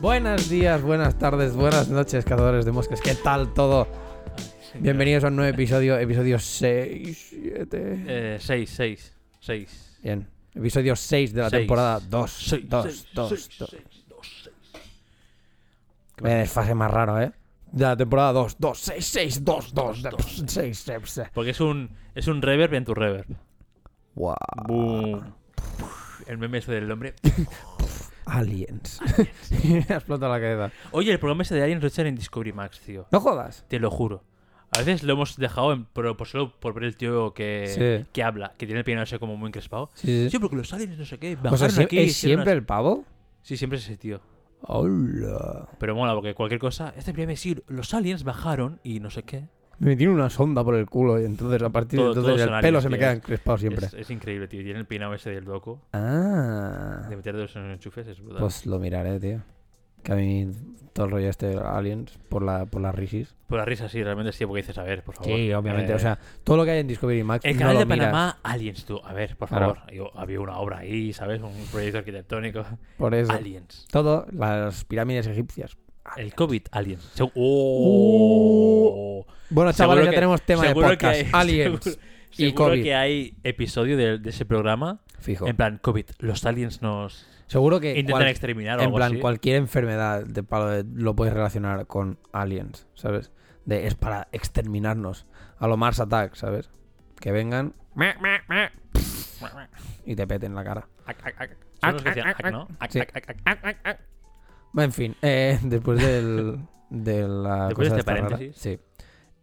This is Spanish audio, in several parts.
Buenos días, buenas tardes, buenas noches, cazadores de moscas. ¿Qué tal todo? Bienvenidos a un nuevo episodio, episodio 6, 7. Eh, 6, 6, 6. Bien, episodio 6 de la Seis. temporada 2. 2, 2, 2. Vaya desfase más raro, ¿eh? La temporada 2, 2, 6, 6, 2, 2, 6, 6. Porque es un, es un reverb en tu reverb. Wow. Boom. El meme ese del hombre. Aliens. Ha explotado la cabeza. Oye, el programa ese de Aliens lo echan en Discovery Max, tío. No jodas. Te lo juro. A veces lo hemos dejado, en, pero por solo por ver el tío que, Sí. que habla, que tiene el peinado ese como muy encrespado. Sí, Sí, porque los aliens no sé qué. O Bajaron sea, sie- aquí. ¿es hicieron siempre unas- el pavo? Sí, siempre es ese tío. Hola. Pero mola, porque cualquier cosa. Este primer los aliens bajaron y no sé qué. Me tiene una sonda por el culo y entonces a partir Todo- de entonces el pelo aliens, se me queda encrespado siempre. Es, es increíble, tío. Tiene el peinado ese del loco. Ah. De meter dos en enchufes, es brutal. Pues lo miraré, tío. Que a mí todo el rollo este Aliens por la por las risis. Por la risa, sí, realmente sí, porque dices, a ver, por favor. Sí, obviamente. Eh, O sea, todo lo que hay en Discovery Max El no canal lo de miras. Panamá, Aliens, tú. A ver, por Claro. favor. Yo- había una obra ahí, ¿sabes? Un proyecto arquitectónico. Por eso. Aliens. Todo, las pirámides egipcias. El COVID, Aliens. ¡Oh! Bueno, Seguro chavales, ya que- tenemos tema de seguro podcast. hay- Aliens. seguro- y seguro COVID. que hay episodio de, de ese programa. Fijo. En plan, COVID. Los aliens nos Seguro que intentan cual- exterminar o en algo plan así. cualquier enfermedad de palo de- lo puedes relacionar con aliens, ¿sabes? De es para exterminarnos. A lo Mars Attack, ¿sabes? Que vengan y te peten la cara. Ac, ac, ac. Son los que decían ac, ¿no? Ac, Sí. ac, ac, ac, ac. En fin, eh, después del, de la Después cosa de este esta rara, paréntesis. sí.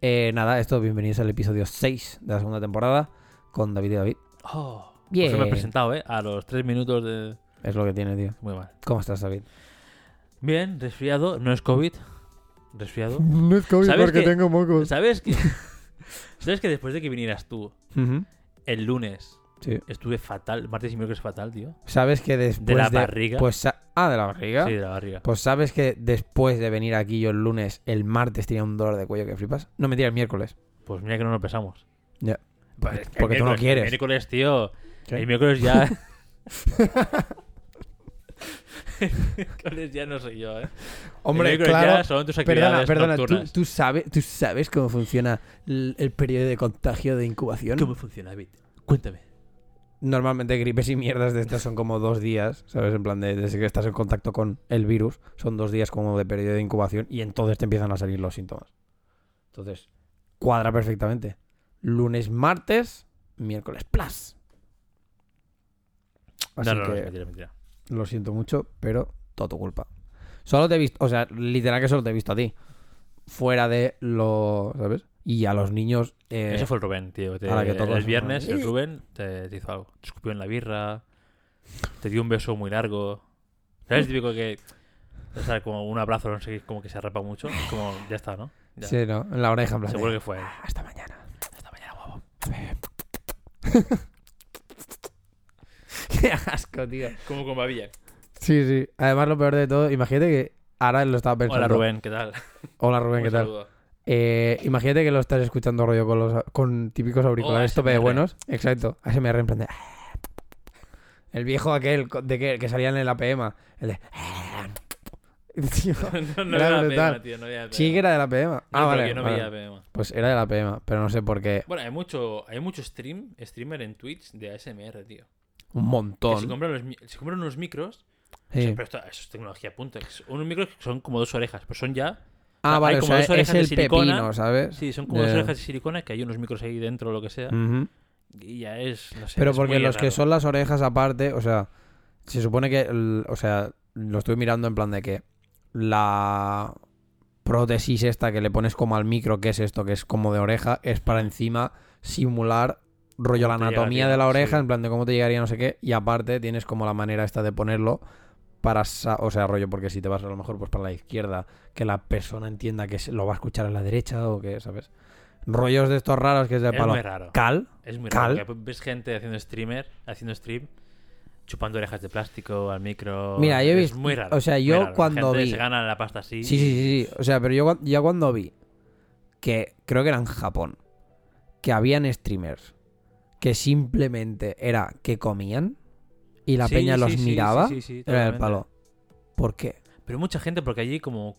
Eh, nada, esto, bienvenidos al episodio 6 de la segunda temporada con David y David. Oh, Bien. Pues me he presentado, ¿eh? A los tres minutos de... Es lo que tiene, tío. Muy mal. ¿Cómo estás, David? Bien, resfriado. No es COVID. Resfriado. No es COVID ¿Sabes porque que- tengo mocos. ¿Sabes que... ¿Sabes que después de que vinieras tú, el lunes, Sí. estuve fatal, martes y miércoles fatal, tío? ¿Sabes que después De la de- barriga. Pues, sa- ah, de la barriga. Sí, de la barriga. Pues sabes que después de venir aquí yo el lunes, el martes tenía un dolor de cuello que flipas. No mentira, el miércoles. Pues mira que no nos pesamos. Ya. Pues, Porque- porque tú no el quieres. El miércoles, tío. ¿Qué? El miércoles ya... ya no soy yo, ¿eh? Hombre, claro. ya son tus Perdona, actividades perdona, ¿tú, sabes, ¿tú sabes cómo funciona el, el periodo de contagio de incubación? ¿Cómo funciona, David? Cuéntame. Normalmente gripes y mierdas de estas son como dos días, ¿sabes? En plan, de, desde que estás en contacto con el virus, son dos días como de periodo de incubación y entonces te empiezan a salir los síntomas. Entonces, cuadra perfectamente. Lunes, martes, miércoles, plus. Así no, no, no, que es mentira, mentira. Lo siento mucho, pero todo tu culpa. Solo te he visto, o sea, literal que solo te he visto a ti. Fuera de lo, ¿sabes? Y a los niños... eh, Ese fue el Rubén, tío. Te- que todos- el viernes el Rubén te, te hizo algo. Te escupió en la birra, te dio un beso muy largo. ¿Sabes? Típico que... O sea, como un abrazo, no sé, qué, como que se arrapa mucho. Como, ya está, ¿no? Ya. Sí, ¿no? En la oreja, en plan Seguro que fue. "Ah, Hasta mañana. Hasta mañana, guapo. Qué asco, tío. Como con babilla. Sí, sí. Además, lo peor de todo, imagínate que ahora lo estaba pensando. Hola, Rubén, ¿qué tal? Hola, Rubén, ¿qué tal? Eh, imagínate que lo estás escuchando rollo con los con típicos auriculares Oh, tope de buenos. Exacto. ASMR en plan de... El viejo aquel de que, que salían en la PM. El de... Tío, no, no Era era la. PM, tío, no era la sí que era de la PM. No, Ah, pero vale. yo no vale. veía PM. Pues era de la PM, pero no sé por qué. Bueno, hay mucho, hay mucho stream, streamer en Twitch de ASMR, tío. Un Que se montón. compran, los, mi- se compran unos micros Sí. Pero esto, eso es tecnología a punto. Es unos micros que son como dos orejas, pero son ya. Ah, hay vale, o como sea, dos es orejas de el silicona. pepino, ¿sabes? Sí, son como dos orejas de silicona que hay unos micros ahí dentro o lo que sea. Y ya es. No sé, Pero es porque los que son las orejas aparte, o sea, se supone que, o sea, lo estoy mirando en plan de que la prótesis esta que le pones como al micro, que es esto, que es como de oreja, es para encima simular rollo la anatomía de la oreja, sí. en plan de cómo te llegaría no sé qué, y aparte tienes como la manera esta de ponerlo para, o sea, rollo, porque si te vas a lo mejor pues para la izquierda, que la persona entienda que lo va a escuchar a la derecha o que, ¿sabes? Rollos de estos raros que es de Es palo. muy raro. Cal, Es muy Cal. raro. Ves gente haciendo streamer, haciendo stream, chupando orejas de plástico al micro. Mira, yo he es visto- muy raro. o sea, yo raro. cuando Gente vi- Se gana la pasta así. Sí, sí, sí, sí. O sea, pero yo, ya cuando vi que creo que era en Japón, que habían streamers que simplemente era que comían y la Sí, peña los sí, miraba, sí, era el palo. ¿Por qué? Pero mucha gente, porque allí como,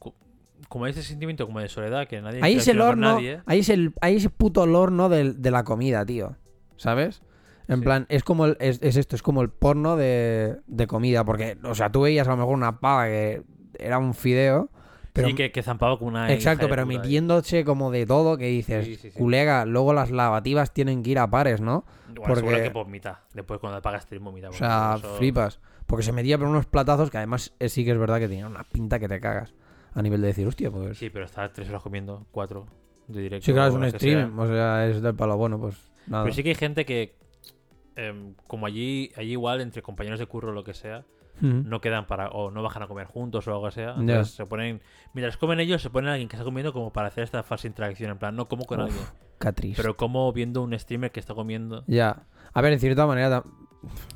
como ese sentimiento como de soledad que nadie Ahí es el horno, nadie. ahí es el, ahí es el puto horno de, la comida, tío. ¿Sabes? En Sí. plan, es como el- es, es esto, es como el porno de, de comida. Porque, o sea, tú veías a lo mejor una pava que era un fideo. Pero, sí, que, que zampaba con una. exacto, pero ahí. metiéndose como de todo que dices, Sí, sí, sí. culega, luego las lavativas tienen que ir a pares, ¿no? Bueno, porque- que por mitad. Después cuando apagas stream mitad. O sea, flipas. Porque se metía por unos platazos que además eh, sí que es verdad que tenían una pinta que te cagas. A nivel de decir, hostia, pues. Sí, pero está tres horas comiendo, cuatro de directo. Sí, claro, es un stream. sea. O sea, es del palo bueno, pues nada. Pero sí que hay gente que, em, como allí, allí igual, entre compañeros de curro o lo que sea, No quedan para, o no bajan a comer juntos o algo sea. Ya. Entonces se ponen, mientras comen ellos, se ponen a alguien que está comiendo como para hacer esta falsa interacción. En plan, no como con Uf, alguien, triste. pero como viendo un streamer que está comiendo. Ya. A ver, en cierta manera.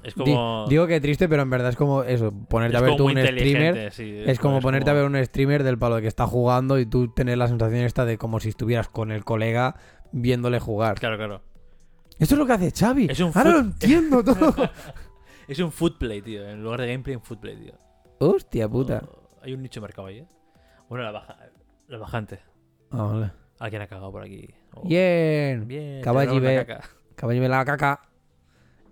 Es como. digo que triste, pero en verdad es como eso. Ponerte es a ver tú un streamer. sí, Es como ponerte a ver un streamer del palo de que está jugando y tú tener la sensación esta de como si estuvieras con el colega viéndole jugar. Claro, claro. Esto es lo que hace Xavi. Es un Ahora lo entiendo todo. Es un footplay, tío. En lugar de gameplay, un footplay, tío. Hostia puta. Oh, hay un nicho de mercado ahí, ¿eh? Bueno, la, baja, la bajante. Ah, vale. Alguien ha cagado por aquí. Oh, Bien. Bien. Caballi caca. Caballo de la caca.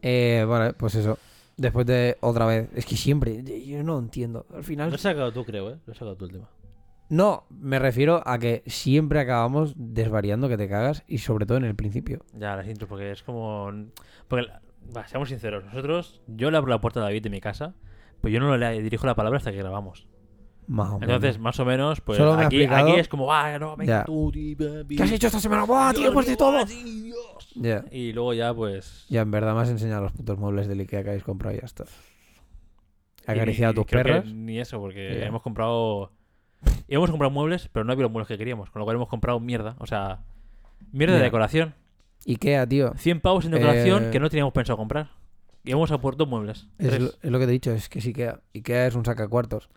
Eh, vale, pues eso. Después de otra vez. Es que siempre. Yo no entiendo. Al final. Lo has sacado tú, creo, ¿eh? Lo has sacado tú el tema. No, me refiero a que siempre acabamos desvariando que te cagas y sobre todo en el principio. Ya, las intros, porque es como... Porque, va, seamos sinceros. Nosotros, yo le abro la puerta a David de mi casa, pero yo no le dirijo la palabra hasta que grabamos. Más o menos. Entonces, más o menos, pues Solo me ha aquí, explicado- aquí es como, ah, no, venga Ya. tú, tío, baby". ¿Qué has hecho esta semana? ¡Buah, tío, pues de todo! Dios. Ya. Y luego ya, pues... Ya, en verdad me has enseñado los putos muebles del Ikea que habéis comprado y ya está. Acariciado a tus perras. Ni eso, porque hemos comprado... Y hemos comprado muebles, pero no había los muebles que queríamos. Con lo cual hemos comprado mierda. O sea, mierda de decoración. Ikea, tío. 100 pavos en decoración Eh, que no teníamos pensado comprar. Y hemos aportado muebles. Es Tres. lo, es lo que te he dicho, es que es Ikea. Ikea es un sacacuartos.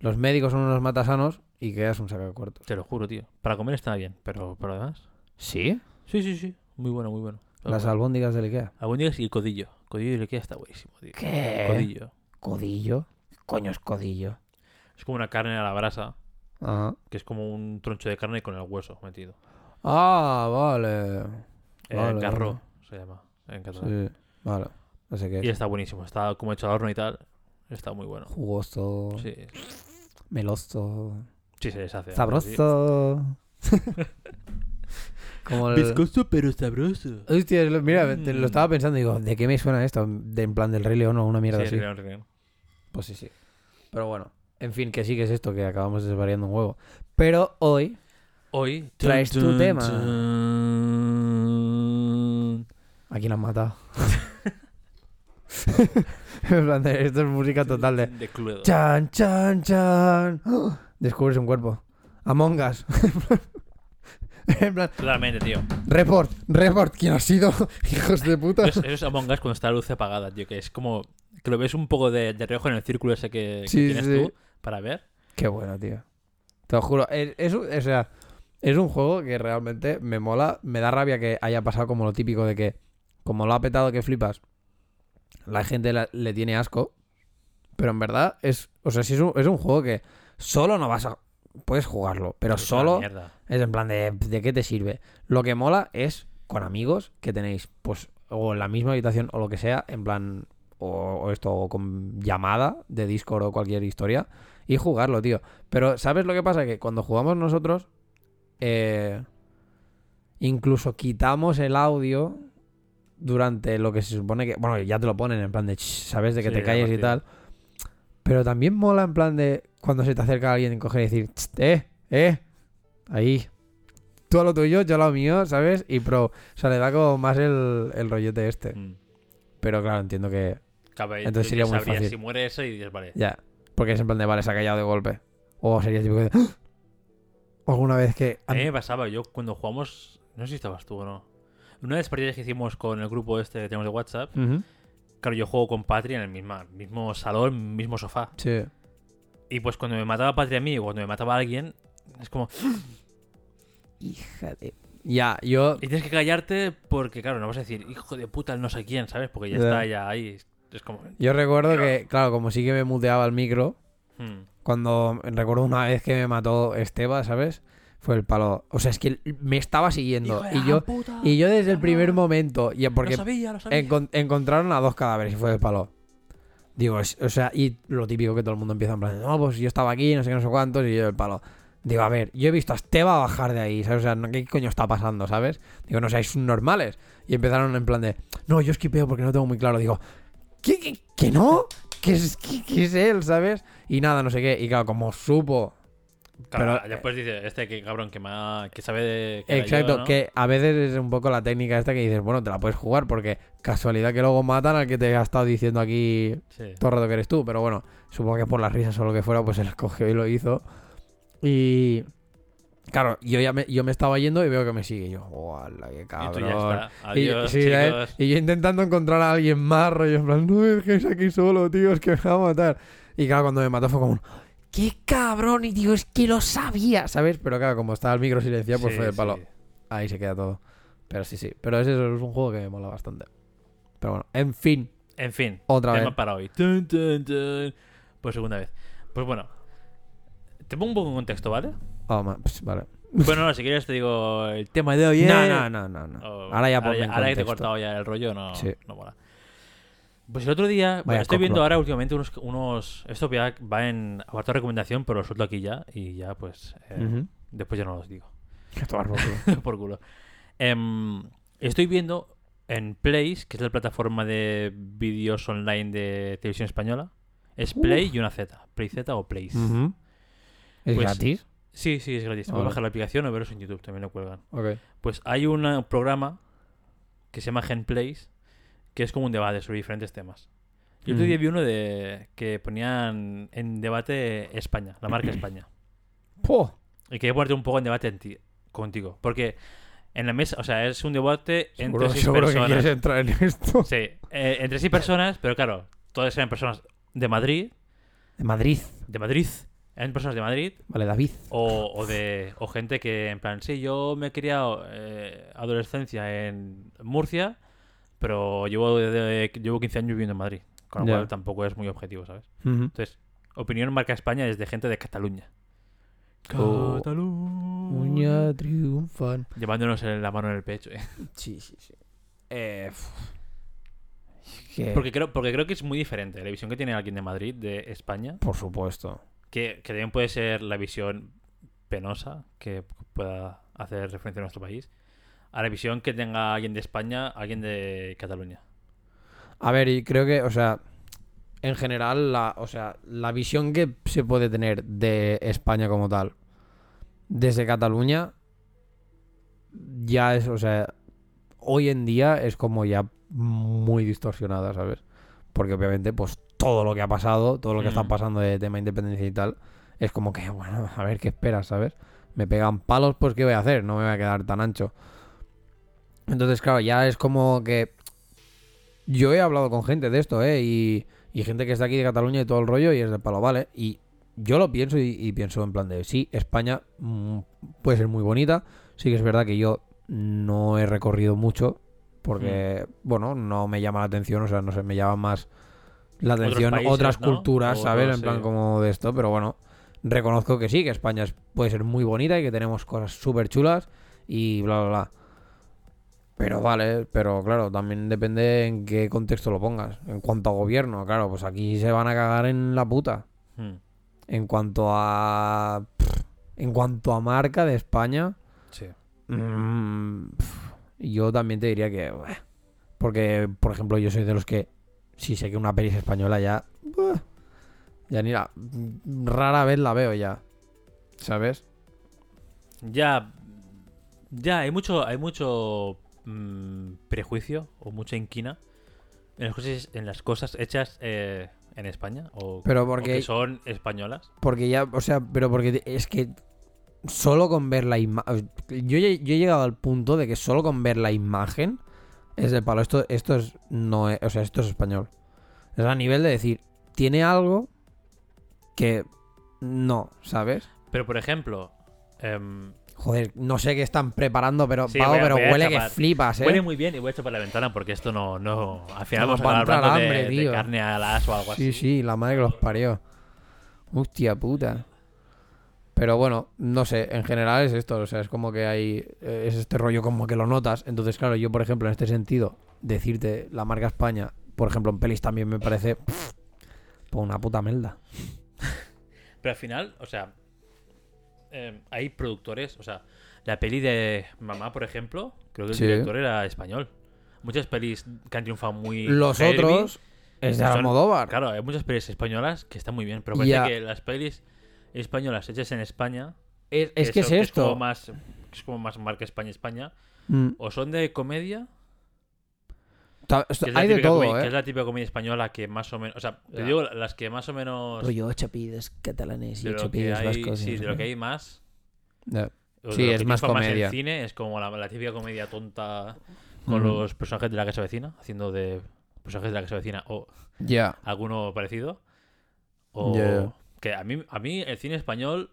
Los médicos son unos matasanos, Ikea es un sacacuartos. Te lo juro, tío. Para comer está bien, pero pero además. ¿Sí? Sí, sí, sí. Muy bueno, muy bueno. Las bueno. albóndigas del Ikea. Albóndigas y el codillo. Codillo y el Ikea está buenísimo, tío. ¿Qué? Codillo. ¿Codillo? Coño es codillo. Es como una carne a la brasa, Ajá. que es como un troncho de carne con el hueso metido. Ah, vale. Eh, Vale, garro se llama en catalán. Sí, vale. Sé qué Y es. está buenísimo. Está como hecho al horno y tal. Está muy bueno. Jugoso, Sí, meloso, sí se deshace. sabroso. Como el... Viscoso pero sabroso. Hostia, mira, te lo Mm. estaba pensando y digo, ¿de qué me suena esto? De, en plan del Rey León o una mierda Sí, así. León, León. Pues sí, sí. Pero bueno, en fin, que sí que es esto, que acabamos desvariando un huevo. Pero hoy Hoy Traes tu Tun, tema. tun. ¿A quién han matado? Esto es música total de... De Cluedo. Chan, chan, chan. ¡Oh! Descubres un cuerpo. Among Us. en plan, Claramente, tío. report, report. ¿Quién ha sido? Hijos de puta. Eso es, eso es Among Us cuando está la luz apagada, tío. Que es como. Que lo ves un poco de, de reojo en el círculo ese que, que Sí, tienes sí. tú para ver. Qué bueno, tío. Te lo juro. Es, es o sea, es un juego que realmente me mola. Me da rabia que haya pasado como lo típico de que, como lo ha petado que flipas, la gente la- le tiene asco. Pero en verdad es. O sea, si es un, es un juego que solo no vas a. Puedes jugarlo, pero Es solo es en plan de. ¿De qué te sirve? Lo que mola es con amigos que tenéis, pues, o en la misma habitación o lo que sea, en plan. O, o esto, o con llamada de Discord o cualquier historia. Y jugarlo, tío. Pero, ¿sabes lo que pasa? Que cuando jugamos nosotros. eh, incluso quitamos el audio durante lo que se supone que. Bueno, ya te lo ponen en plan de. ¿Sabes? De que Sí, te calles y tal. Pero también mola en plan de. Cuando se te acerca alguien y coger y decir. "Ch, Eh, eh. Ahí. Tú a lo tuyo, yo a lo mío, ¿sabes? Y pro. O sea, le da como más el, el rollete este. Mm. Pero claro, entiendo que. Cabe- Entonces sería muy fácil. Si muere eso y dices, vale. Ya. Porque es en plan de, vale, se ha callado de golpe. O sería tipo de. "¡Ah!". Alguna vez que. A mí me pasaba, yo cuando jugamos. No sé si estabas tú o no. Una de las partidas que hicimos con el grupo este que tenemos de WhatsApp. Ujú. Claro, yo juego con Patri en el misma, mismo salón, mismo sofá. Sí. Y pues cuando me mataba Patri a mí o cuando me mataba a alguien, es como. Hija de. Ya, yo. Y tienes que callarte porque, claro, no vas a decir, hijo de puta, el no sé quién, ¿sabes? Porque ya Ya. está ya ahí. Es como. Yo recuerdo que, claro, como sí que me muteaba el micro, hmm, cuando recuerdo una vez que me mató Esteba, ¿sabes? Fue el palo. O sea, es que me estaba siguiendo. Y yo, puta, y yo desde el primer momento. Y porque Lo sabía, lo sabía. encon- encontraron a dos cadáveres y fue el palo. Digo, es- o sea, y lo típico que todo el mundo empieza en plan, no, pues yo estaba aquí, no sé qué, no sé cuántos, y yo el palo. Digo, a ver, yo he visto a Esteba bajar de ahí, ¿sabes? O sea, ¿qué coño está pasando, ¿sabes? Digo, no seáis normales. Y empezaron en plan de, no, yo esquipeo porque no tengo muy claro. Digo, ¿qué, qué, qué no? ¿Qué es, qué, qué es él, ¿sabes? Y nada, no sé qué. Y claro, como supo Claro, pero- después dice, este que cabrón que, ha- que sabe de. que Exacto, yo, ¿no? que a veces es un poco la técnica esta que dices, bueno, te la puedes jugar porque casualidad que luego matan al que te ha estado diciendo aquí Sí. todo el rato que eres tú, pero bueno, supongo que por las risas o lo que fuera, pues él escogió y lo hizo. Y claro, yo ya me, yo me estaba yendo y veo que me sigue. Y yo, ¡Hola, qué Y cabrón! tú ya está. Y- Adiós, sí, ¿sabes? chicos. Y yo intentando encontrar a alguien más, rollo, en plan, no me dejéis aquí solo, tío, es que me va a matar. Y claro, cuando me mató fue como, un, ¡qué cabrón! Y digo, es que lo sabía, ¿sabes? Pero claro, como estaba el micro silenciado, pues Sí, fue de palo. sí. Ahí se queda todo. Pero sí, sí. Pero ese es un juego que me mola bastante. Pero bueno, en fin, En fin, otra tema vez. para hoy. Tun, tun, tun. Por segunda vez. Pues bueno, te pongo un poco en contexto, ¿vale? Oh, man, pues, vale. Bueno, no, si quieres te digo el tema de hoy. No, no, no, no, no. O- Ahora ya ponme en ahora que te he contexto. cortado ya el rollo, no, Sí. no mola. Pues el otro día, bueno, estoy viendo ahora últimamente unos, unos. Esto ya va en apartado de recomendación, pero lo suelto aquí ya. Y ya, pues. eh. Después ya no los digo. Tomar por culo. por culo. Em, estoy viendo en Place, que es la plataforma de vídeos online de televisión española. Es Play y una Z. Play Z o Place. Ujú. ¿Es Pues- gratis? Sí, sí, es gratis. Puedes bajar la aplicación o veros en YouTube, también lo cuelgan. Ok. Pues hay un programa que se llama Gen Place, que es como un debate sobre diferentes temas. Y el otro día vi uno de que ponían en debate España, la marca España. ¡Puh! Y quería ponerte un poco en debate en ti- contigo. Porque en la mesa, o sea, es un debate entre seis seguro que personas. quieres entrar en esto. Sí, eh, entre seis personas, pero claro, todas eran personas de Madrid, De Madrid. de Madrid, eran personas de Madrid, Vale, David. o, o de o gente que en plan, sí, yo me he criado eh, adolescencia en Murcia, pero llevo, de- de- llevo 15 años viviendo en Madrid, con lo cual tampoco es muy objetivo, ¿sabes? Entonces, opinión marca España es de gente de Cataluña. Oh. Cataluña. Uña triunfan. Llevándonos la mano en el pecho. eh. Sí, sí, sí. Eh, que- Porque creo, porque creo que es muy diferente la visión que tiene alguien de Madrid, de España, Por supuesto. que, que también puede ser la visión penosa que pueda hacer referencia a nuestro país, a la visión que tenga alguien de España, alguien de Cataluña. A ver, y creo que, o sea, en general, la, o sea, la visión que se puede tener de España como tal, desde Cataluña, ya es, o sea, hoy en día es como ya muy distorsionada, ¿sabes? Porque obviamente, pues todo lo que ha pasado, todo lo que está Mm. pasando de tema independencia y tal, es como que, bueno, a ver qué esperas, ¿sabes? Me pegan palos, pues ¿qué voy a hacer? No me voy a quedar tan ancho. Entonces, claro, ya es como que yo he hablado con gente de esto, ¿eh? Y, y gente que está aquí de Cataluña y todo el rollo y es de palo, ¿vale? Y yo lo pienso y, y pienso en plan de, sí, España mm, puede ser muy bonita. Sí que es verdad que yo no he recorrido mucho porque, bueno, no me llama la atención, o sea, no sé, me llama más la atención países, otras ¿no? culturas, O ¿sabes? en plan como de esto, pero bueno, reconozco que sí, que España es- puede ser muy bonita y que tenemos cosas súper chulas y bla, bla, bla. Pero vale, pero claro, también depende en qué contexto lo pongas. En cuanto a gobierno, claro, pues aquí se van a cagar en la puta. Hmm, En cuanto a. pff, En cuanto a marca de España, Sí. mm, pff, yo también te diría que. Porque, por ejemplo, yo soy de los que. Si sé que una peli es española, ya. Ya ni la. Rara vez la veo ya. ¿Sabes? Ya, ya, hay mucho, hay mucho mm, prejuicio o mucha inquina en las cosas, en las cosas hechas eh, en España o, Pero o porque- que son españolas. Porque ya, o sea, pero porque es que solo con ver la imagen. Yo, he- yo he llegado al punto de que solo con ver la imagen es de palo. Esto, esto es. No es- o sea, esto es español. Es a nivel de decir, tiene algo que no, ¿sabes? Pero por ejemplo, em, Joder, no sé qué están preparando, pero, Sí, voy a- pero voy a huele que flipas, ¿eh? Huele muy bien y voy a chapar la ventana porque esto no. no al final Nos vamos a acabar hablando hambre, de tío. carne a o algo Sí, así. sí, la madre que los parió. Hostia puta. Pero bueno, no sé, en general es esto, o sea, es como que hay, eh, es este rollo como que lo notas. Entonces, claro, yo, por ejemplo, en este sentido, decirte la marca España, por ejemplo, en pelis también me parece pff, pues una puta melda. Pero al final, o sea, eh, hay productores, o sea, la peli de Mamá, por ejemplo, creo que el Sí. director era español. Muchas pelis que han triunfado muy. Los heavy, otros es de Almodóvar. Claro, hay muchas pelis españolas que están muy bien, pero parece que las pelis españolas hechas en España. Es, es que es esto. como más, es como más marca España, España. Mm, O son de comedia. ta- que es la hay de todo, comedia- que es ¿eh? la típica comedia española que más o menos. O sea, te digo las que más o menos. Rollo chapides catalanes y chapides vascos. sí, de lo que hay más. Sí, es más comedia. en cine es como la, la típica comedia tonta con Ujú. los personajes de la casa vecina, haciendo de personajes de la casa vecina o Ya. alguno parecido. O que a mí, a mí el cine español,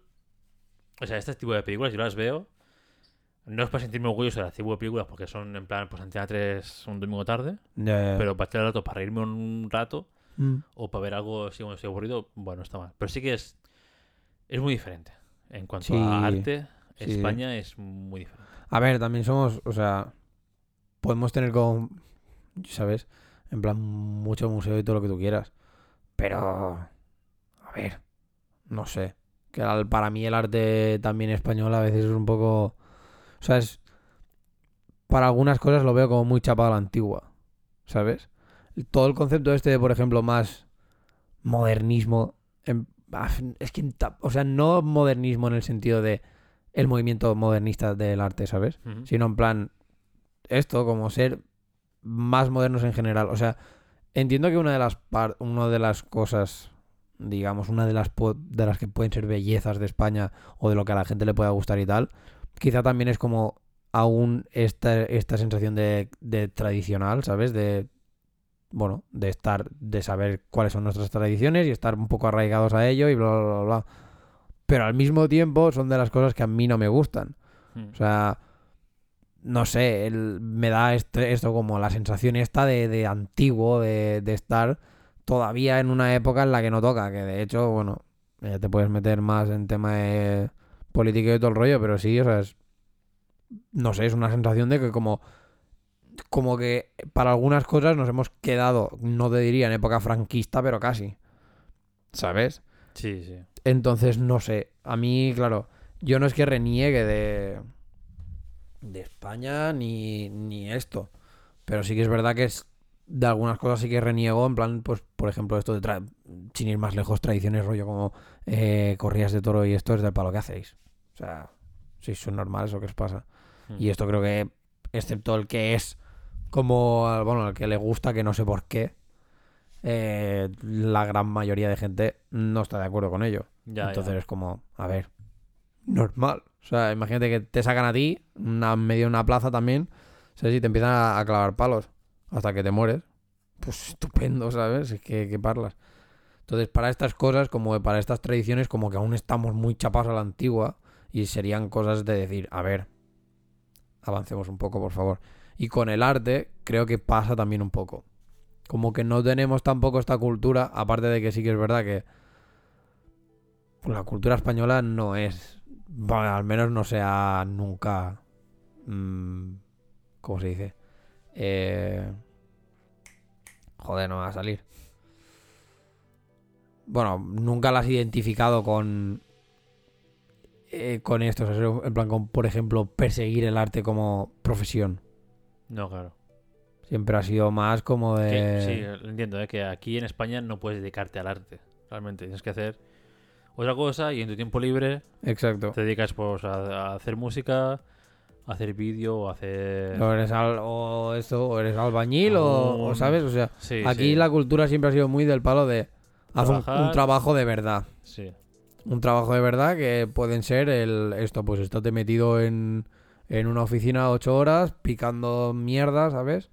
o sea, este tipo de películas yo las veo. No es para sentirme orgulloso de las tipo de películas porque son en plan, pues Antena 3 un domingo tarde, pero para echar el rato, para reírme un rato Mm. o para ver algo así cuando estoy aburrido, bueno, está mal. Pero sí que es, es muy diferente. En cuanto Sí, a arte, sí. España es muy diferente. A ver, también somos, o sea, podemos tener como, ¿sabes? En plan, mucho museo y todo lo que tú quieras. Pero, a ver, no sé. Que para mí el arte también español a veces es un poco, sea, es, para algunas cosas lo veo como muy chapado a la antigua, ¿sabes? Todo el concepto este de, por ejemplo, más modernismo, en- ah, es que, o sea, no modernismo en el sentido de el movimiento modernista del arte, ¿sabes? Sino en plan, esto, como ser más modernos en general. O sea, entiendo que una de las, par- una de las cosas, digamos, una de las, de las que pueden ser bellezas de España o de lo que a la gente le pueda gustar y tal, quizá también es como aún esta, esta sensación de, de tradicional, ¿sabes? De, bueno, de estar, de saber cuáles son nuestras tradiciones y estar un poco arraigados a ello y bla, bla, bla, bla. Pero al mismo tiempo son de las cosas que a mí no me gustan. Mm. O sea, no sé, el- me da este- esto como la sensación esta de, de antiguo, de, de estar todavía en una época en la que no toca, que de hecho, bueno, ya te puedes meter más en tema de política y todo el rollo, pero sí, o sea, es, no sé, es una sensación de que como, como que para algunas cosas nos hemos quedado, no te diría en época franquista, pero casi, ¿sabes? Sí, sí. Entonces, no sé. A mí, claro, yo no es que reniegue de, de España ni, ni esto. Pero sí que es verdad que es de algunas cosas sí que reniego. En plan, pues, por ejemplo, esto de, tra- sin ir más lejos, tradiciones rollo como eh, corridas de toro y esto es del palo que hacéis. O sea, si son normales o qué os pasa. Mm. Y esto creo que, excepto el que es como, bueno, al que le gusta, que no sé por qué, eh, la gran mayoría de gente no está de acuerdo con ello. Ya, Entonces ya. es como, a ver, normal. O sea, imagínate que te sacan a ti, una, medio de una plaza también, ¿sabes? Y te empiezan a, a clavar palos hasta que te mueres. Pues estupendo, ¿sabes? Es que, que parlas. Entonces, para estas cosas, como para estas tradiciones, como que aún estamos muy chapados a la antigua y serían cosas de decir, a ver, avancemos un poco, por favor. Y con el arte, creo que pasa también un poco. Como que no tenemos tampoco esta cultura, aparte de que sí que es verdad que la cultura española no es, bueno, al menos no sea nunca, mm, ¿cómo se dice? Eh, joder, no va a salir. Bueno, nunca la has identificado con eh, con esto, o sea, en plan con, por ejemplo, perseguir el arte como profesión. No, claro. Siempre ha sido más como de... Que- sí, lo entiendo, ¿eh? que aquí en España no puedes dedicarte al arte. Realmente tienes que hacer otra cosa y en tu tiempo libre Exacto. te dedicas pues, a, a hacer música, a hacer vídeo, o hacer... O eres, al- o esto, o eres albañil, o, ¿sabes? O sea, Sí, aquí sí, la cultura siempre ha sido muy del palo de haz un, un trabajo de verdad. Sí. Un trabajo de verdad que pueden ser el esto, pues estate metido en, en una oficina ocho horas picando mierda, ¿sabes?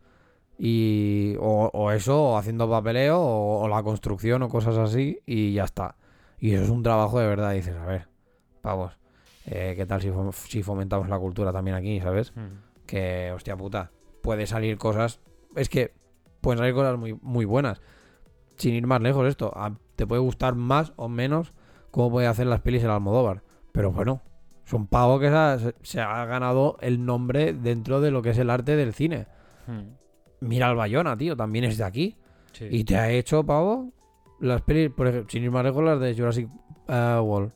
Y, o, o eso, o haciendo papeleo, o, o la construcción, o cosas así, y ya está. Y eso es un trabajo de verdad, dices, a ver, pavos. eh, ¿qué tal si, fom- si fomentamos la cultura también aquí, ¿sabes? Mm. Que, hostia puta, puede salir cosas. Es que pueden salir cosas muy, muy buenas. Sin ir más lejos, esto. a- te puede gustar más o menos cómo puede hacer las pelis el Almodóvar. Pero bueno, es un pavo que se ha, se- se ha ganado el nombre dentro de lo que es el arte del cine. Mm. Mira al Bayona, tío, también es de aquí. Sí. Y te ha hecho, pavo, las pelis, por ejemplo, sin ir más lejos, las de Jurassic eh, World.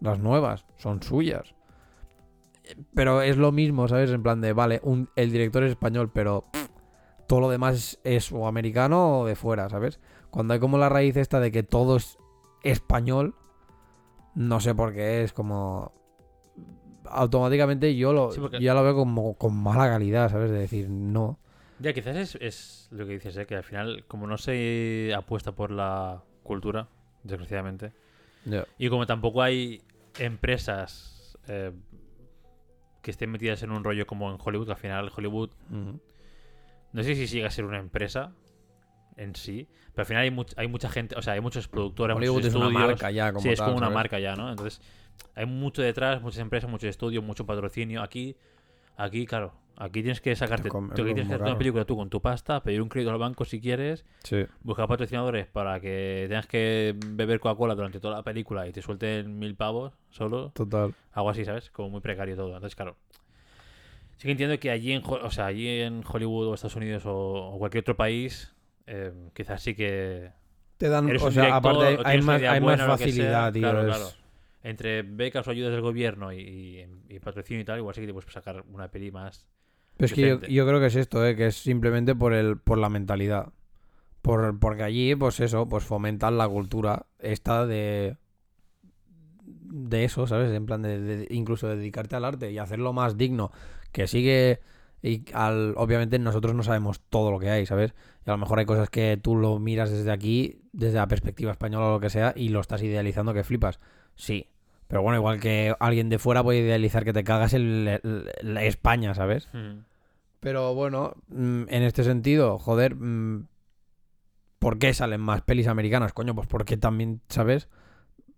Las nuevas, son suyas. Pero es lo mismo, ¿sabes? En plan de, vale, un, el director es español, pero pff, todo lo demás es, es o americano o de fuera, ¿sabes? Cuando hay como la raíz esta de que todo es español, no sé por qué es como... Automáticamente yo lo, Sí, porque- ya lo veo como con mala calidad, ¿sabes? De decir, no. Ya, quizás es, es lo que dices, ¿eh? que al final, como no se apuesta por la cultura, desgraciadamente, y como tampoco hay empresas eh, que estén metidas en un rollo como en Hollywood, que al final Hollywood, no sé si llega a ser una empresa en sí, pero al final hay, much- hay mucha gente, o sea, hay muchos productores, Hollywood muchos es una marca ya, como sí, es tal, como una ¿sabes? marca ya, ¿no? Entonces, hay mucho detrás, muchas empresas, muchos estudios, mucho patrocinio. Aquí, aquí, claro, aquí tienes que sacarte, tú tienes que hacer una película tú con tu pasta, pedir un crédito al banco si quieres, Sí. buscar patrocinadores para que tengas que beber Coca-Cola durante toda la película y te suelten mil pavos solo, Total. algo así, ¿sabes? Como muy precario todo. Entonces, claro. Sí que entiendo que allí en, o sea, allí en Hollywood o Estados Unidos o, o cualquier otro país, eh, quizás sí que Te dan, Eres o sea, director, aparte o hay, más, hay facilidad, tío. claro, es- claro. entre becas o ayudas del gobierno y, y, y patrocinio y tal, igual sí que te puedes sacar una peli más. Pero es que yo, creo que es esto, eh, que es simplemente por el, por la mentalidad. Por, porque allí, pues eso, pues fomentan la cultura esta de de eso, ¿sabes? En plan de, de- incluso de dedicarte al arte y hacerlo más digno. Que sigue y al, obviamente nosotros no sabemos todo lo que hay, ¿sabes? Y a lo mejor hay cosas que tú lo miras desde aquí, desde la perspectiva española o lo que sea, y lo estás idealizando que flipas. Sí. Pero bueno, igual que alguien de fuera puede idealizar que te cagas en el- el- España, ¿sabes? Pero bueno, mm, en este sentido, joder, mm, ¿por qué salen más pelis americanas? Coño, pues porque también, ¿sabes?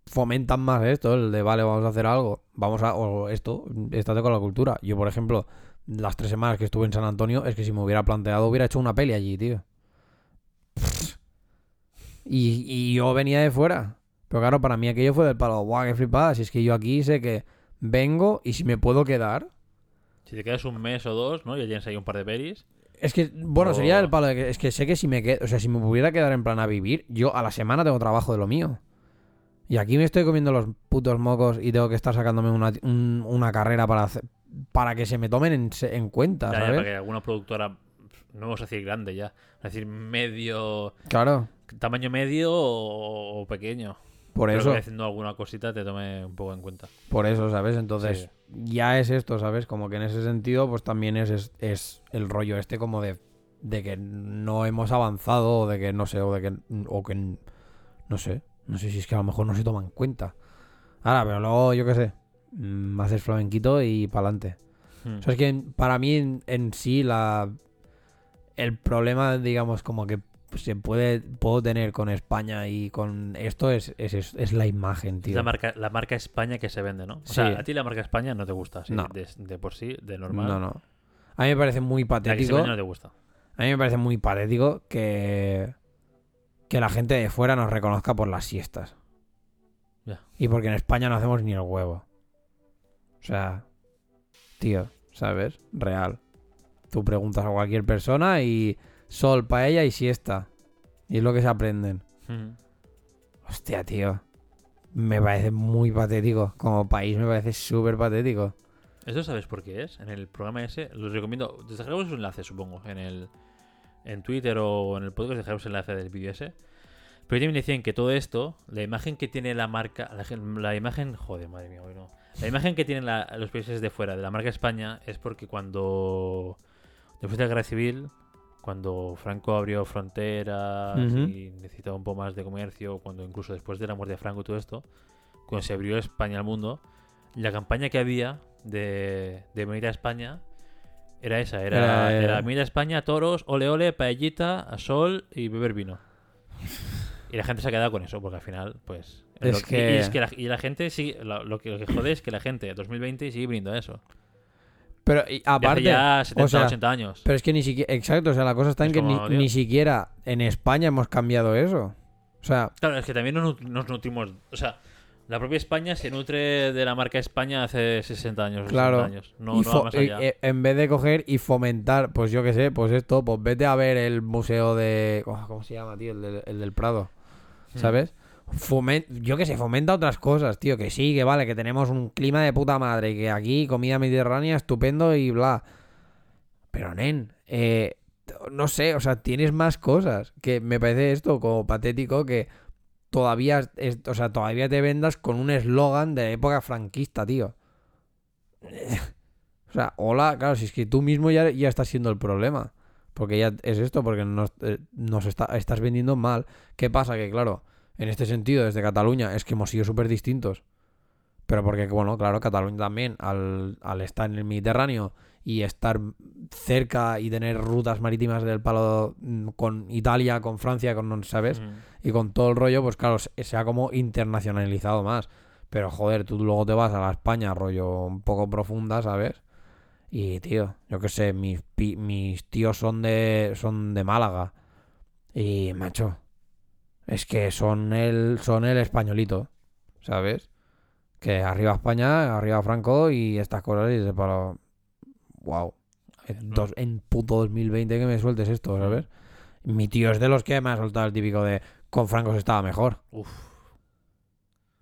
Fomentan más esto, el de, vale, vamos a hacer algo, vamos a, o esto, estate con la cultura. Yo, por ejemplo, las tres semanas que estuve en San Antonio, es que si me hubiera planteado, hubiera hecho una peli allí, tío. Y, y yo venía de fuera. Pero claro, para mí aquello fue del palo, guau, qué flipada. Si es que yo aquí sé que vengo y si me puedo quedar, Si te quedas un mes o dos, ¿no? Y ya tienes ahí un par de pelis. Es que, bueno, O- sería el palo de que es que sé que si me quedo, o sea, si me pudiera quedar en plan a vivir, yo a la semana tengo trabajo de lo mío. Y aquí me estoy comiendo los putos mocos y tengo que estar sacándome una, un- una carrera para hacer- para que se me tomen en, en cuenta, Ya, ya, ¿sabes? para que alguna productora, no vamos a decir grande ya, es decir, medio, Claro, tamaño medio o, o pequeño. por Pero eso, que haciendo alguna cosita te tome un poco en cuenta. por eso, ¿sabes? Entonces, ya es esto, ¿sabes? Como que en ese sentido, pues también es, es, es el rollo este como de, de que no hemos avanzado, o de que no sé, o de que, o que, no sé, no sé si es que a lo mejor no se toma en cuenta. Ahora, pero luego, yo qué sé, mm, haces flamenquito y pa'lante. Hmm. O sea, es que para mí en, en sí la el problema, digamos, como que se puede puedo tener con España y con esto es, es, es, es la imagen, tío. la marca, la marca España que se vende, ¿no? O Sí. sea, a ti la marca España no te gusta, sí, No. de, de por sí, de normal. No, no. A mí me parece muy La que se patético. no te gusta. A mí me parece muy patético que, que la gente de fuera nos reconozca por las siestas. Ya. Y porque en España no hacemos ni el huevo. O sea, tío, ¿sabes? Real. Tú preguntas a cualquier persona y sol, paella y siesta. Y es lo que se aprenden. Hmm. Hostia, tío. Me parece muy patético. Como país me parece súper patético. ¿Eso sabes por qué es? En el programa ese, los recomiendo. Descargamos un enlace, supongo, en el en Twitter o en el podcast, dejaremos el enlace del vídeo ese. Pero también decían que todo esto, la imagen que tiene la marca, la, gen- la imagen, joder, madre mía, hoy no. La imagen que tienen la- los países de fuera de la marca España es porque cuando, después de la guerra civil, cuando Franco abrió fronteras y necesitaba un poco más de comercio, cuando incluso después de la muerte de Franco y todo esto, cuando se abrió España al mundo, la campaña que había de, de venir a España era esa, era, Era, era venir a España, toros, ole ole, paellita, a sol y beber vino. Y la gente se ha quedado con eso, porque al final, pues. Es que- Y, es que la, y la gente sigue. Lo, lo que, lo que jode es que la gente 2020 sigue a eso. Pero y aparte, hace ya 70, o sea, 80 años. pero es que ni siquiera, exacto, o sea, la cosa está en que ni, como, ni siquiera en España hemos cambiado eso. O sea, Claro, es que también nos, nos nutrimos. O sea, la propia España se nutre de la marca España hace 60 años. Claro. 60 años. No, y no va más allá. eh, en vez de coger y fomentar, pues yo qué sé, pues esto, pues vete a ver el museo de... oh, ¿Cómo se llama, tío? El del, el del Prado. ¿Sabes? Fomen- yo qué sé, fomenta otras cosas, tío, que sí, que vale, que tenemos un clima de puta madre, que aquí comida mediterránea estupendo y bla. Pero, nen, eh, no sé, o sea, tienes más cosas, que me parece esto como patético que todavía, o sea, todavía te vendas con un eslogan de época franquista, tío. O sea, hola, claro, si es que tú mismo ya, ya estás siendo el problema. Porque ya es esto, porque nos, eh, nos está, estás vendiendo mal. ¿Qué pasa? Que claro, en este sentido, desde Cataluña, es que hemos sido súper distintos. Pero porque, bueno, claro, Cataluña también, al, al estar en el Mediterráneo y estar cerca y tener rutas marítimas del palo mm, con Italia, con Francia, con, ¿sabes? Mm. y con todo el rollo, pues claro, se se ha como internacionalizado más. Pero joder, tú luego te vas a la España, rollo un poco profunda, ¿sabes? Y tío, yo qué sé, mis, mis tíos son de son de Málaga. Y macho, es que son el son el españolito, ¿sabes? Que arriba España, arriba Franco y estas cosas y de para wow. En, dos- en puto 2020 que me sueltes esto, ¿sabes? Mi tío es de los que me ha soltado el típico de con Franco se estaba mejor. Uf,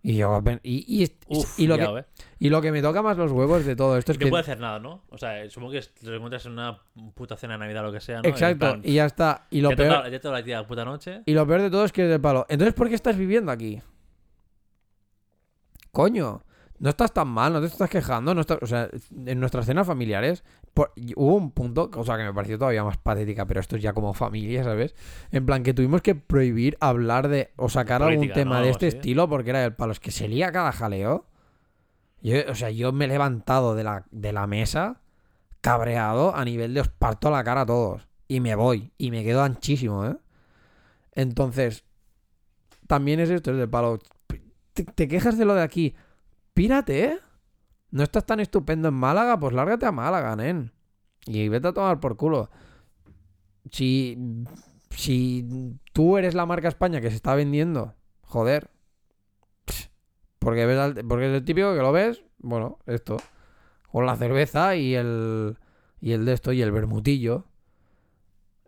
Y yo y, y, uf, y lo que, eh. Y lo que me toca más los huevos de todo esto es Y no que puede hacer nada, ¿no? O sea, supongo que te lo encuentras en una puta cena de Navidad o lo que sea, ¿no? exacto, plan, y ya está. Y lo ya peor toca- ya te la tía puta noche. y lo peor de todo es que es de palo. Entonces, ¿por qué estás viviendo aquí? Coño, no estás tan mal, no te estás quejando, no estás, o sea, en nuestras cenas familiares por- hubo un punto, cosa que me pareció todavía más patética, pero esto es ya como familia, ¿sabes? En plan que tuvimos que prohibir hablar de o sacar algún tema ¿no? de este estilo porque era el palo, es que se lía cada jaleo. Yo, o sea, yo me he levantado de la, de la mesa cabreado a nivel de os parto la cara a todos. Y me voy. Y me quedo anchísimo, ¿eh? Entonces, también es esto, es del palo. Te, quejas de lo de aquí. Pírate, ¿eh? No estás tan estupendo en Málaga, pues lárgate a Málaga, nen. Y vete a tomar por culo. Si, si tú eres la marca España que se está vendiendo, joder. Porque, ves al- porque es el típico que lo ves, bueno, esto. Con la cerveza y el, y el de esto y el bermutillo.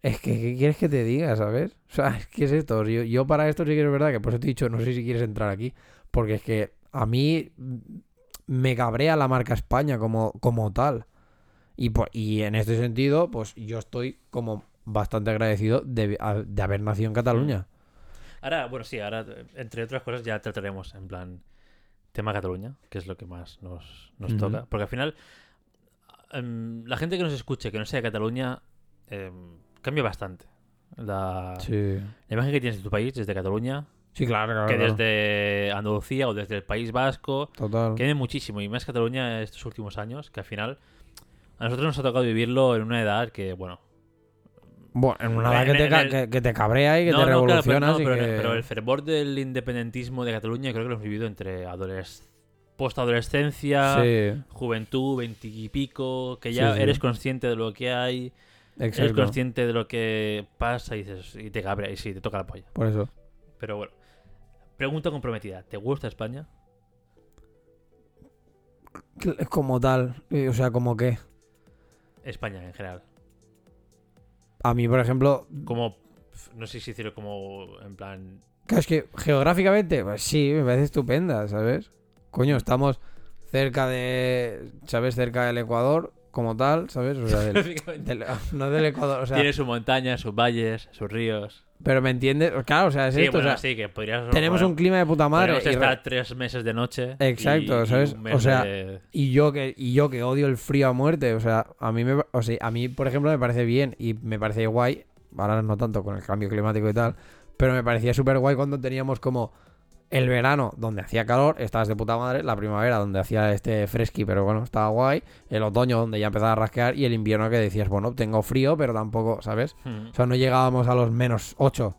Es que, ¿qué quieres que te diga, sabes? O sea, es que es esto. Yo, yo para esto sí que es verdad que por eso te he dicho, no sé si quieres entrar aquí. Porque es que a mí mm, me cabrea la marca España como, como tal. Y, por- y en este sentido, pues yo estoy como bastante agradecido de, de haber nacido en Cataluña. Ahora, bueno, sí, ahora, eh, entre otras cosas, ya trataremos en plan tema Cataluña, que es lo que más nos, nos toca. Porque al final, em, la gente que nos escuche, que no sea de Cataluña, em, cambia bastante. La, Sí. la imagen que tienes de tu país desde Cataluña, Sí, claro, claro. que desde Andalucía o desde el País Vasco, Total. que muchísimo. Y más Cataluña estos últimos años, que al final a nosotros nos ha tocado vivirlo en una edad que, bueno, Bueno, en una edad que te, el- que, que te cabrea y que no, te no, claro, pero, revolucionas no, y pero, que... pero el fervor del independentismo de Cataluña creo que lo hemos vivido entre adoles postadolescencia, Sí, juventud, veintipico, que ya Sí, sí. eres consciente de lo que hay, eres consciente de lo que pasa y dices y te cabrea y sí, te toca la polla. Por eso. Pero bueno, pregunta comprometida, ¿te gusta España? Como tal. O sea, como que... España en general. A mí, por ejemplo... Como, no sé si decirlo como en plan... Claro, es que geográficamente, pues sí, me parece estupenda, ¿sabes? Coño, estamos cerca de... ¿Sabes? Cerca del Ecuador, como tal, ¿sabes? O sea, del- del- no del Ecuador, o sea... Tiene sus montañas, sus valles, sus ríos. Pero me entiendes, claro, o sea, es Sí, esto, bueno, o sea, sí, que podrías... tenemos bueno, un clima de puta madre podríamos y, estar tres meses de noche. Exacto, y- y ¿sabes? mes O sea, de- y yo que y yo que odio el frío a muerte, o sea, a mí me o sea, a mí por ejemplo me parece bien y me parece guay, ahora no tanto con el cambio climático y tal, pero me parecía súper guay cuando teníamos como el verano donde hacía calor, estabas de puta madre, la primavera donde hacía este fresqui, pero bueno, estaba guay, el otoño donde ya empezaba a rasquear y el invierno que decías, bueno, tengo frío, pero tampoco, ¿sabes? Hmm. O sea, no llegábamos a los menos 8.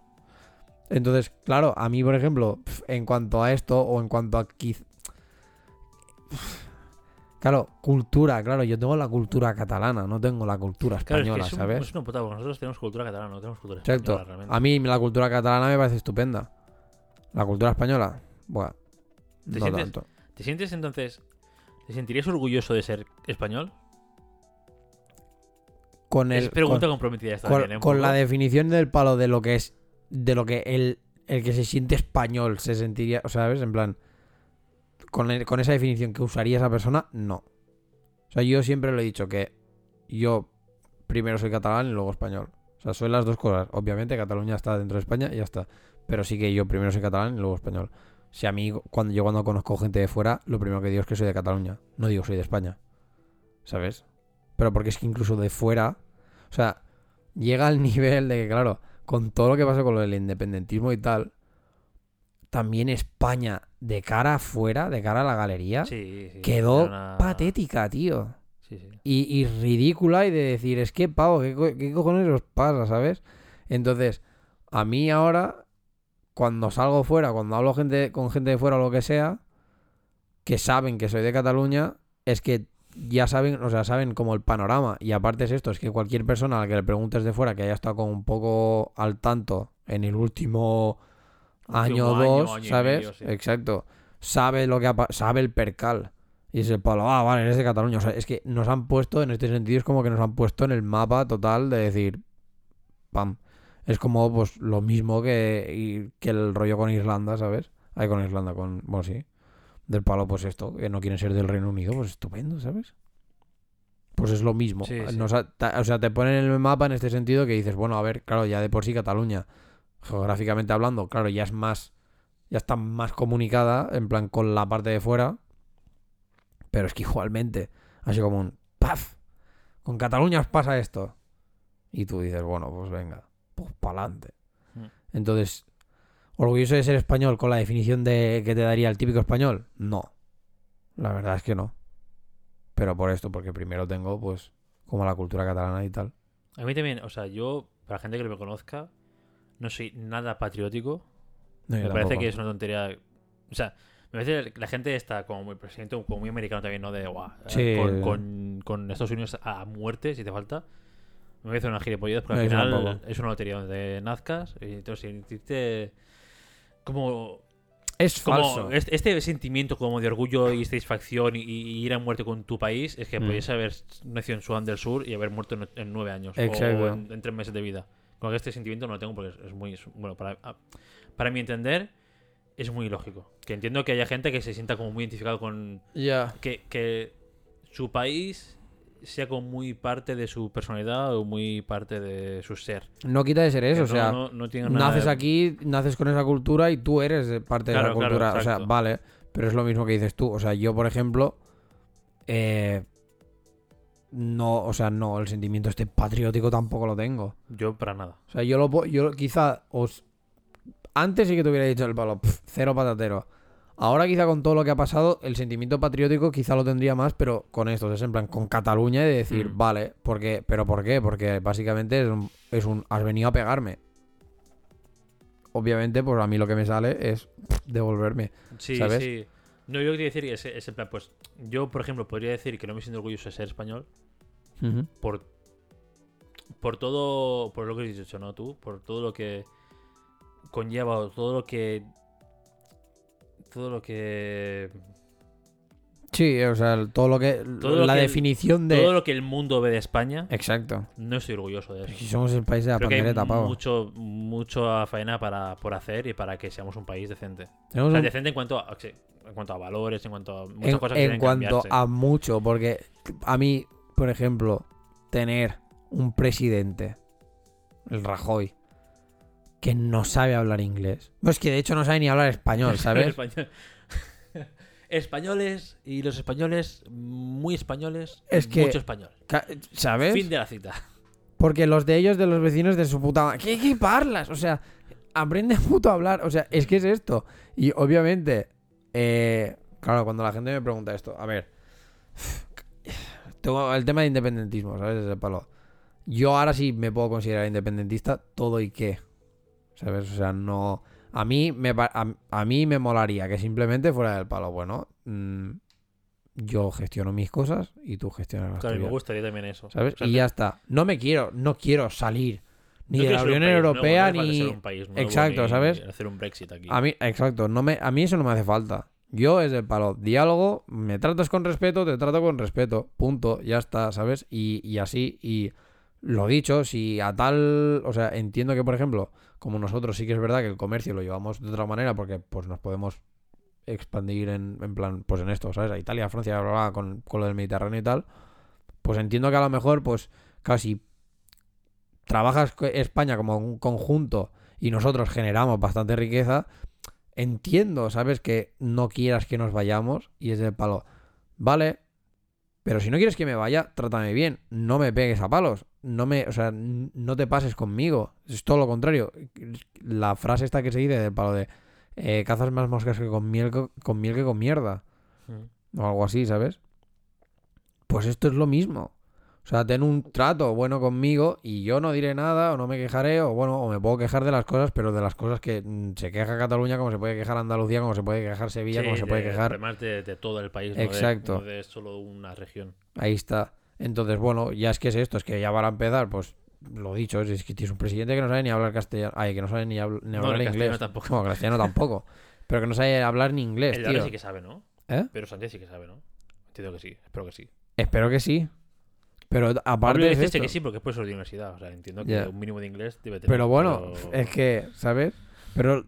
Entonces, claro, a mí, por ejemplo, en cuanto a esto o en cuanto a... Claro, cultura, claro, yo tengo la cultura catalana, no tengo la cultura Claro, española, es que es un, ¿sabes? es una putada, porque nosotros tenemos cultura catalana, no tenemos cultura Exacto. española realmente. A mí la cultura catalana me parece estupenda. La cultura española, bueno, ¿Te no sientes- tanto. ¿Te sientes entonces... ¿Te sentirías orgulloso de ser español? Con el, es pregunta con- comprometida esta con, también, ¿eh? Con la definición del palo de lo que es, de lo que el, el que se siente español se sentiría, o sea, ¿sabes? En plan, con, el- con esa definición que usaría esa persona, no. O sea, yo siempre lo he dicho que yo primero soy catalán y luego español. O sea, soy las dos cosas. Obviamente Cataluña está dentro de España y ya está. Pero sí que yo primero soy catalán y luego español. Si a mí, cuando yo cuando conozco gente de fuera, lo primero que digo es que soy de Cataluña. No digo soy de España. ¿Sabes? Pero porque es que incluso de fuera, o sea, llega al nivel de que, claro, con todo lo que pasa con lo del independentismo y tal, también España, de cara afuera, de cara a la galería, Sí, sí, quedó una- patética, tío. Sí, sí. Y, y ridícula y de decir, es que, pavo, ¿qué, co- qué cojones os pasa, sabes? Entonces, a mí ahora, cuando salgo fuera, cuando hablo gente, con gente de fuera o lo que sea, que saben que soy de Cataluña, es que ya saben, o sea, saben como el panorama. Y aparte es esto, es que cualquier persona a la que le preguntes de fuera que haya estado como un poco al tanto en el último año o dos, año ¿sabes? medio, sí. Exacto. Sabe lo que ha sabe el percal. Y es el palo, ah, vale, eres de Cataluña. O sea, es que nos han puesto, en este sentido, es como que nos han puesto en el mapa total de decir, pam. Es como, pues, lo mismo que, y- que el rollo con Irlanda, ¿sabes? Ahí con Irlanda, con, bueno, sí. Del palo, pues esto, que no quieren ser del Reino Unido, pues estupendo, ¿sabes? Pues es lo mismo. Sí, sí. Nos ha- ta- o sea, te ponen en el mapa en este sentido que dices, bueno, a ver, claro, ya de por sí Cataluña, geográficamente hablando, claro, ya es más, ya está más comunicada, en plan, con la parte de fuera. Pero es que igualmente, así como un ¡paf! Con Cataluña os pasa esto. Y tú dices, bueno, pues venga, pues pa'lante. Mm. Entonces, ¿orgulloso de ser español con la definición de que te daría el típico español? No. La verdad es que no. Pero por esto, porque primero tengo, pues, como la cultura catalana y tal. A mí también, o sea, yo, para la gente que no me conozca, no soy nada patriótico. No, me parece tampoco. que es una tontería. O sea, me parece que la gente está como muy presidente, como muy americano también, ¿no? De guau, eh, Sí. con, con, con Estados Unidos a muerte, si te falta. Me parece una gilipollez, porque No, al final es una lotería donde nazcas. Y entonces, sentirte como Es como falso. este, este sentimiento como de orgullo y satisfacción y, y ir a muerte con tu país es que Mm. podías haber nacido en Sudán del Sur y haber muerto en, en nueve años Exacto. o en, en tres meses de vida. Con este sentimiento no lo tengo porque es, es muy es- bueno para a- para mi entender es muy ilógico. Que entiendo que haya gente que se sienta como muy identificado con Ya. que, que su país sea como muy parte de su personalidad o muy parte de su ser. No quita de ser eso, Que o no- sea, no- no nada naces de- aquí, naces con esa cultura y tú eres parte de la claro, cultura. o sea, vale, pero es lo mismo que dices tú. O sea, yo, por ejemplo, eh, no, o sea, no, el sentimiento este patriótico tampoco lo tengo. Yo para nada. O sea, yo lo yo quizá os antes sí que te hubiera dicho el palo, pf, cero patatero. Ahora quizá con todo lo que ha pasado, el sentimiento patriótico quizá lo tendría más, pero con esto, es en plan, con Cataluña y de decir, Mm. vale, porque, pero ¿por qué? Porque básicamente es un, es un, has venido a pegarme. Obviamente, pues a mí lo que me sale es devolverme. Sí, ¿sabes? sí. No, yo quería decir es, es en plan, pues yo, por ejemplo, podría decir que no me siento orgulloso de ser español por por todo, por lo que has dicho, ¿no? Tú, por todo lo que conlleva, o todo lo que todo lo que Sí, o sea, todo lo que, Todo lo la que el- de... todo lo que el mundo ve de España, Exacto. no estoy orgulloso de Si eso. somos el país de la Creo que hay pandereta, pavo. mucho mucho faena para por hacer y para que seamos un país decente. O sea, un- decente en cuanto a en cuanto a valores, en cuanto a muchas en, cosas que en cuanto cambiarse. a mucho, porque a mí, por ejemplo, tener un presidente, el Rajoy, que no sabe hablar inglés. No, es que de hecho no sabe ni hablar español, ¿sabes? Español- Españoles y los españoles, muy españoles, Es que- mucho español. ¿Sabes? Fin de la cita. Porque los de ellos, de los vecinos de su puta madre. ¿Qué, qué parlas? O sea, aprende puto a hablar. O sea, es que es esto. Y obviamente, eh, claro, cuando la gente me pregunta esto, a ver, tengo el tema de independentismo, ¿sabes? Ese palo. Yo ahora sí me puedo considerar independentista, todo y qué. ¿Sabes? O sea, no... A mí me, a, a mí me molaría que simplemente fuera del palo, bueno, mm, yo gestiono mis cosas y tú gestionas las Claro, me gustaría también eso. ¿sabes? O sea, y ya está. No me quiero, no quiero salir ni de la Unión país nuevo, Europea no ni... un país nuevo, Exacto, ni ¿sabes? Hacer un Brexit aquí. A mí, exacto, no me, a mí eso no me hace falta. Yo es el palo, diálogo, me tratas con respeto, te trato con respeto, punto, ya está, ¿sabes? Y, y así, y lo dicho, si a tal, o sea, entiendo que, por ejemplo, como nosotros sí que es verdad que el comercio lo llevamos de otra manera porque pues nos podemos expandir en, en plan, pues en esto, ¿sabes? A Italia, a Francia, con, con lo del Mediterráneo y tal, pues entiendo que a lo mejor, pues casi trabajas España como un conjunto y nosotros generamos bastante riqueza, entiendo, ¿sabes? Que no quieras que nos vayamos y es del palo. Vale, pero si no quieres que me vaya, trátame bien. No me pegues a palos. No me, o sea, no te pases conmigo. Es todo lo contrario. La frase esta que se dice del palo de eh, cazas más moscas que con miel, co- con miel que con mierda. Mm. O algo así, ¿sabes? Pues esto es lo mismo. O sea, ten un trato bueno conmigo y yo no diré nada o no me quejaré o bueno, o me puedo quejar de las cosas, pero de las cosas que mm, se queja Cataluña como se puede quejar Andalucía, como se puede quejar Sevilla, Sí, como se puede de- quejar. Además de, de todo el país, no de- Exacto. no de solo una región. Ahí está. Entonces, bueno, ya es que es esto, es que ya para empezar, pues lo dicho, es, es que tienes un presidente que no sabe ni hablar castellano, ay, que no sabe ni, habl- ni No, hablar en castellano inglés. tampoco. No, castellano tampoco. pero que no sabe hablar ni inglés, El tío. ahora sí que sabe, ¿no? ¿Eh? Pero Sánchez sí que sabe, ¿no? Entiendo que sí, espero que sí. Espero que sí. Pero Pablo aparte dice esto, que sí porque es profesor de universidad. O sea, entiendo que un mínimo de inglés debe tener. Pero bueno, pero- es que, ¿sabes? Pero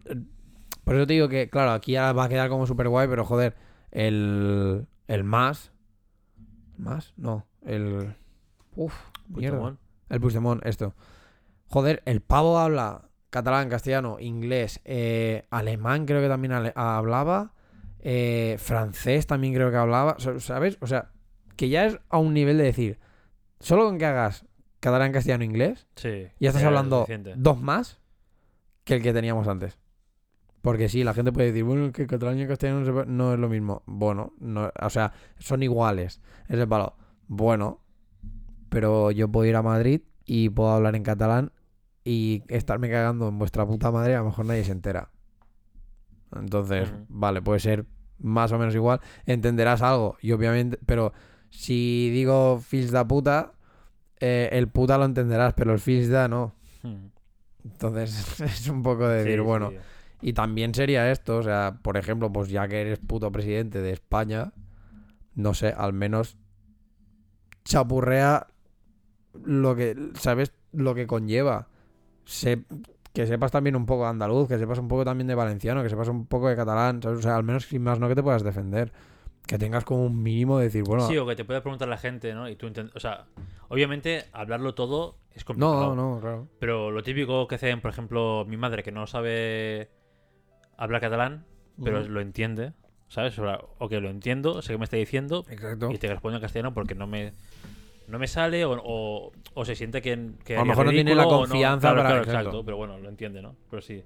por eso te digo que, claro, aquí ya va a quedar como súper guay, pero joder, el, el más. ¿Más? No, el. Uf, mierda. El Puigdemont, esto. Joder, el pavo habla catalán, castellano, inglés, eh, alemán creo que también hablaba, eh, francés también creo que hablaba, ¿sabes? O sea, que ya es a un nivel de decir, solo con que hagas catalán, castellano, inglés, Sí. ya estás hablando suficiente. dos más que el que teníamos antes. Porque sí, la gente puede decir, bueno, es que catalán y castellano no, se puede- no es lo mismo. Bueno, no, o sea, son iguales. Es el palo. Bueno, pero yo puedo ir a Madrid y puedo hablar en catalán y estarme cagando en vuestra puta madre, a lo mejor nadie se entera. Entonces, vale, puede ser más o menos igual. Entenderás algo, y obviamente, pero si digo fils da puta, eh, el puta lo entenderás, pero el fils da no. Hmm. Entonces es un poco de Sí, decir, bueno, sí. y también sería esto, o sea, por ejemplo, pues ya que eres puto presidente de España, no sé, al menos chapurrea lo que, ¿sabes? Lo que conlleva. Se- que sepas también un poco de andaluz, que sepas un poco también de valenciano, que sepas un poco de catalán, ¿sabes? O sea, al menos sin más no que te puedas defender. Que tengas como un mínimo de decir, bueno, Sí, o que te pueda preguntar la gente, ¿no? Y tú O sea, obviamente hablarlo todo es no, complicado. no, claro. Pero lo típico que hacen, por ejemplo, mi madre que no sabe hablar catalán, pero lo entiende, ¿sabes? O que lo entiendo, sé que me está diciendo, Exacto. y te respondo en castellano porque no me no me sale o, o, o se siente que, que A lo mejor no tiene la ridículo confianza Claro, para- claro, exacto. exacto, pero bueno, lo entiende, ¿no? Pero sí.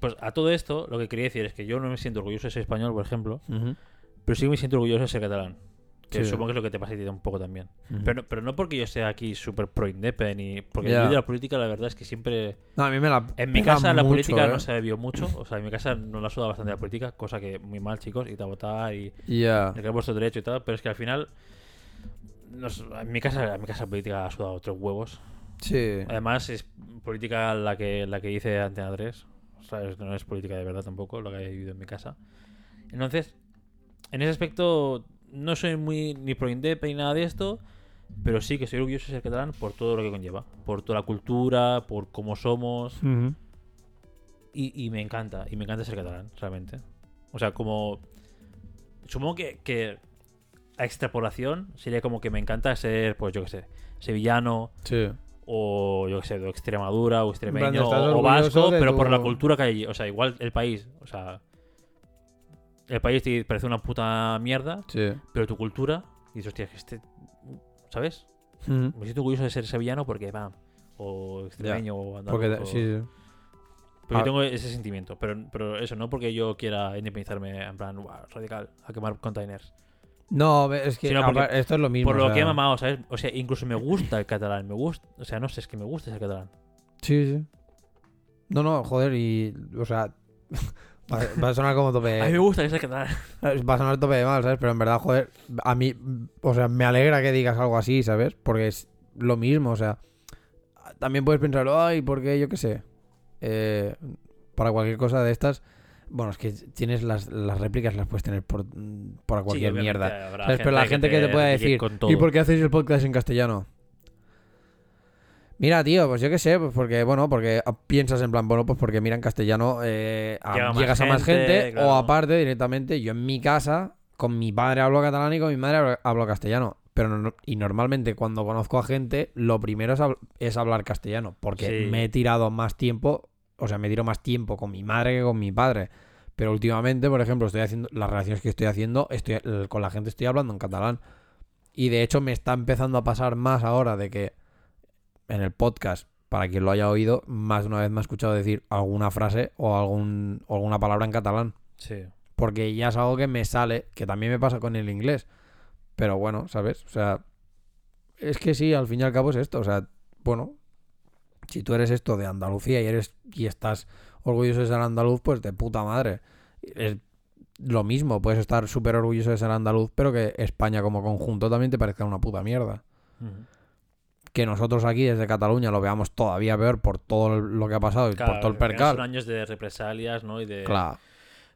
Pues a todo esto, lo que quería decir es que yo no me siento orgulloso de ser español, por ejemplo, Ujú. pero sí me siento orgulloso de ser catalán. Que Sí. supongo que es lo que te pasa a ti un poco también. Ujú. Pero, no- pero no porque yo sea aquí súper pro independ y porque Ya. yo de la política la verdad es que siempre No, a mí me la en mi casa la mucho, política ¿eh? no se vio mucho o sea en mi casa no la suda bastante la política cosa que muy mal chicos y te votar y Ya. de que es vuestro derecho y tal pero es que al final nos- en mi casa en mi casa política ha sudado tres huevos Sí. además es política la que la que dice Antena 3 ¿sabes? no es política de verdad tampoco lo que he vivido en mi casa entonces en ese aspecto no soy muy ni pro ni nada de esto pero sí que soy orgulloso de ser catalán por todo lo que conlleva por toda la cultura por cómo somos y, y me encanta, y me encanta ser catalán, realmente. O sea, como. Supongo que, que a extrapolación sería como que me encanta ser, pues yo qué sé, sevillano, Sí. o yo qué sé, de Extremadura, o extremeño, o, vasco, pero tu- por la cultura que hay. O sea, igual el país, o sea. El país te parece una puta mierda, Sí. pero tu cultura, y dices, hostia, que este. ¿Sabes? Ujú. Me siento orgulloso de ser sevillano porque, va. O extremeño, o andaluz. Porque, o- sí, sí. Porque Ah. yo tengo ese sentimiento, pero, pero eso, no porque yo quiera independizarme en plan, "Buah, radical, a quemar containers. No, es que no, porque- esto es lo mismo. Por lo o sea, que he mamado, ¿sabes? O sea, incluso me gusta el catalán, me gusta, o sea, no sé, es que me gusta el catalán. Sí, sí. No, no, joder, y. O sea. va, va a sonar como tope. A mí me gusta que sea catalán. Va a sonar tope de mal, ¿sabes? Pero en verdad, joder, a mí, o sea, me alegra que digas algo así, ¿sabes? Porque es lo mismo, o sea, también puedes pensar, ay, ¿por qué? Yo qué sé. Eh, para cualquier cosa de estas, bueno, es que tienes las, las réplicas, las puedes tener por, por cualquier Sí, mierda. Pero la gente que te pueda rique decir. ¿y por qué hacéis el podcast en castellano? Mira, tío, pues yo qué sé, pues porque, bueno, porque piensas en plan, bueno, pues porque mira en castellano eh, a- llegas a más gente, gente, claro. o aparte directamente, yo en mi casa, con mi padre hablo catalán y con mi madre hablo, hablo castellano. Pero no- y normalmente cuando conozco a gente, lo primero es, hab- es hablar castellano, porque Sí. me he tirado más tiempo, o sea, me tiro más tiempo con mi madre que con mi padre. Pero últimamente, por ejemplo, estoy haciendo las relaciones que estoy haciendo, estoy con la gente estoy hablando en catalán. Y de hecho me está empezando a pasar más ahora de que en el podcast, para quien lo haya oído, más de una vez me ha escuchado decir alguna frase o, algún, o alguna palabra en catalán. Sí. Porque ya es algo que me sale, que también me pasa con el inglés. Pero bueno, ¿sabes? O sea, es que sí, al fin y al cabo es esto. O sea, bueno, si tú eres esto de Andalucía y eres y estás orgulloso de ser andaluz, pues de puta madre. Es lo mismo, puedes estar súper orgulloso de ser andaluz, pero que España como conjunto también te parezca una puta mierda que nosotros aquí desde Cataluña lo veamos todavía peor por todo lo que ha pasado y Claro, por todo el percal. Son años de represalias, ¿no? Y de Claro.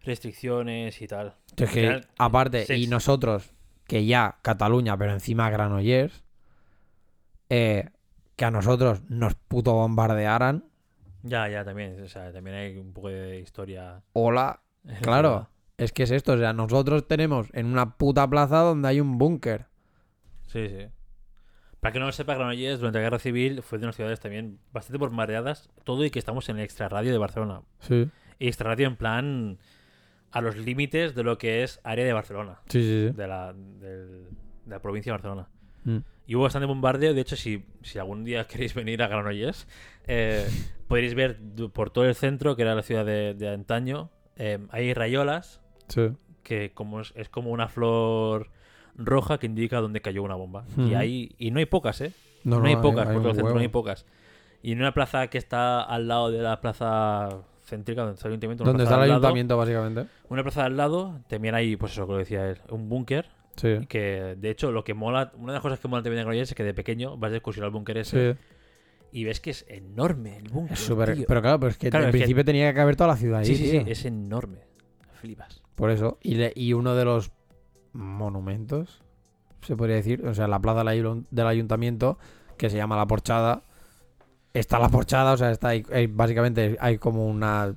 restricciones y tal. Es que, final, aparte, y nosotros, que ya Cataluña, pero encima Granollers, eh, que a nosotros nos puto bombardearan, Ya, ya, también. O sea, también hay un poco de historia. hola, claro, es que es esto, o sea, nosotros tenemos en una puta plaza donde hay un búnker. Sí, sí. Para que no lo sepa, Granollers durante la Guerra Civil fue de unas ciudades también bastante bombardeadas. Todo y que estamos en el extra radio de Barcelona. Sí, Y extra radio en plan a los límites de lo que es área de Barcelona. sí, sí. De la, del- de la provincia de Barcelona. Mm. Y hubo bastante bombardeo. De hecho, si, si algún día queréis venir a Granollers, eh, podréis ver por todo el centro, que era la ciudad de, de antaño, eh, hay rayolas Sí. que como es, es como una flor roja que indica dónde cayó una bomba. Y Ujú. hay y no hay pocas, ¿eh? No, No, hay pocas, hay por todo el centro no hay pocas. Y en una plaza que está al lado de la plaza céntrica, donde está el ayuntamiento, Donde está el al lado- ayuntamiento, básicamente. una plaza al lado, también hay, pues eso que lo decía él, un búnker. Sí. Que de hecho, lo que mola, una de las cosas que mola también de es que de pequeño vas de excursión al búnker ese Sí. y ves que es enorme el búnker. Tío. Pero claro, pero es que Claro, en es que- principio tenía que caber toda la ciudad ahí, sí, sí, sí, tío. es enorme. Flipas. Por eso. Y, le- y uno de los monumentos, se podría decir, o sea, la plaza del ayu- del ayuntamiento, que se llama La Porchada. Está la porchada, o sea, está ahí, básicamente hay como una.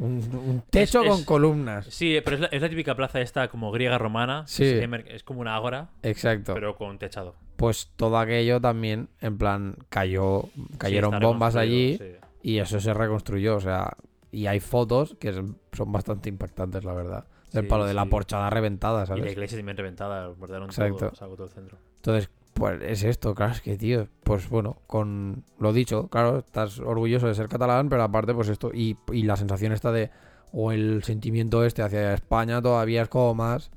Un, un techo Es- con es- columnas. Sí, pero es la, es la típica plaza esta como griega romana. Sí. Es como una ágora, Exacto. pero con techado. Pues todo aquello también, en plan, cayó. Cayeron Sí, bombas allí sí. y eso se reconstruyó, o sea. Y hay fotos que son- bastante impactantes, la verdad. Del Sí, palo de la porchada reventada, Y ¿sabes? la iglesia también reventada, bordaron Exacto. todo, todo el centro. Entonces, pues es esto, claro, es que, tío, pues bueno, con lo dicho, claro, estás orgulloso de ser catalán, pero aparte, pues esto, y, y la sensación esta de, o el sentimiento este hacia España todavía es como más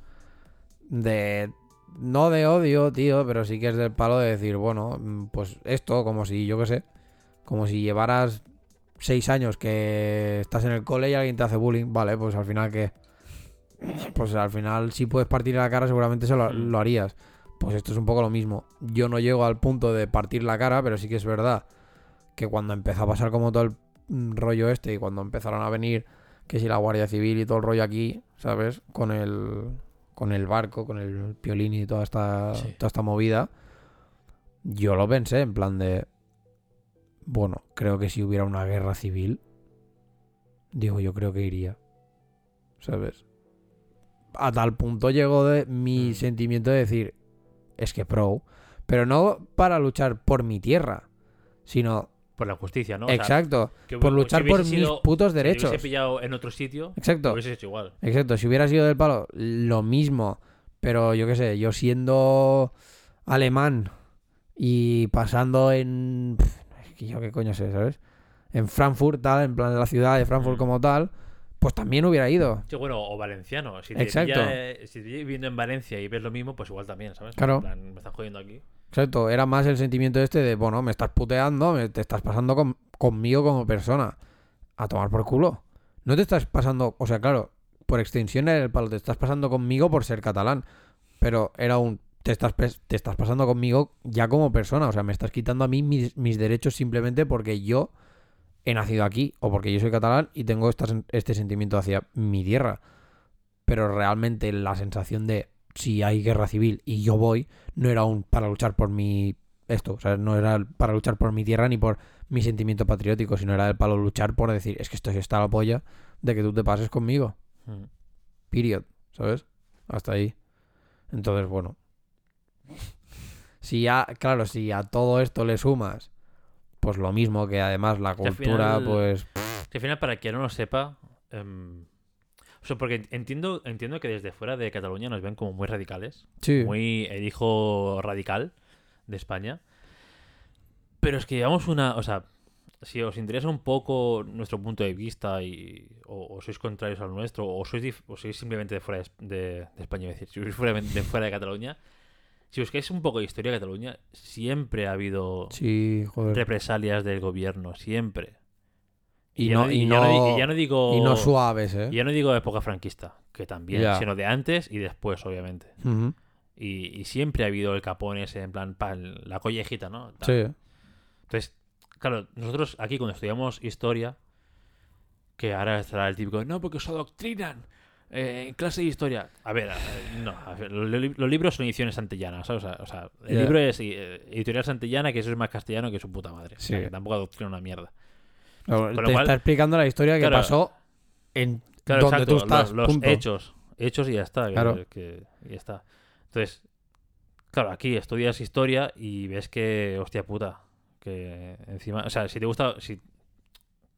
de, no de odio, tío, pero sí que es del palo de decir, bueno, pues esto, como si, yo qué sé, como si llevaras seis años que estás en el cole y alguien te hace bullying, vale, pues al final que... Pues al final, si puedes partir la cara, seguramente se lo, Mm. lo harías. Pues esto es un poco lo mismo. Yo no llego al punto de partir la cara, pero sí que es verdad que cuando empezó a pasar como todo el mm, rollo este y cuando empezaron a venir, que si la Guardia Civil y todo el rollo aquí, ¿sabes? Con el, con el barco, con el piolín y toda esta, Sí. toda esta movida, yo lo pensé en plan de, bueno, creo que si hubiera una guerra civil, digo, yo creo que iría, ¿sabes? A tal punto llegó de mi Mm. sentimiento de decir, es que pro, pero no para luchar por mi tierra, sino, Por la justicia, ¿no? O sea, exacto, que por luchar si por mis putos Si derechos. hubiese pillado en otro sitio, Exacto, hubiese hecho igual. exacto. Si hubiera sido del palo, lo mismo. Pero yo qué sé, yo siendo alemán y pasando en. yo qué coño sé, ¿sabes? En Frankfurt, tal, en plan de la ciudad de Frankfurt Mm. como tal, pues también hubiera ido. Sí, bueno, o valenciano. Si te, Exacto. pilla, eh, si te en Valencia y ves lo mismo, pues igual también, ¿sabes? Claro. En plan, me están jodiendo aquí. Exacto, era más el sentimiento este de, bueno, me estás puteando, me- te estás pasando con, conmigo como persona. A tomar por culo. No te estás pasando, o sea, claro, por extensión era el palo, te estás pasando conmigo por ser catalán. Pero era un, te estás, te estás pasando conmigo ya como persona. O sea, me estás quitando a mí mis, mis derechos simplemente porque yo he nacido aquí o porque yo soy catalán y tengo esta este sentimiento hacia mi tierra. Pero realmente la sensación de si hay guerra civil y yo voy, no era un para luchar por mi esto, o sea, no era para luchar por mi tierra ni por mi sentimiento patriótico, sino era el para luchar por decir, es que esto está la polla de que tú te pases conmigo. Mm. Period, ¿sabes? Hasta ahí. Entonces, bueno. Si ya, claro, si a todo esto le sumas, pues lo mismo que además la cultura, final- pues... Que al final, para quien no lo sepa, em, o sea, porque entiendo, entiendo que desde fuera de Cataluña nos ven como muy radicales, Sí. muy el hijo radical de España. Pero es que llevamos una, o sea, si os interesa un poco nuestro punto de vista y o, o sois contrarios al nuestro o sois, o sois simplemente de fuera de, de- de España, es decir, si sois fuera de, fuera de Cataluña, si buscáis un poco de historia de Cataluña, siempre ha habido Sí, joder. represalias del gobierno, siempre. Y no- y ya no- di- y ya no digo Y no suaves, ¿eh? y ya no digo época franquista, que también, sino de antes y después, obviamente. Y, y siempre ha habido el capón ese, en plan, pal, la collejita, ¿no? Tal. Sí. Entonces, claro, nosotros aquí cuando estudiamos historia, que ahora estará el típico, no, porque os adoctrinan eh, en clase de historia. A ver, no, a ver, los libros son ediciones santillanas. O sea, o sea, el libro es eh, editorial santillana, que eso es más castellano que su puta madre. O sea, que tampoco adoctrina una mierda. Con te cual- está explicando la historia que pasó en Claro, donde exacto, tú estás. los, los hechos. Hechos y ya está. Claro. que- y ya está. Entonces, claro, aquí estudias historia y ves que, hostia puta, que encima, o sea, si te gusta, si,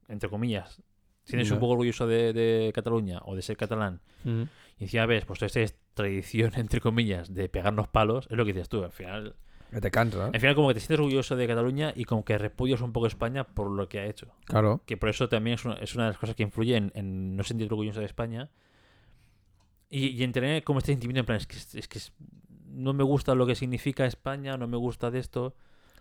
entre comillas, tienes un poco orgulloso de, de Cataluña o de ser catalán, Ujú. y encima ves, pues esta tradición, entre comillas, de pegarnos palos, es lo que dices tú, al final, Que te cansas. al final como que te sientes orgulloso de Cataluña y como que repudias un poco España por lo que ha hecho Claro. que por eso también es una, es una de las cosas que influye en, en no sentirte orgulloso de España y, y en tener como este sentimiento en plan, es que, es que es- no me gusta lo que significa España, no me gusta de esto,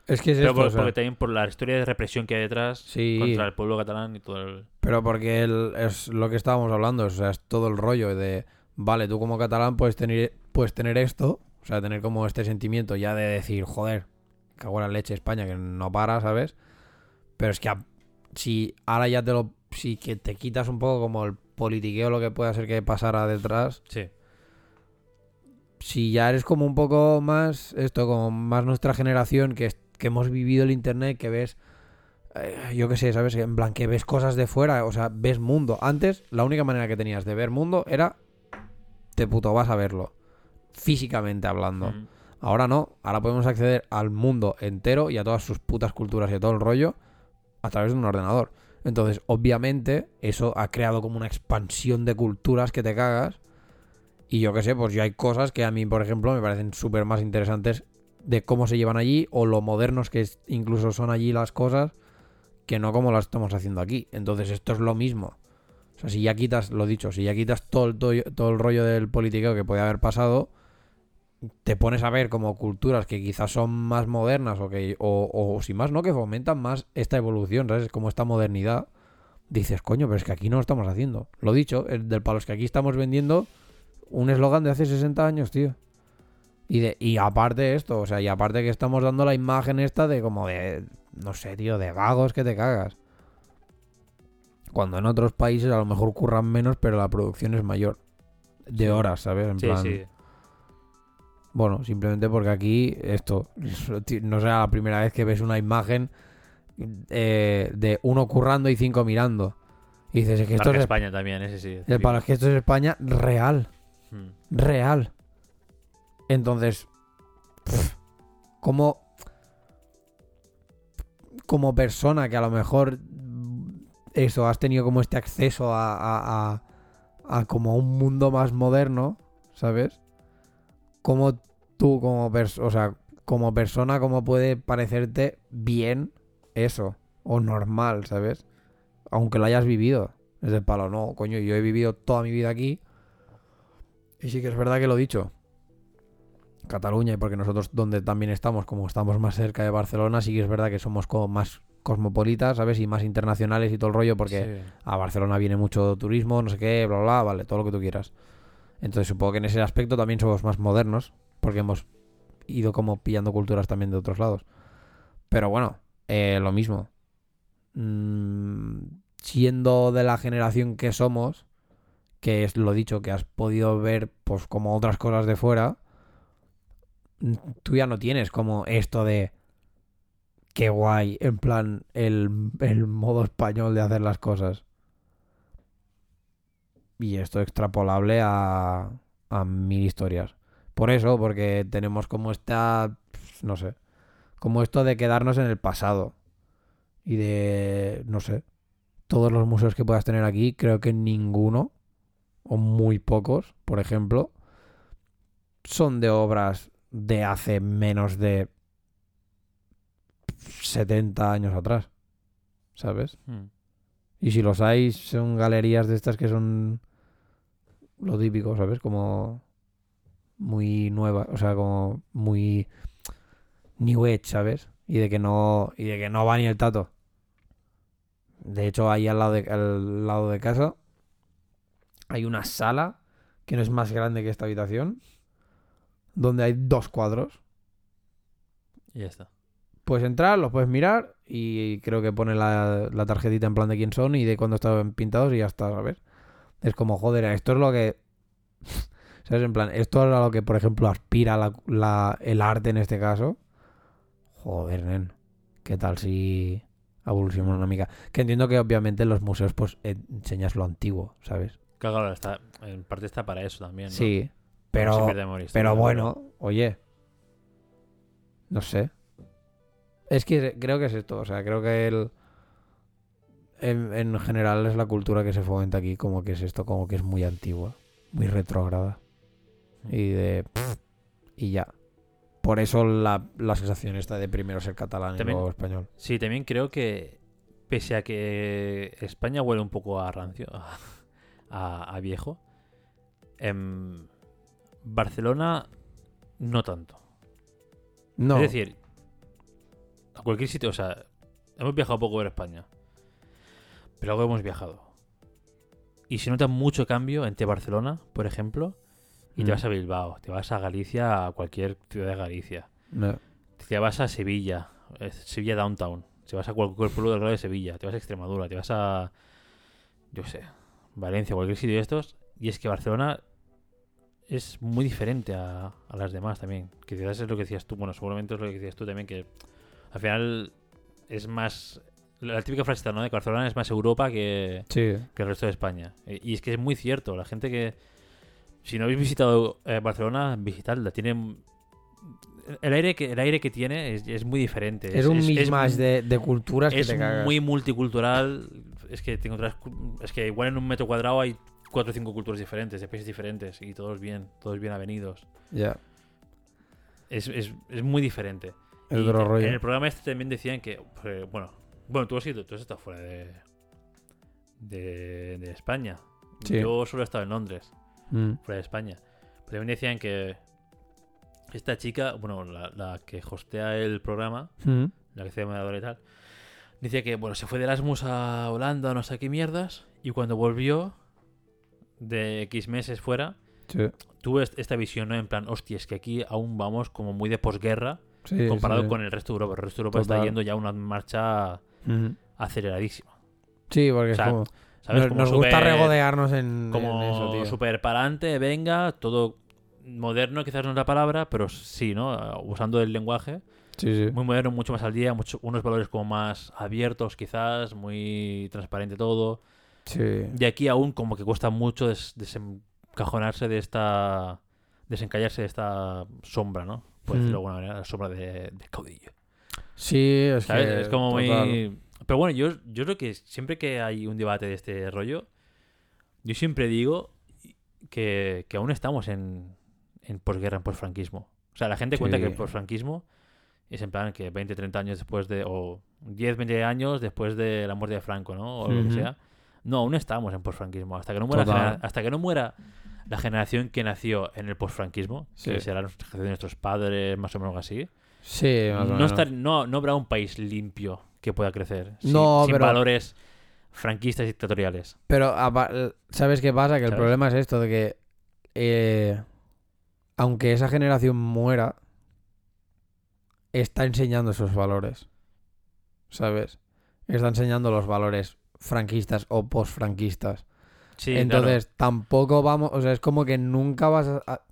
Es que es pero esto, por- o sea, porque también por la historia de represión que hay detrás Sí. contra el pueblo catalán y todo el... Pero porque el- es lo que estábamos hablando, o sea, es todo el rollo de, vale, tú como catalán puedes tener, puedes tener esto, o sea, tener como este sentimiento ya de decir, joder, cago en la leche España, que no para, ¿sabes? Pero es que a- si ahora ya te lo, si que te quitas un poco como el politiqueo, lo que pueda ser que pasara detrás, Sí, si ya eres como un poco más, esto, como más nuestra generación, que, que hemos vivido el internet, que ves, eh, yo qué sé, ¿sabes? En plan, que ves cosas de fuera, o sea, ves mundo. Antes, la única manera que tenías de ver mundo era, te puto vas a verlo, físicamente hablando. Mm. Ahora no, ahora podemos acceder al mundo entero y a todas sus putas culturas y a todo el rollo a través de un ordenador. Entonces, obviamente, eso ha creado como una expansión de culturas que te cagas. Y yo qué sé, pues yo hay cosas que a mí, por ejemplo, me parecen súper más interesantes de cómo se llevan allí o lo modernos que incluso son allí las cosas que no como las estamos haciendo aquí. Entonces, esto es lo mismo. O sea, si ya quitas, lo dicho, si ya quitas todo el, todo, todo el rollo del politiqueo que puede haber pasado, te pones a ver como culturas que quizás son más modernas o que o, o sin más no que fomentan más esta evolución sabes como esta modernidad dices coño pero es que aquí no lo estamos haciendo lo dicho el del palo es que aquí estamos vendiendo un eslogan de hace 60 años tío y de y aparte esto o sea y aparte que estamos dando la imagen esta de como de no sé tío de vagos que te cagas cuando en otros países a lo mejor curran menos pero la producción es mayor de horas sabes en sí, plan sí. bueno, simplemente porque aquí esto no será la primera vez que ves una imagen eh, de uno currando y cinco mirando. Y dices, es que esto Marca es, España también, ese sí. es que esto es España real, Mm. real. Entonces, como como persona que a lo mejor eso has tenido como este acceso a, a, a- como un mundo más moderno, ¿sabes? Como tú como pers- o sea, como persona cómo puede parecerte bien eso o normal, ¿sabes? Aunque lo hayas vivido. Es del palo, no, coño, yo he vivido toda mi vida aquí. Y sí que es verdad que lo he dicho. Cataluña, y porque nosotros donde también estamos, como estamos más cerca de Barcelona, sí que es verdad que somos como más cosmopolitas, ¿sabes? Y más internacionales y todo el rollo, porque Sí. a Barcelona viene mucho turismo, no sé qué, bla, bla, vale, todo lo que tú quieras. Entonces supongo que en ese aspecto también somos más modernos, porque hemos ido como pillando culturas también de otros lados. Pero bueno, eh, lo mismo. Mm, siendo de la generación que somos, que es lo dicho, que has podido ver pues como otras cosas de fuera, tú ya no tienes como esto de qué guay, en plan el, el modo español de hacer las cosas. Y esto extrapolable a, a mil historias. Por eso, porque tenemos como esta, no sé, como esto de quedarnos en el pasado. Y de, no sé, todos los museos que puedas tener aquí, creo que ninguno, o muy pocos, por ejemplo, son de obras de hace menos de 70 años atrás. ¿Sabes? Mm. Y si los hay, son galerías de estas que son lo típico, ¿sabes? Como muy nueva, o sea, como muy new age, ¿sabes? Y de que no y de que no va ni el tato. De hecho, ahí al lado de al lado de casa hay una sala que no es más grande que esta habitación, donde hay dos cuadros. Y ya está. Puedes entrar, los puedes mirar y creo que pone la, la tarjetita en plan de quién son y de cuándo estaban pintados y ya está, ¿sabes? Es como, joder, esto es lo que... ¿Sabes? En plan, esto es a lo que, por ejemplo, aspira la- la- el arte en este caso. Joder, nen. ¿Qué tal si evoluciona una mica? Que entiendo que obviamente en los museos pues enseñas lo antiguo, ¿sabes? Claro, claro, está, en parte está para eso también. ¿no? Sí, pero... Pero bueno, oye. No sé. Es que creo que es esto. O sea, creo que el. En, en general es la cultura que se fomenta aquí, como que es esto, como que es muy antigua, muy retrógrada. Y de. pff, y ya. Por eso la, la sensación esta de primero ser catalán y También- luego español. Sí, también creo que pese a que España huele un poco a rancio, a, a viejo, en Barcelona no tanto. No. Es decir, a cualquier sitio, o sea, hemos viajado poco por España, pero algo hemos viajado. Y se nota mucho cambio entre Barcelona, por ejemplo, y te Mm. vas a Bilbao, te vas a Galicia, a cualquier ciudad de Galicia. no. Te vas a Sevilla, Sevilla Downtown. Te vas a cualquier pueblo del grado de Sevilla. Te vas a Extremadura, te vas a. Yo sé, Valencia, cualquier sitio de estos. Y es que Barcelona es muy diferente a, a las demás también. Que quizás es lo que decías tú. Bueno, seguramente es lo que decías tú también. Que al final es más. La típica frase esta, ¿no? De Barcelona es más Europa que, Sí. que el resto de España. Y es que es muy cierto. La gente que. Si no habéis visitado eh, Barcelona, visitadla. Tiene. El aire que, el aire que tiene es, es muy diferente. Es, un es, mismatch de, de culturas es que te cagas. muy multicultural. Es que tengo otras. Es que igual en un metro cuadrado hay cuatro o cinco culturas diferentes, de países diferentes. Y todos bien, todos bien avenidos. Ya. Es, es, es muy diferente. Es Y otro rollo. En el programa este también decían que. pues, bueno, bueno, tú has ido, tú has estado fuera de. de, de España. Sí. Yo solo he estado en Londres, Mm. fuera de España. Pero también decían que. Esta chica, bueno, la, la que hostea el programa, Mm. la que hace moderadora y tal, decía que, bueno, se fue de Erasmus a Holanda, no sé qué mierdas, y cuando volvió de X meses fuera, Sí. tuvo est- esta visión, ¿no? En plan, hostia, es que aquí aún vamos como muy de posguerra Sí, comparado sí. con el resto de Europa. El resto de Europa está yendo ya a una marcha aceleradísima. Sí, porque O sea, es como, ¿Sabes? nos, Como nos gusta regodearnos en, Como en eso, tío. súper para adelante, venga, todo moderno, quizás no es la palabra, pero sí, ¿no? Usando el lenguaje. Sí, sí. Muy moderno, mucho más al día, mucho, unos valores como más abiertos, quizás, muy transparente todo. Sí. Y aquí aún como que cuesta mucho des- desencajonarse de esta... desencallarse de esta sombra, ¿no? Por decirlo de Mm. alguna manera, la sombra de, de caudillo. Sí, es ¿Sabes? que es como total. muy... Pero bueno, yo, yo creo que siempre que hay un debate de este rollo, yo siempre digo que, que aún estamos en, en posguerra, en posfranquismo. O sea, la gente cuenta Sí. que el posfranquismo es en plan que 20, 30 años después de... o 10, 20 años después de la muerte de Franco, ¿no? O lo que sea. No, aún estamos en posfranquismo. Hasta que no muera, genera- hasta que no muera la generación que nació en el posfranquismo, Sí. que será la generación de nuestros padres, más o menos así, Sí, más o no, menos. estar- no, no habrá un país limpio que pueda crecer. Sin, No, sin pero- valores franquistas y dictatoriales. Pero, apa- ¿sabes qué pasa? Que el ¿Sabes? problema es esto, de que eh, aunque esa generación muera, está enseñando esos valores. ¿Sabes? Está enseñando los valores franquistas o posfranquistas. Sí, Entonces, tampoco vamos, o sea, es como que nunca vas a...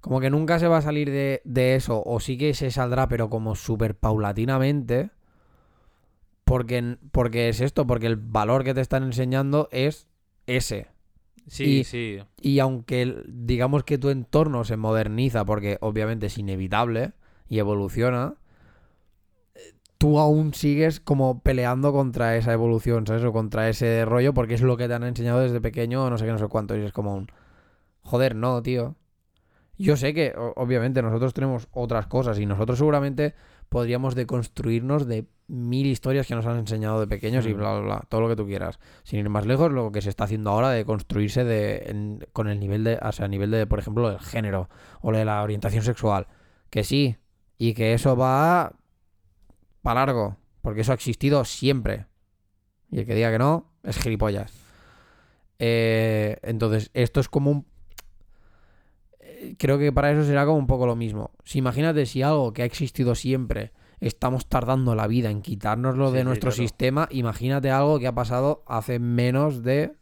como que nunca se va a salir de, de eso, o sí que se saldrá, pero como súper paulatinamente. Porque, porque es esto, porque el valor que te están enseñando es ese. Sí, y- sí. Y aunque digamos que tu entorno se moderniza, porque obviamente es inevitable y evoluciona, tú aún sigues como peleando contra esa evolución, ¿sabes? O contra ese rollo, porque es lo que te han enseñado desde pequeño, no sé qué, no sé cuánto. Y es como un... Joder, no, tío. Yo sé que, obviamente, nosotros tenemos otras cosas y nosotros seguramente podríamos deconstruirnos de mil historias que nos han enseñado de pequeños y Mm. bla, bla, bla, todo lo que tú quieras. Sin ir más lejos, lo que se está haciendo ahora de construirse de, en- con el nivel de, o sea, a nivel de, por ejemplo, del género o de la orientación sexual. Que sí, y que eso va para largo, porque eso ha existido siempre. Y el que diga que no, es gilipollas. Eh, entonces, esto es como un... Creo que para eso será como un poco lo mismo. Si imagínate si algo que ha existido siempre estamos tardando la vida en quitárnoslo Sí, de sí, nuestro claro. sistema, imagínate algo que ha pasado hace menos de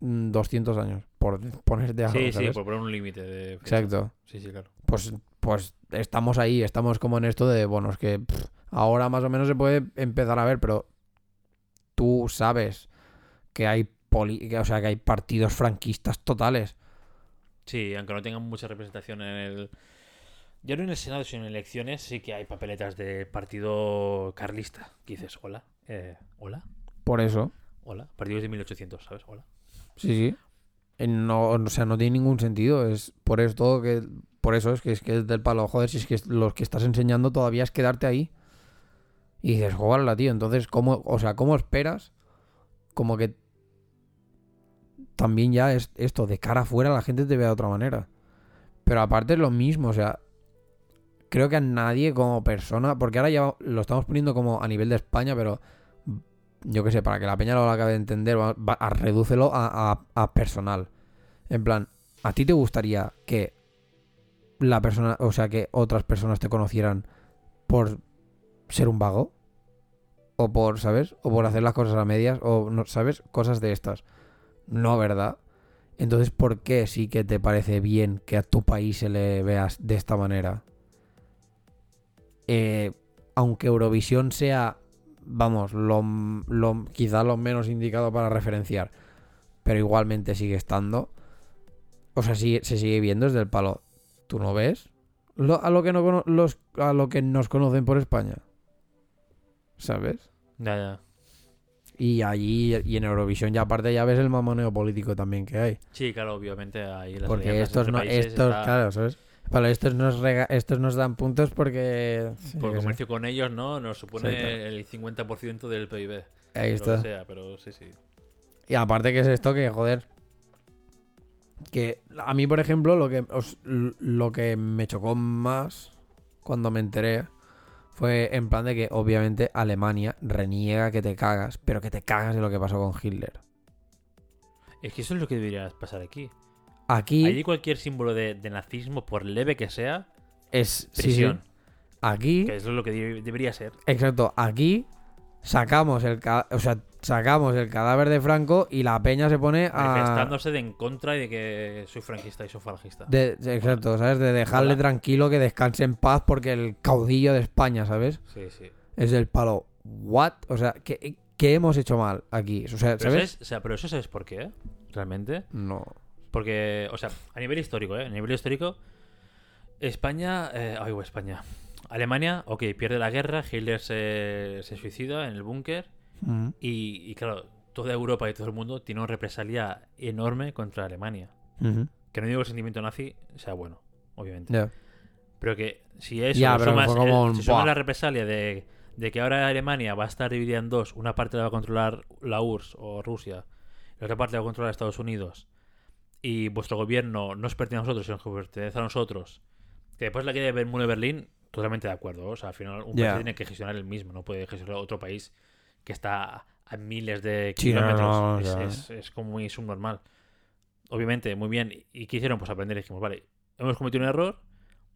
mm, 200 años, por ponerte algo, Sí, por poner un límite de. Exacto. Sí, sí, claro. Pues, pues estamos ahí, estamos como en esto de, bueno, es que pff, ahora más o menos se puede empezar a ver, pero tú sabes que hay poli que, o sea, que hay partidos franquistas totales. Sí, aunque no tengan mucha representación en el. Ya no en el Senado, sino en elecciones, sí que hay papeletas de partido carlista. Que dices, hola, eh, hola, Por eso. hola. Partidos de 1800, ¿sabes? Hola. Sí, sí. Eh, No, o sea, no tiene ningún sentido. Es por esto que. Por eso es que es que es del palo. Joder, si es que los que estás enseñando todavía es quedarte ahí. Y dices, joderla, tío. Entonces, ¿cómo, o sea, ¿cómo esperas? Como que también ya es esto, de cara afuera la gente te ve de otra manera. Pero aparte es lo mismo, o sea, creo que a nadie como persona, porque ahora ya lo estamos poniendo como a nivel de España, pero yo qué sé, para que la peña lo acabe de entender, va, va- a, redúcelo a- a personal. En plan, ¿a ti te gustaría que la persona, o sea, que otras personas te conocieran por ser un vago? O por, ¿sabes? O por hacer las cosas a medias, o, no, ¿sabes? Cosas de estas. No, ¿verdad? Entonces, ¿por qué sí que te parece bien que a tu país se le veas de esta manera? Eh, aunque Eurovisión sea, vamos, lo, lo, quizá lo menos indicado para referenciar, pero igualmente sigue estando. O sea, sigue- se sigue viendo desde el palo. ¿Tú no ves? A, lo que no, los, a lo que nos conocen por España. ¿Sabes? Ya, ya. Y allí, y en Eurovisión, ya aparte ya ves el mamoneo político también que hay. Sí, claro, obviamente ahí las Porque estos no, estos, está- claro, ¿sabes? Para estos nos, rega- estos nos dan puntos porque... sí, Por sé. comercio con ellos, ¿no? Nos supone Sí, claro. el 50% del PIB. Ahí está. sea, pero sí, sí. Y aparte que es esto que, joder, que a mí, por ejemplo, lo que, os- lo que me chocó más cuando me enteré fue en plan de que obviamente Alemania reniega que te cagas, pero que te cagas de lo que pasó con Hitler. Es que eso es lo que debería pasar aquí. Aquí Allí cualquier símbolo de, de nazismo, por leve que sea, es... sí, sí. prisión. Aquí... Que eso es lo que de- debería ser. Exacto, aquí sacamos el, o sea, sacamos el cadáver de Franco y la peña se pone a... Manifestándose de en contra y de que soy franquista y soy falangista. De, exacto, ¿sabes? De dejarle Hola. tranquilo que descanse en paz porque el caudillo de España, ¿sabes? Sí, sí. Es el palo. ¿What? O sea, ¿qué, qué hemos hecho mal aquí? O sea, Pero, ¿sabes? ¿sabes? O sea, pero eso sabes por qué, realmente. No. Porque, o sea, a nivel histórico, ¿eh? A nivel histórico, España. Eh, ay, España. Alemania, ok, pierde la guerra, Hitler se, se suicida en el búnker. Mm. Y, y claro, toda Europa y todo el mundo tiene una represalia enorme contra Alemania. Que no digo que el sentimiento nazi sea bueno, obviamente. Pero que si eso sumas, como el- un si la represalia de, de que ahora Alemania va a estar dividida en dos, una parte la va a controlar la URSS o Rusia, y la otra parte la va a controlar Estados Unidos, y vuestro gobierno no os pertenece a nosotros, sino que pertenece a nosotros, que después la muro de Berlín, totalmente de acuerdo. O sea, al final un país tiene que gestionar el mismo, no puede gestionar otro país que está a miles de Sí, no, no, kilómetros. no, es, es- es como muy subnormal. Obviamente, muy bien. ¿Y qué hicieron? Pues aprender. Dijimos, vale, hemos cometido un error,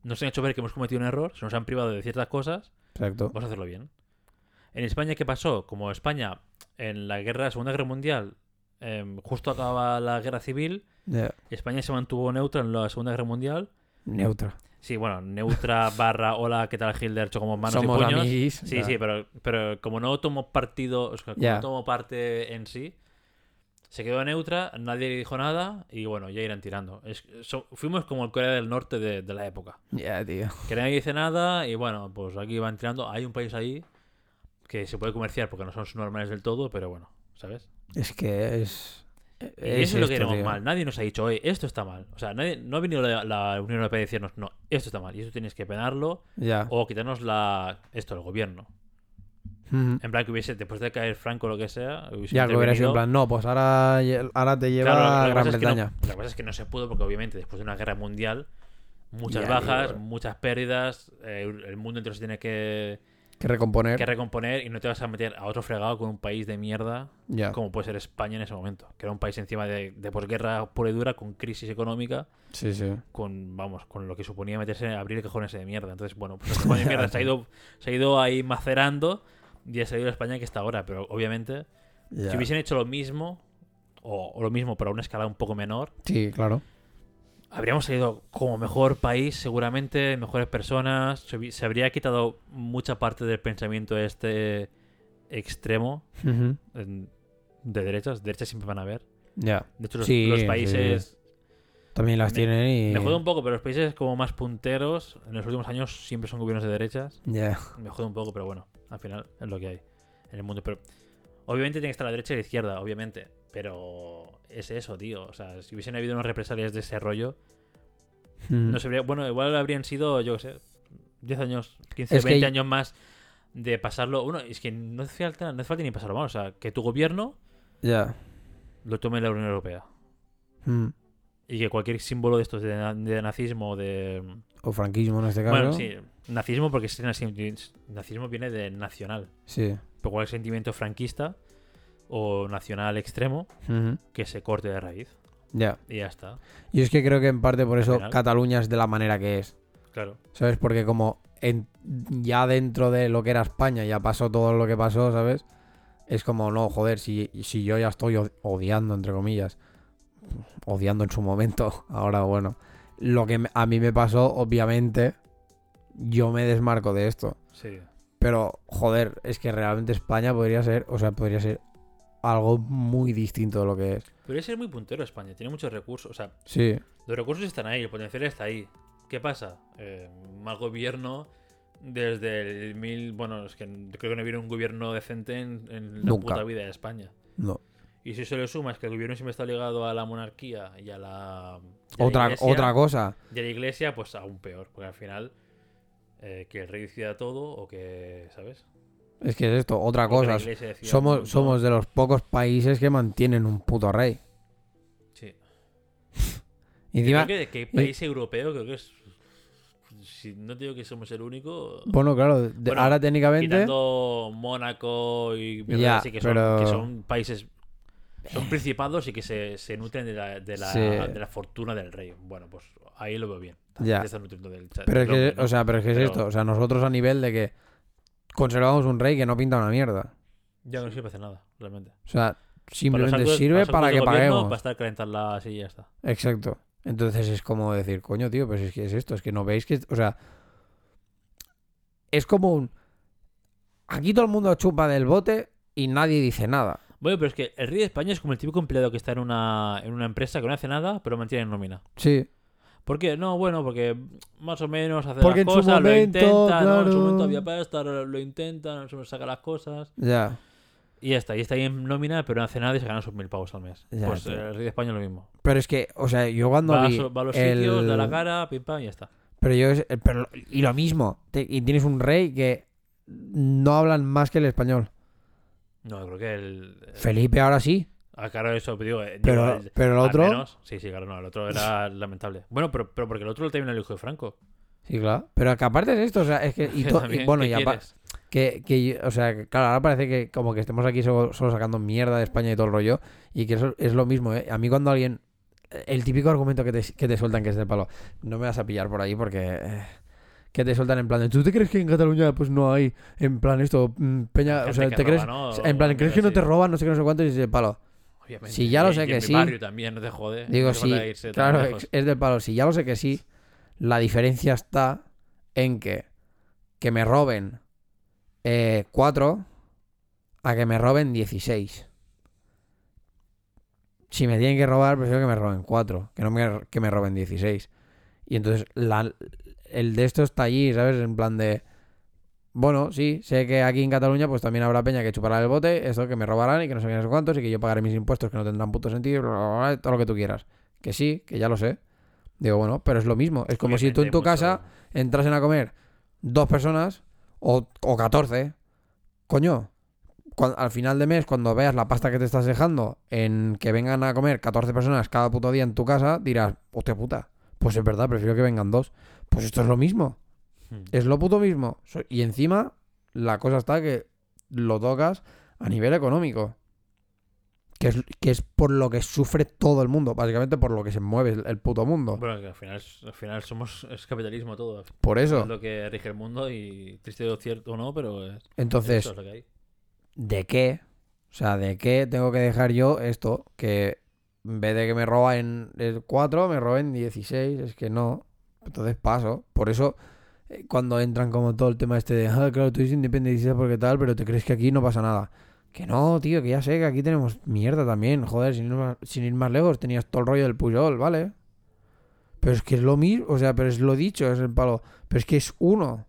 nos han hecho ver que hemos cometido un error, se nos han privado de ciertas cosas, Exacto. vamos a hacerlo bien. En España, ¿qué pasó? Como España, en la guerra, Segunda Guerra Mundial, em, justo acaba la guerra civil. España se mantuvo neutra en la Segunda Guerra Mundial. Neutra. Sí, bueno, neutra barra hola, ¿qué tal Hitler? Chocamos manos Somos y puños. amiguis. Sí, sí, pero, pero como no tomó partido, o sea, como no tomó parte en sí, se quedó neutra, nadie dijo nada y bueno, ya irán tirando. Es- so- fuimos como el Corea del Norte de, de la época. Ya, tío. Que nadie dice nada y bueno, pues aquí van tirando. Hay un país ahí que se puede comerciar porque no son normales del todo, pero bueno, ¿sabes? Es que es. Y eso es lo que tío. mal. Nadie nos ha dicho, oye, esto está mal. O sea, nadie, no ha venido la, la Unión Europea a decirnos, no, esto está mal. Y eso tienes que penarlo Ya. o quitarnos la esto, el gobierno. En plan que hubiese, después de caer Franco o lo que sea, hubiese Ya que hubiera sido en plan, no, pues ahora, ahora te lleva Claro, a Gran pasa es que no- Bretaña. que pasa es que no se pudo porque obviamente después de una guerra mundial, muchas Ya, bajas, tío. muchas pérdidas, eh, el mundo entero se tiene que, Que recomponer. que recomponer y no te vas a meter a otro fregado con un país de mierda Ya. como puede ser España en ese momento, que era un país encima de, de posguerra pura y dura, con crisis económica, Sí, sí. con vamos, con lo que suponía meterse abrir cajones de mierda. Entonces, bueno, pues España de mierda se ha ido, se ha ido ahí macerando y ha salido la España que está ahora, pero obviamente si hubiesen hecho lo mismo o, o lo mismo pero a una escala un poco menor, Sí, claro. Habríamos salido como mejor país, seguramente, mejores personas, se, habría quitado mucha parte del pensamiento este extremo de derechas, derechas siempre van a haber. Ya. De hecho, los, Sí, los sí, países También las Me- tienen y. Me jode un poco, pero los países como más punteros en los últimos años siempre son gobiernos de derechas. Ya. Me jode un poco, pero bueno, al final es lo que hay en el mundo. Pero obviamente tiene que estar la derecha y la izquierda, obviamente. Pero es eso, tío. O sea, si hubiesen habido unas represalias de ese rollo, Mm. no se habría- Bueno, igual habrían sido, yo qué sé, 10 años, 15, Es que 20 hay- años más de pasarlo. Bueno, es que no hace falta, no hace falta ni pasarlo mal. O sea, que tu gobierno Ya. lo tome la Unión Europea. Mm. Y que cualquier símbolo de estos de, de nazismo, de. O franquismo en este caso. Bueno, sí, nazismo porque nazi- nazismo viene de nacional. Sí. Pero cualquier sentimiento franquista o nacional extremo que se corte de raíz. Ya. Y ya está. Y es que creo que en parte por eso final. Cataluña es de la manera que es. Claro. ¿Sabes? Porque como en- ya dentro de lo que era España ya pasó todo lo que pasó, ¿sabes? Es como, no, joder, si, si yo ya estoy od- odiando, entre comillas, odiando en su momento, ahora bueno, lo que a mí me pasó, obviamente, yo me desmarco de esto. Sí. Pero, joder, es que realmente España podría ser, o sea, podría ser algo muy distinto de lo que es. Podría ser muy puntero España. Tiene muchos recursos. O sea, Sí, los recursos están ahí. El potencial está ahí. ¿Qué pasa? Eh, mal gobierno desde el mil... Bueno, es que creo que no hubiera un gobierno decente en, en la Nunca. puta vida de España. no. Y si se le sumas que el gobierno siempre está ligado a la monarquía y a la... y a la Otra, iglesia, otra cosa. Y a la iglesia, pues aún peor. Porque al final, eh, que el rey decida todo o que, ¿sabes? Es que es esto, otra cosa. Somos, somos de los pocos países que mantienen un puto rey. Sí. Y encima, Creo que, que país europeo creo que es... Si no te digo que somos el único... bueno, claro, Bueno, ahora técnicamente. Quitando Mónaco y Ya, que, son, pero- que son países... Son principados y que se, se nutren de la, de, la, Sí. de la fortuna del rey. Bueno, pues ahí lo veo bien. Ya. Del Pero es que, o sea, pero es que es esto. O sea, nosotros a nivel de que conservamos un rey que no pinta una mierda. Ya no sirve para hacer nada, realmente. O sea, simplemente actos- sirve para que paguemos. Para estar calentarla así y ya está. Exacto. Entonces es como decir, coño, tío, pues es que es esto, es que no veis que, o sea, es como un... Aquí todo el mundo chupa del bote y nadie dice nada. Bueno, pero es que el rey de España es como el típico empleado que está en una, en una empresa que no hace nada, pero mantiene en nómina. Sí, ¿Por qué? No, bueno, porque más o menos hace Porque las en su cosas, lo momento, intenta, ¿no? En su momento había pasta, lo intenta, no se nos saca las cosas. ya. Y ya está, y está ahí en nómina, pero no hace nada y se gana sus mil pavos al mes. Ya, pues eh, el rey de España lo mismo. Pero es que, o sea, yo cuando Va a, vi su- va a los el- sitios, da la cara, pim pam y ya está. Pero yo, es- pero, y lo mismo, te- y tienes un rey que no hablan más que el español. No, creo que el. el- Felipe ahora sí, Ah, claro, eso, digo. eh, pero, digo, el- pero el al otro... menos- sí, sí, claro, no, el otro era lamentable. Bueno, pero, pero porque el otro también era el hijo de Franco. Sí, claro. Pero que aparte de esto, o sea, es que. Y, Que to- y también, bueno, ¿qué y apa- quieres? que, que, o sea, claro, ahora parece que como que estemos aquí solo, solo sacando mierda de España y todo el rollo. Y que eso es lo mismo, ¿eh? A mí cuando alguien. El típico argumento que te, que te sueltan que es del palo. No me vas a pillar por ahí porque. eh, que te sueltan en plan de, ¿tú te crees que en Cataluña pues no hay en plan esto, mm, peña, o sea, te roba, crees, ¿no? en plan, ¿crees que no te roban, no sé qué, no sé cuánto? Y dices, palo, Obviamente. Si ya lo sé y que en mi sí. barrio también, no te jode. Digo, no sí, irse claro, lejos. es, del palo. Si ya lo sé que sí, la diferencia está en que que me roben eh, 4 a que me roben 16. Si me tienen que robar, prefiero que me roben 4, que no me, que me roben 16. Y entonces la- el de esto está allí, ¿sabes? En plan de... Bueno, sí, sé que aquí en Cataluña pues también habrá peña que chupará el bote, esto que me robarán y que no sé sé cuántos y que yo pagaré mis impuestos que no tendrán puto sentido, bla, bla, bla, todo lo que tú quieras. Que sí, que ya lo sé. Digo, bueno, pero es lo mismo. Es como si tú en tu casa entrasen a comer dos personas o, o 14. Coño, al final de mes, cuando veas la pasta que te estás dejando en que vengan a comer 14 personas cada puto día en tu casa, dirás, hostia puta, pues es verdad, prefiero que vengan dos. Pues esto es lo mismo. Hmm. Es lo puto mismo. Y encima, la cosa está que lo tocas a nivel económico. Que es, que es por lo que sufre todo el mundo. Básicamente por lo que se mueve el, el puto mundo. Bueno, que al final, es- al final somos es capitalismo todo. Por Es eso. lo que rige el mundo y triste o cierto o no, pero es, Entonces, eso es lo que hay. ¿de qué? O sea, ¿de qué tengo que dejar yo esto? Que en vez de que me roben 4, me roben 16. Es que no. Entonces paso. Por eso, cuando entran como todo el tema este de, ah, claro, tú eres independentista porque tal, pero te crees que aquí no pasa nada. Que no, tío, que ya sé que aquí tenemos mierda también. Joder, sin ir más, sin ir más lejos, tenías todo el rollo del Puyol, ¿vale? Pero es que es lo mismo, o sea, pero es lo dicho, es el palo. Pero es que es uno.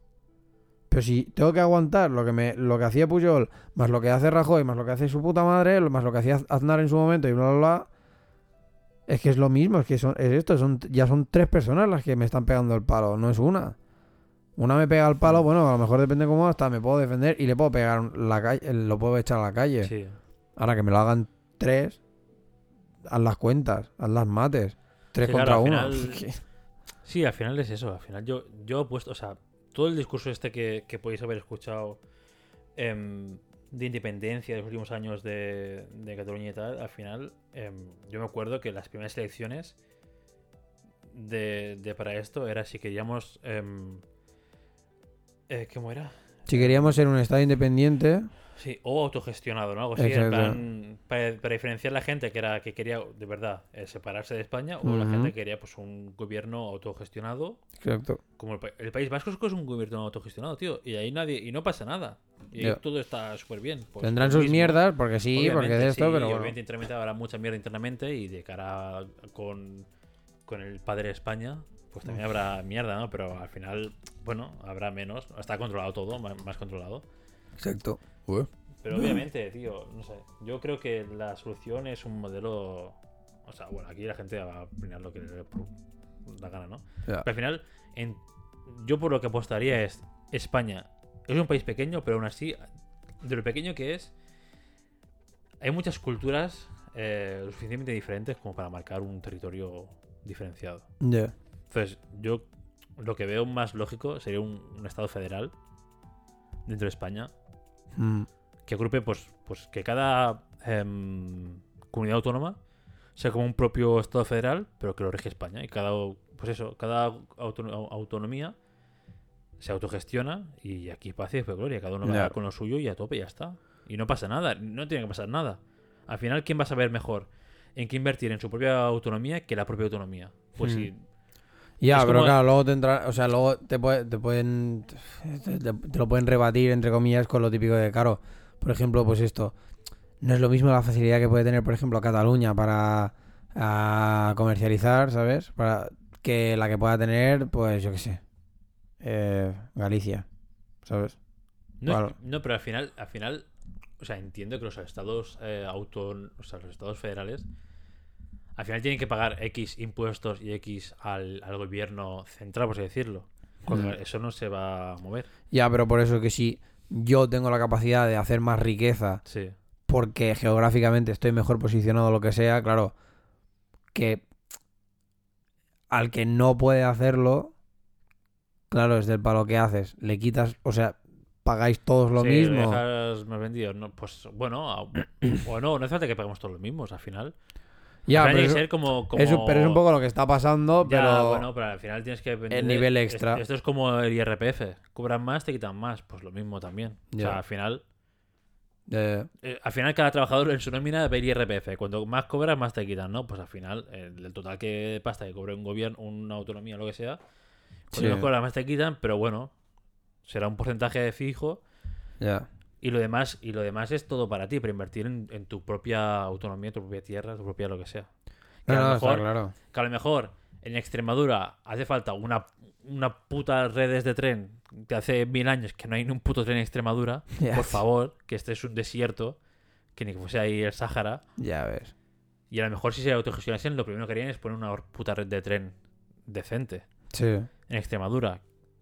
Pero si tengo que aguantar lo que me lo que hacía Puyol, más lo que hace Rajoy, más lo que hace su puta madre, más lo que hacía Aznar en su momento y bla bla bla. Es que es lo mismo, es que son, es esto, son, ya son tres personas las que me están pegando el palo, no es una. Una me pega el palo, bueno, a lo mejor depende cómo hasta me puedo defender y le puedo pegar la calle, lo puedo echar a la calle. Sí. Ahora que me lo hagan tres, haz las cuentas, haz las mates. Tres Sí, contra claro, al uno. final- Sí, al final es eso. Al final yo, yo he puesto, o sea, todo el discurso este que, que podéis haber escuchado em, de independencia de los últimos años de, de Cataluña y tal, al final em, yo me acuerdo que las primeras elecciones de, de para esto era si queríamos... em, eh, ¿Cómo era? Si queríamos ser un estado independiente, Sí, o autogestionado, ¿no? Algo así, en Exacto. plan, para, para diferenciar la gente que era que quería de verdad eh, separarse de España o la gente que quería pues un gobierno autogestionado exacto. como el, pa- el País Vasco es un gobierno autogestionado, tío, y ahí nadie y no pasa nada. Y ahí todo está súper bien. Pues, Tendrán sus mismo. mierdas, porque sí, porque de esto, sí, pero bueno. obviamente internamente habrá mucha mierda internamente y de cara a- con, con el padre de España, pues también habrá mierda, ¿no? Pero al final, bueno, habrá menos. Está controlado todo, más controlado. Exacto. Pero obviamente, tío, no sé. Yo creo que la solución es un modelo. O sea, bueno, aquí la gente va a opinar lo que le la gana, ¿no? Pero al final, en- yo por lo que apostaría es España. Es un país pequeño, pero aún así, de lo pequeño que es, hay muchas culturas eh, lo suficientemente diferentes como para marcar un territorio diferenciado. Ya. Entonces, yo lo que veo más lógico sería un, un Estado federal dentro de España Mm. que agrupe, pues, pues que cada em, comunidad autónoma sea como un propio Estado federal, pero que lo rige España. Y cada, pues eso, cada auto- autonomía se autogestiona y aquí paz y gloria. Cada uno va Ya. con lo suyo y a tope y ya está. Y no pasa nada, no tiene que pasar nada. Al final, ¿quién va a saber mejor en qué invertir en su propia autonomía que la propia autonomía? Pues Hmm. si Ya, Es pero como- claro, luego te entra, o sea, luego te, puede- te pueden te, lo pueden rebatir entre comillas con lo típico de caro. Por ejemplo, pues esto no es lo mismo la facilidad que puede tener, por ejemplo, Cataluña para comercializar, ¿sabes? Para que la que pueda tener, pues yo qué sé, eh, Galicia, ¿sabes? No, es- no, pero al final, al final, o sea, entiendo que los estados eh, auton- o sea, los estados federales, al final tienen que pagar X impuestos y X al, al gobierno central, por así decirlo. Cuando eso no se va a mover. Ya, pero por eso que si yo tengo la capacidad de hacer más riqueza Sí. porque geográficamente estoy mejor posicionado o lo que sea, claro, que al que no puede hacerlo, Claro, es del palo que haces. Le quitas, o sea, pagáis todos lo Sí, mismo. dejas más vendido. No, pues bueno, o no, no hace falta que paguemos todos los mismos al final. Ya, pero es, que ser como, como... es un- pero es un poco lo que está pasando, Ya, pero bueno, pero al final tienes que vender- nivel extra. Esto es como el IRPF. Cobran más, te quitan más. Pues lo mismo también. O Ya. sea, al final... eh, eh, al final cada trabajador en su nómina ve el IRPF. Cuando más cobras, más te quitan, ¿no? Pues al final, el, el total que de pasta que cobre un gobierno, una autonomía, lo que sea, cuando Sí. más cobras, más te quitan, pero bueno, será un porcentaje fijo ya. Y lo demás y lo demás es todo para ti, para invertir en, en tu propia autonomía, tu propia tierra, tu propia lo que sea. Que No, a lo está mejor- claro. que a lo mejor en Extremadura hace falta una, una puta redes de tren que hace mil años que no hay ni un puto tren en Extremadura. Por favor, que este es un desierto, que ni que fuese ahí el Sáhara. Ya ves. Y a lo mejor si se autogestionasen, lo primero que harían es poner una puta red de tren decente Sí. en Extremadura.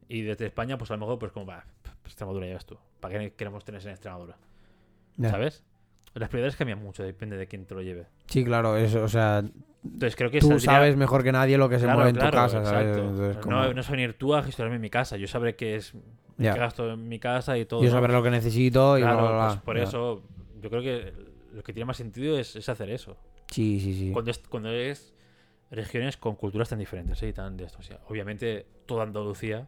Y desde España, pues a lo mejor, pues como, va, Extremadura ya ves tú. ¿Para qué queremos trenes en Extremadura? Ya. ¿Sabes? Las prioridades cambian mucho, depende de quién te lo lleve. Sí, claro, eso, o sea, Entonces creo que tú saldría- sabes mejor que nadie lo que se Claro, mueve en claro, tu casa, ¿sabes? Entonces, No- como- no, vas a venir tú a gestionarme mi casa. Yo sabré qué es Ya. qué gasto en mi casa y todo. Yo ¿no? sabré lo que necesito y Claro, bla, bla, bla. pues por Ya. eso yo creo que lo que tiene más sentido es, es hacer eso. Sí, sí, sí. Cuando es, cuando es regiones con culturas tan diferentes ¿eh? y tan de esto. O sea, obviamente toda Andalucía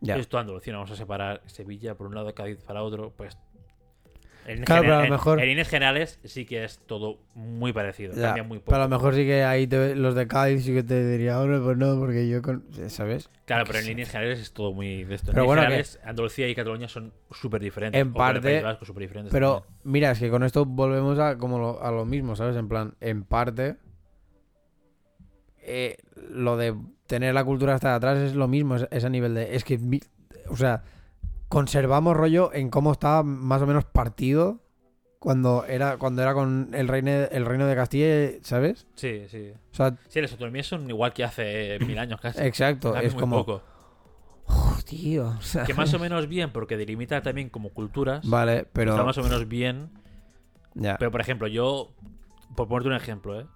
Ya. es toda Andalucía. No vamos a separar Sevilla por un lado, Cádiz para otro. Pues en, Claro, lo en- mejor- en líneas generales sí que es todo muy parecido. Ya, Cambia muy poco. Pero a lo mejor sí que ahí te- los de Cádiz sí que te diría, hombre, pues no, porque yo con... ¿Sabes? Claro, pero en líneas generales es todo muy de esto. En Pero líneas bueno, generales, Andalucía y Cataluña son súper diferentes. En parte, Vasco, diferentes Pero también. mira, es que con esto volvemos a como lo, a lo mismo, ¿sabes? En plan, en parte, eh, lo de tener la cultura hasta atrás es lo mismo, es, es a nivel de... Es que, o sea, conservamos rollo en cómo estaba más o menos partido cuando era cuando era con el reino, el reino de Castilla, ¿sabes? Sí, sí. O sea, Sí, las autonomías son igual que hace mil años casi. exacto, es muy como... poco. "Oh, tío, sea, Que más o menos bien, porque delimita también como culturas. Vale, pero... Está más o menos bien. Ya. Pero, por ejemplo, yo, por ponerte un ejemplo, ¿eh?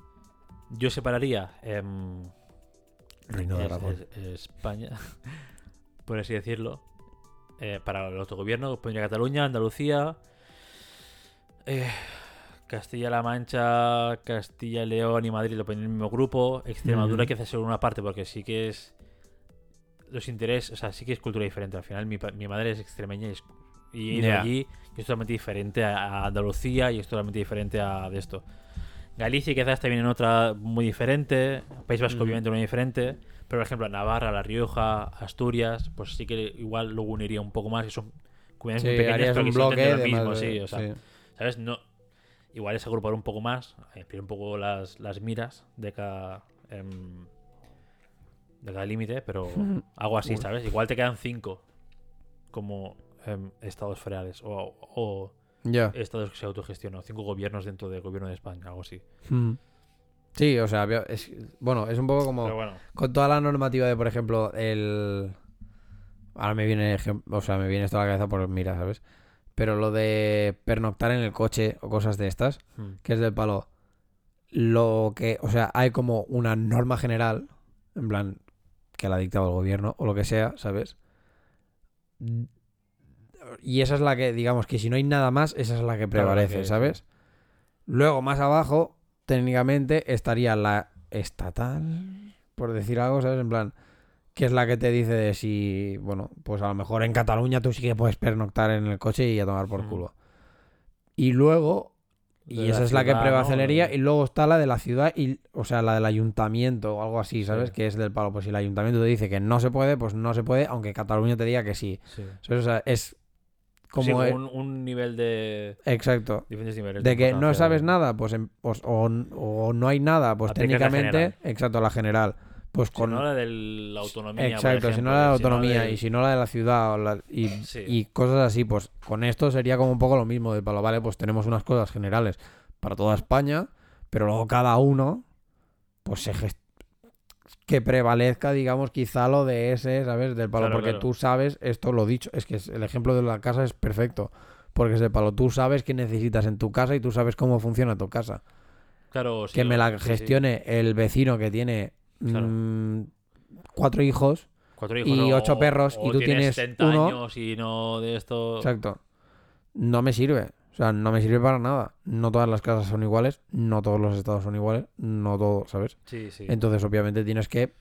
Yo separaría em, Reino de Aragón. es- España, por así decirlo, eh, para el autogobierno, pondría Cataluña, Andalucía, eh, Castilla-La Mancha, Castilla-León y Madrid lo pondría en el mismo grupo. Extremadura hay que hacer solo una parte porque sí que es los intereses, o sea, sí que es cultura diferente. Al final, mi, mi madre es extremeña y, es- y Ya. allí y es totalmente diferente a, a Andalucía y es totalmente diferente a de esto. Galicia quizás también en otra muy diferente, País Vasco Ujú. obviamente muy diferente, pero por ejemplo Navarra, La Rioja, Asturias, pues sí que igual lo uniría un poco más, que son comunidades Sí, muy pequeñas, pero que bloque lo mismo, sí, o sea, sí. ¿sabes? No, igual es agrupar un poco más, ampliar un poco las, las miras de cada em, de cada límite, pero algo así. ¿sabes? Igual te quedan cinco como em, estados federales o, o Ya. estados que se autogestionan, cinco gobiernos dentro del gobierno de España, algo así. Mm. Sí, o sea, es, bueno, es un poco como bueno, con toda la normativa de, por ejemplo, el... Ahora me viene, o sea, me viene esto a la cabeza por mira, ¿sabes? Pero lo de pernoctar en el coche o cosas de estas, mm, que es del palo, lo que, o sea, hay como una norma general, en plan, que la ha dictado el gobierno o lo que sea, ¿sabes? Y esa es la que, digamos, que si no hay nada más, esa es la que Claro, prevalece, que- ¿sabes? Luego, más abajo, técnicamente estaría la estatal, por decir algo, ¿sabes? En plan, que es la que te dice de si, bueno, pues a lo mejor en Cataluña tú sí que puedes pernoctar en el coche y a tomar por Mm. culo. Y luego, De y esa es la que ciudad, ¿no? y luego está la de la ciudad, y, o sea, la del ayuntamiento o algo así, ¿sabes? Sí. Que es del palo. Pues si el ayuntamiento te dice que no se puede, pues no se puede, aunque Cataluña te diga que sí. O sea, es como... Sí, e- un, un nivel de Exacto. diferentes niveles De que no sabes nada, pues, en- pues o, o no hay nada, pues la técnicamente, exacto, la general. Pues Si con... no la de la autonomía. por Exacto, si no la de la si no autonomía y si no la de la ciudad o la- y, Sí. y cosas así, pues con esto sería como un poco lo mismo de palo, vale, pues tenemos unas cosas generales para toda España, pero luego cada uno, pues se gest- que prevalezca, digamos, quizá lo de ese, ¿sabes? Del palo, Claro, porque claro. tú sabes, esto lo dicho, es que el ejemplo de la casa es perfecto, porque es de palo, tú sabes qué necesitas en tu casa y tú sabes cómo funciona tu casa. Claro, sí, que me la sí, sí. gestione el vecino que tiene Claro. mm, cuatro hijos, Cuatro hijos y o- ocho perros, o y tú tienes 70 uno. años y no de esto. Exacto. No me sirve. O sea, no me sirve para nada. No todas las casas son iguales, no todos los estados son iguales, no todo, ¿sabes? Sí, sí. Entonces, obviamente, tienes que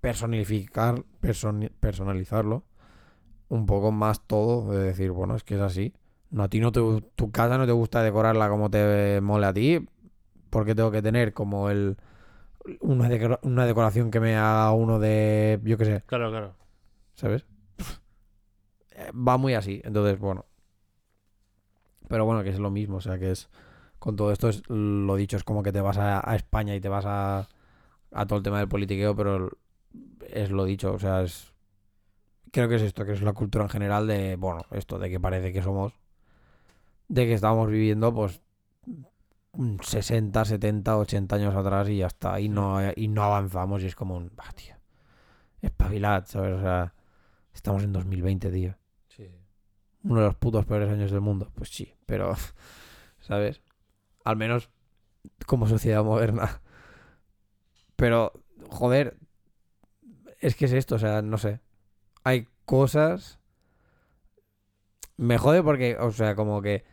personificar, personi- personalizarlo un poco más todo. De decir, bueno, es que es así. No, a ti no te, tu casa no te gusta decorarla como te mole a ti. porque tengo que tener como el una, decora- una decoración que me haga uno de, yo qué sé, Claro, claro. ¿sabes? Eh, Va muy así, entonces, bueno. Pero bueno, que es lo mismo, o sea, que es. Con todo esto, es lo dicho, es como que te vas a, a España y te vas a, a todo el tema del politiqueo, pero es lo dicho, o sea, es. Creo que es esto, que es la cultura en general de, bueno, esto, de que parece que somos. De que estamos viviendo, pues. 60, 70, 80 años atrás y ya está. Y no, y no avanzamos y es como un. Bah, tío. Espabilad, ¿sabes? O sea. Estamos en 2020, tío. Uno de los putos peores años del mundo. Pues sí, pero, ¿sabes? Al menos como sociedad moderna. Pero, joder, es que es esto, o sea, no sé. Hay cosas... Me jode porque, o sea, como que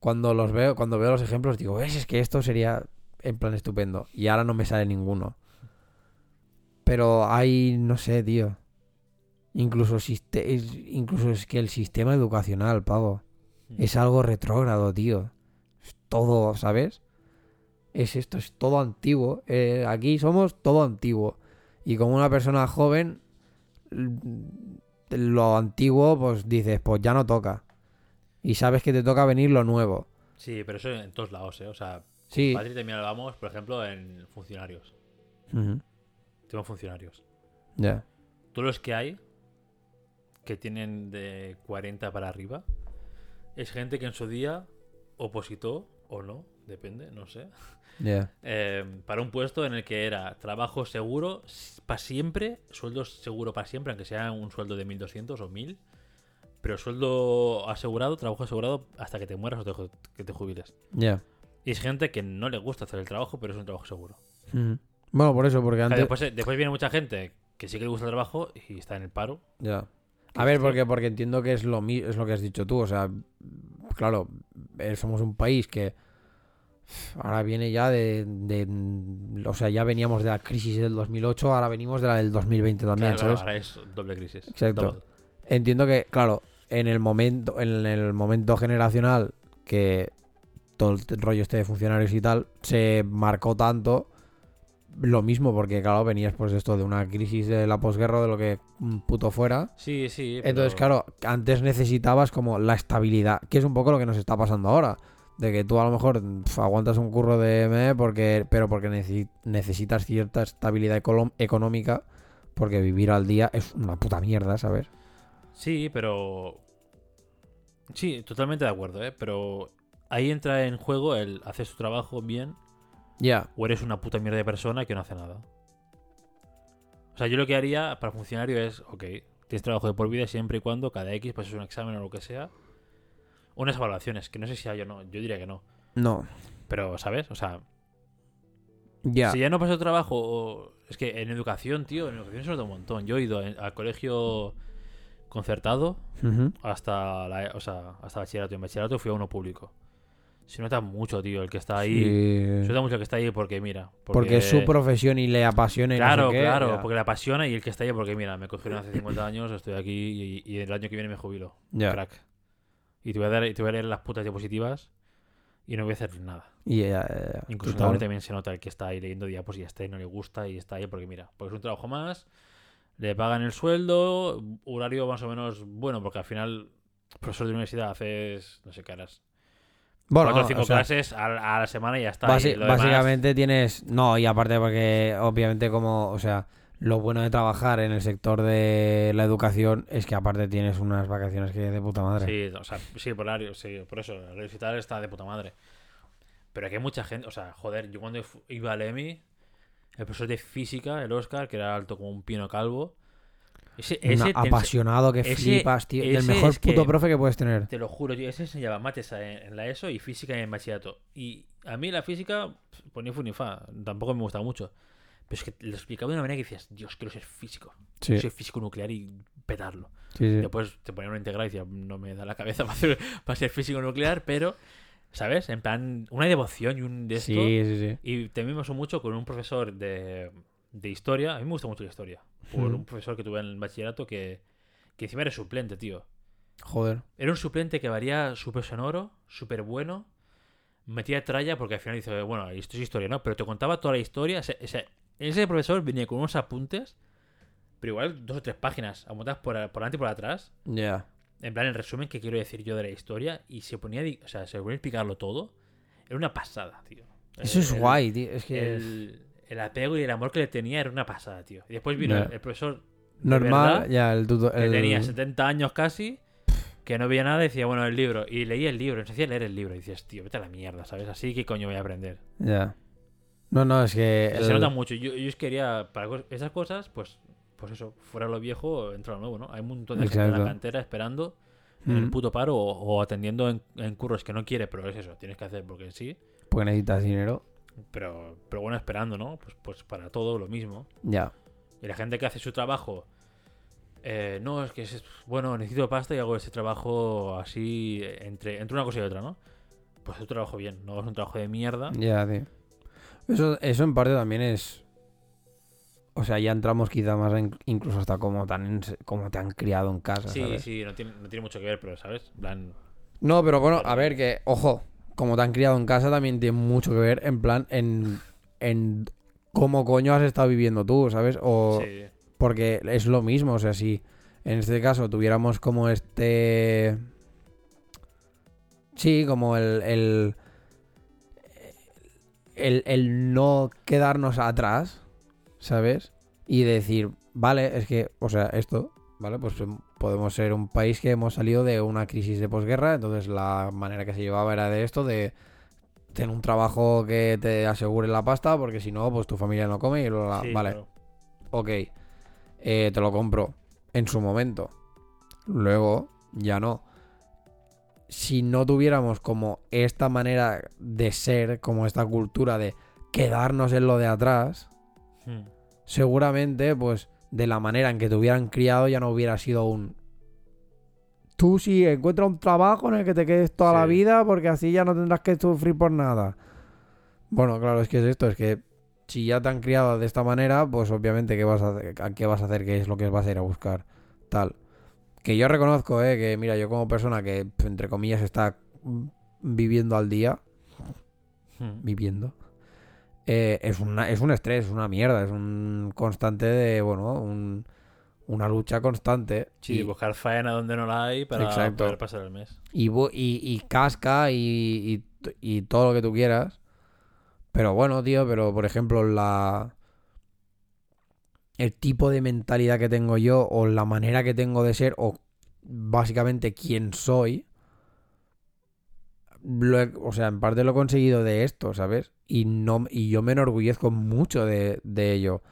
cuando los veo, cuando veo los ejemplos, digo, ves, es que esto sería en plan estupendo. Y ahora no me sale ninguno. Pero hay, no sé, tío. Incluso, incluso es que el sistema educacional, pavo, es algo retrógrado, tío. Es todo, ¿sabes? Es esto, es todo antiguo. Eh, aquí somos todo antiguo. Y como una persona joven, lo antiguo, pues dices, pues ya no toca. Y sabes que te toca venir lo nuevo. Sí, pero eso en todos lados, ¿eh? O sea, Sí. Patri también lo vamos, por ejemplo, en funcionarios. Tengo funcionarios. Ya. Todos los que hay que tienen de 40 para arriba es gente que en su día opositó o no, depende, no sé, Ya. eh, para un puesto en el que era trabajo seguro para siempre, sueldo seguro para siempre, aunque sea un sueldo de 1200 o 1000, pero sueldo asegurado, trabajo asegurado hasta que te mueras o te que te jubiles. Ya. Y es gente que no le gusta hacer el trabajo, pero es un trabajo seguro. Ujú. Bueno, por eso, porque O sea, antes... después, después viene mucha gente que sí que le gusta el trabajo y está en el paro. Ya. Que A ver, porque, porque entiendo que es lo, es lo que has dicho tú. O sea, claro, eh, somos un país que ahora viene ya de, de- O sea, ya veníamos de la crisis del 2008, ahora venimos de la del 2020 también, Claro, ¿sabes? ahora es doble crisis. Exacto. Entiendo que, claro, en el momento, en el momento generacional que todo el rollo este de funcionarios y tal, se marcó tanto lo mismo, porque claro, venías pues esto de una crisis de la posguerra, de lo que mm, puto fuera. Sí, sí. pero- Entonces, claro, antes necesitabas como la estabilidad, que es un poco lo que nos está pasando ahora. De que tú a lo mejor aguantas un curro de ME porque, pero porque necesi- necesitas cierta estabilidad económica, porque vivir al día es una puta mierda, ¿sabes? Sí, pero. Sí, totalmente de acuerdo, ¿eh? Pero ahí entra en juego el hacer su trabajo bien Ya, o eres una puta mierda de persona que no hace nada. O sea, yo lo que haría para funcionario es, ok, tienes trabajo de por vida siempre y cuando cada X pases un examen o lo que sea. Unas evaluaciones, que no sé si hay o no, yo diría que no. no, Pero, ¿sabes? O sea, ya. Si ya no pasó trabajo, o- es que en educación, tío, en educación se nota un montón. Yo he ido al colegio concertado hasta la, o sea, hasta bachillerato. En bachillerato fui a uno público. Se nota mucho, tío, el que está ahí. Sí. Se nota mucho el que está ahí porque, mira. Porque es su profesión y le apasiona y no sé Claro, qué, claro, ya. porque le apasiona y el que está ahí porque, mira, me cogieron hace 50 años, estoy aquí y, y el año que viene me jubilo. Ya. Crack. Y te voy, a dar, y te voy a leer las putas diapositivas y no voy a hacer nada. Y. Incluso también se nota el que está ahí leyendo diapos y ya está y no le gusta y está ahí porque mira, porque es un trabajo más, le pagan el sueldo, horario más o menos bueno, porque al final, profesor de universidad haces, no sé qué harás, Bueno, cuatro o cinco o sea, clases a, a la semana y ya está. basi- y lo demás- básicamente tienes. No, y aparte, porque obviamente, como. O sea, lo bueno de trabajar en el sector de la educación es que aparte tienes unas vacaciones que de puta madre. Sí, o sea, sí, por horario, sí, por eso, el horario y tal está de puta madre. Pero aquí hay mucha gente, o sea, joder, yo cuando iba al EMI, el profesor de física, el Oscar, que era alto como un pino calvo, ese, Un ese ense- apasionado que ese- flipas, tío. El mejor es que- puto profe que puedes tener. Te lo juro, tío. Ese enseñaba mates en, en la ESO y física en bachillerato. Y a mí la física, pues ni fu ni fa. Tampoco me gusta mucho. Pero es que lo explicaba de una manera que decías, Dios, quiero ser físico. Sí, Soy físico nuclear y petarlo. sí, sí. Después te ponían una integral y decía, no me da la cabeza para, hacer- para ser físico nuclear, pero, ¿sabes? En plan, una devoción y un de esto. Sí, sí, sí. Y pasó mucho con un profesor de, de historia. A mí me gusta mucho la historia. Por Mm. un profesor que tuve en el bachillerato que, que encima era suplente, tío. Joder. Era un suplente que varía súper sonoro, súper bueno. Metía tralla porque al final dice, bueno, esto es historia, ¿no? Pero te contaba toda la historia. O sea, ese profesor venía con unos apuntes, pero igual dos o tres páginas, apuntadas por, por delante y por atrás. Ya. En plan, el resumen que quiero decir yo de la historia. Y se ponía, o sea, se ponía a explicarlo todo. Era una pasada, tío. Eso es El- guay, tío. Es que el, el apego y el amor que le tenía era una pasada, tío. Y después vino el, el profesor normal, verdad, ya el tuto. que el- tenía 70 años casi, que no veía nada, y decía, bueno, el libro. Y leía el libro, nos hacía leer el libro. Y dices, tío, vete a la mierda, ¿sabes? Así que coño voy a aprender. Ya. No, no, es que. Se el- nota mucho. Yo, yo quería, para esas cosas, pues, pues eso, fuera lo viejo, entra lo nuevo, ¿no? Hay un montón de gente en la cantera esperando en el Mm, puto paro o, o atendiendo en, en curros que no quiere, pero es eso, tienes que hacer porque sí. Porque necesitas dinero. Pero, pero bueno, esperando, ¿no? Pues, pues para todo lo mismo. Ya. Y la gente que hace su trabajo, eh, no, es que es, bueno, necesito pasta y hago ese trabajo así eh, entre, entre una cosa y otra, ¿no? Pues es un trabajo bien, no es un trabajo de mierda. Ya, tío. Eso, eso en parte también es. O sea, ya entramos quizá más en- incluso hasta como, tan, como te han criado en casa. Sí, ¿sabes? sí, no tiene, no tiene mucho que ver, pero, ¿sabes? Plan, No, pero bueno, a ver, que, ojo, como te han criado en casa también tiene mucho que ver en plan en, en cómo coño has estado viviendo tú, ¿sabes? O sí. porque es lo mismo, o sea, si en este caso tuviéramos como este... Sí, como el... el el, el no quedarnos atrás, ¿sabes? Y decir, vale, es que, o sea, esto, ¿vale? Pues podemos ser un país que hemos salido de una crisis de posguerra, entonces la manera que se llevaba era de esto, de tener un trabajo que te asegure la pasta, porque si no, pues tu familia no come y. Sí, vale, claro. ok, eh, te lo compro en su momento. Luego, ya no. Si no tuviéramos como esta manera de ser, como esta cultura de quedarnos en lo de atrás, Hmm. seguramente, pues, de la manera en que te hubieran criado, ya no hubiera sido un. Tú sí encuentra un trabajo en el que te quedes toda la vida, porque así ya no tendrás que sufrir por nada. Bueno, claro, es que es esto, es que si ya te han criado de esta manera, pues obviamente, ¿qué vas a hacer? ¿A ¿Qué vas a hacer? ¿Qué es lo que vas a ir a buscar? Tal. Que yo reconozco, eh, que mira, yo como persona que, entre comillas, está viviendo al día, Hmm. viviendo. Eh, es, una, es un estrés, es una mierda, es un constante de, bueno, un- una lucha constante. Sí, y, buscar faena donde no la hay para Exacto. poder pasar el mes. y, y- y casca y, y- y todo lo que tú quieras. Pero bueno, tío, pero por ejemplo, la. El tipo de mentalidad que tengo yo, o la manera que tengo de ser, o básicamente quién soy. Lo o sea, en parte lo he conseguido de esto, ¿sabes? Y no y yo me enorgullezco mucho de, de ello.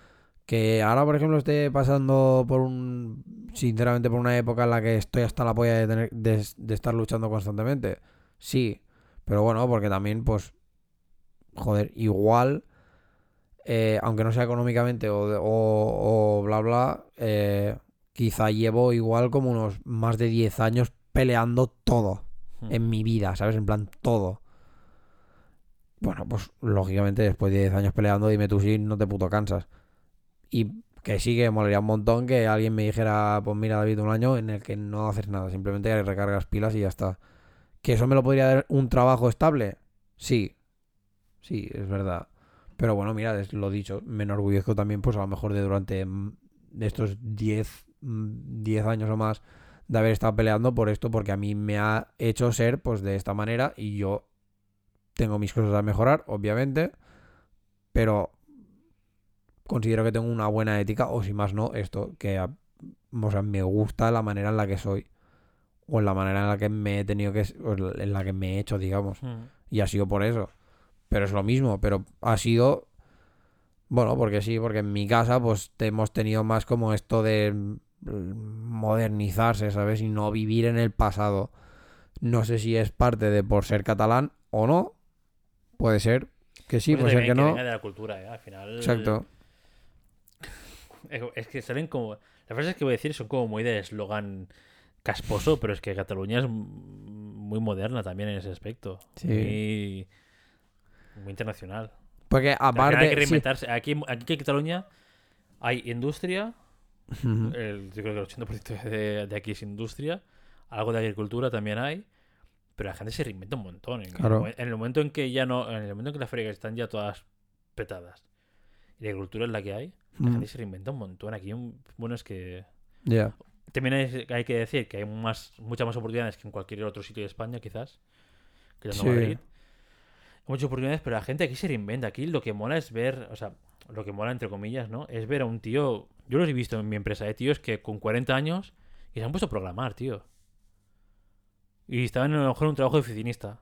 Que ahora, por ejemplo, esté pasando por un. Sinceramente, por una época en la que estoy hasta la polla de, tener, de, de estar luchando constantemente. Sí. Pero bueno, porque también, pues. Joder, igual. eh, aunque no sea económicamente o, o, o bla bla. eh, quizá llevo igual como unos más de 10 años peleando todo Hmm. en mi vida, ¿sabes? En plan, todo. Bueno, pues lógicamente después de 10 años peleando, dime tú si no te puto cansas. Y que sí que molaría un montón que alguien me dijera, pues mira David, un año en el que no haces nada, simplemente recargas pilas y ya está. ¿Que eso me lo podría dar un trabajo estable? Sí, sí, es verdad. Pero bueno, mira, es lo dicho, me enorgullezco también, pues a lo mejor de durante mm, estos 10, mm, 10 años o más de haber estado peleando por esto, porque a mí me ha hecho ser pues de esta manera y yo tengo mis cosas a mejorar, obviamente, pero considero que tengo una buena ética, o si más no, esto, que o sea, me gusta la manera en la que soy, o en la manera en la que me he tenido que, o en la que me he hecho, digamos, Hmm. y ha sido por eso. Pero es lo mismo, pero ha sido. Bueno, porque sí, porque en mi casa, pues te- hemos tenido más como esto de mm, modernizarse, ¿sabes? Y no vivir en el pasado. No sé si es parte de por ser catalán o no. Puede ser que sí, puede ser que venga no. de la cultura, ¿eh? Al final. Exacto. Es que salen como. Las frases que voy a decir son como muy de eslogan casposo, pero es que Cataluña es muy moderna también en ese aspecto. Sí. Muy, muy internacional. Porque aparte. hay que sí. reinventarse. Aquí, aquí en Cataluña hay industria. El- yo creo que el 80% de, de aquí es industria. Algo de agricultura también hay. Pero la gente se reinventa un montón. En, Claro. el, en el momento en que ya no. En el momento en que las ferias están ya todas petadas. Y la agricultura es la que hay. La gente se reinventa un montón. Aquí, un- bueno, es que. Ya. También hay, hay que decir que hay más, muchas más oportunidades que en cualquier otro sitio de España, quizás. Que Sí. no Madrid. Hay muchas oportunidades, pero la gente aquí se reinventa. Aquí lo que mola es ver, o sea, lo que mola entre comillas, ¿no? Es ver a un tío. Yo los he visto en mi empresa, de tíos que con 40 años y se han puesto a programar, tío. Y estaban a lo mejor en un trabajo de oficinista.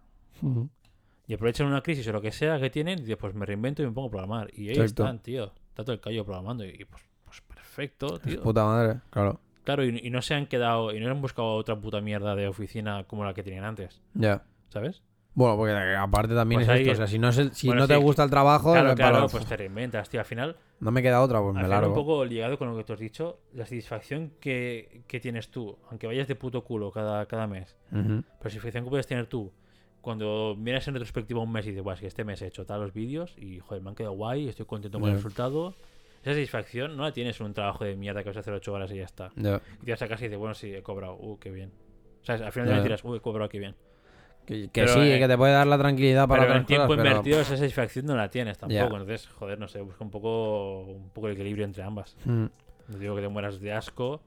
Y aprovechan una crisis o lo que sea que tienen y dicen, pues me reinvento y me pongo a programar. Y ahí Exacto. están, tío. Todo el callo programando. Y pues, pues perfecto, tío. Puta madre, claro. Claro, y, y no se han quedado, y no han buscado otra puta mierda de oficina como la que tenían antes, Ya. ¿sabes? Bueno, porque aparte también Pues es esto. O sea, si no, es el- si bueno, no te gusta el trabajo, Claro, claro, para- pues te reinventas, tío. Al final, no me queda otra, pues me largo. un poco ligado con lo que tú has dicho, la satisfacción que, que tienes tú, aunque vayas de puto culo cada, cada mes, pero la satisfacción que puedes tener tú cuando miras en retrospectiva un mes y dices, "Buah, es que este mes he hecho tal los vídeos y, joder, me han quedado guay, estoy contento con el resultado. Esa satisfacción no la tienes en un trabajo de mierda que vas a hacer 8 horas y ya está. Ya. Y te vas a casa y dices, bueno, sí, he cobrado, uh, qué bien. O sea, al final Ya. te tiras, uh, he cobrado, qué bien. Que, que Pero, sí, eh, que te puede dar la tranquilidad para pero en tiempo cosas, pero- invertido esa satisfacción no la tienes tampoco. Entonces, joder, no sé, busca un poco, un poco el equilibrio entre ambas. Mm. No digo que te mueras de asco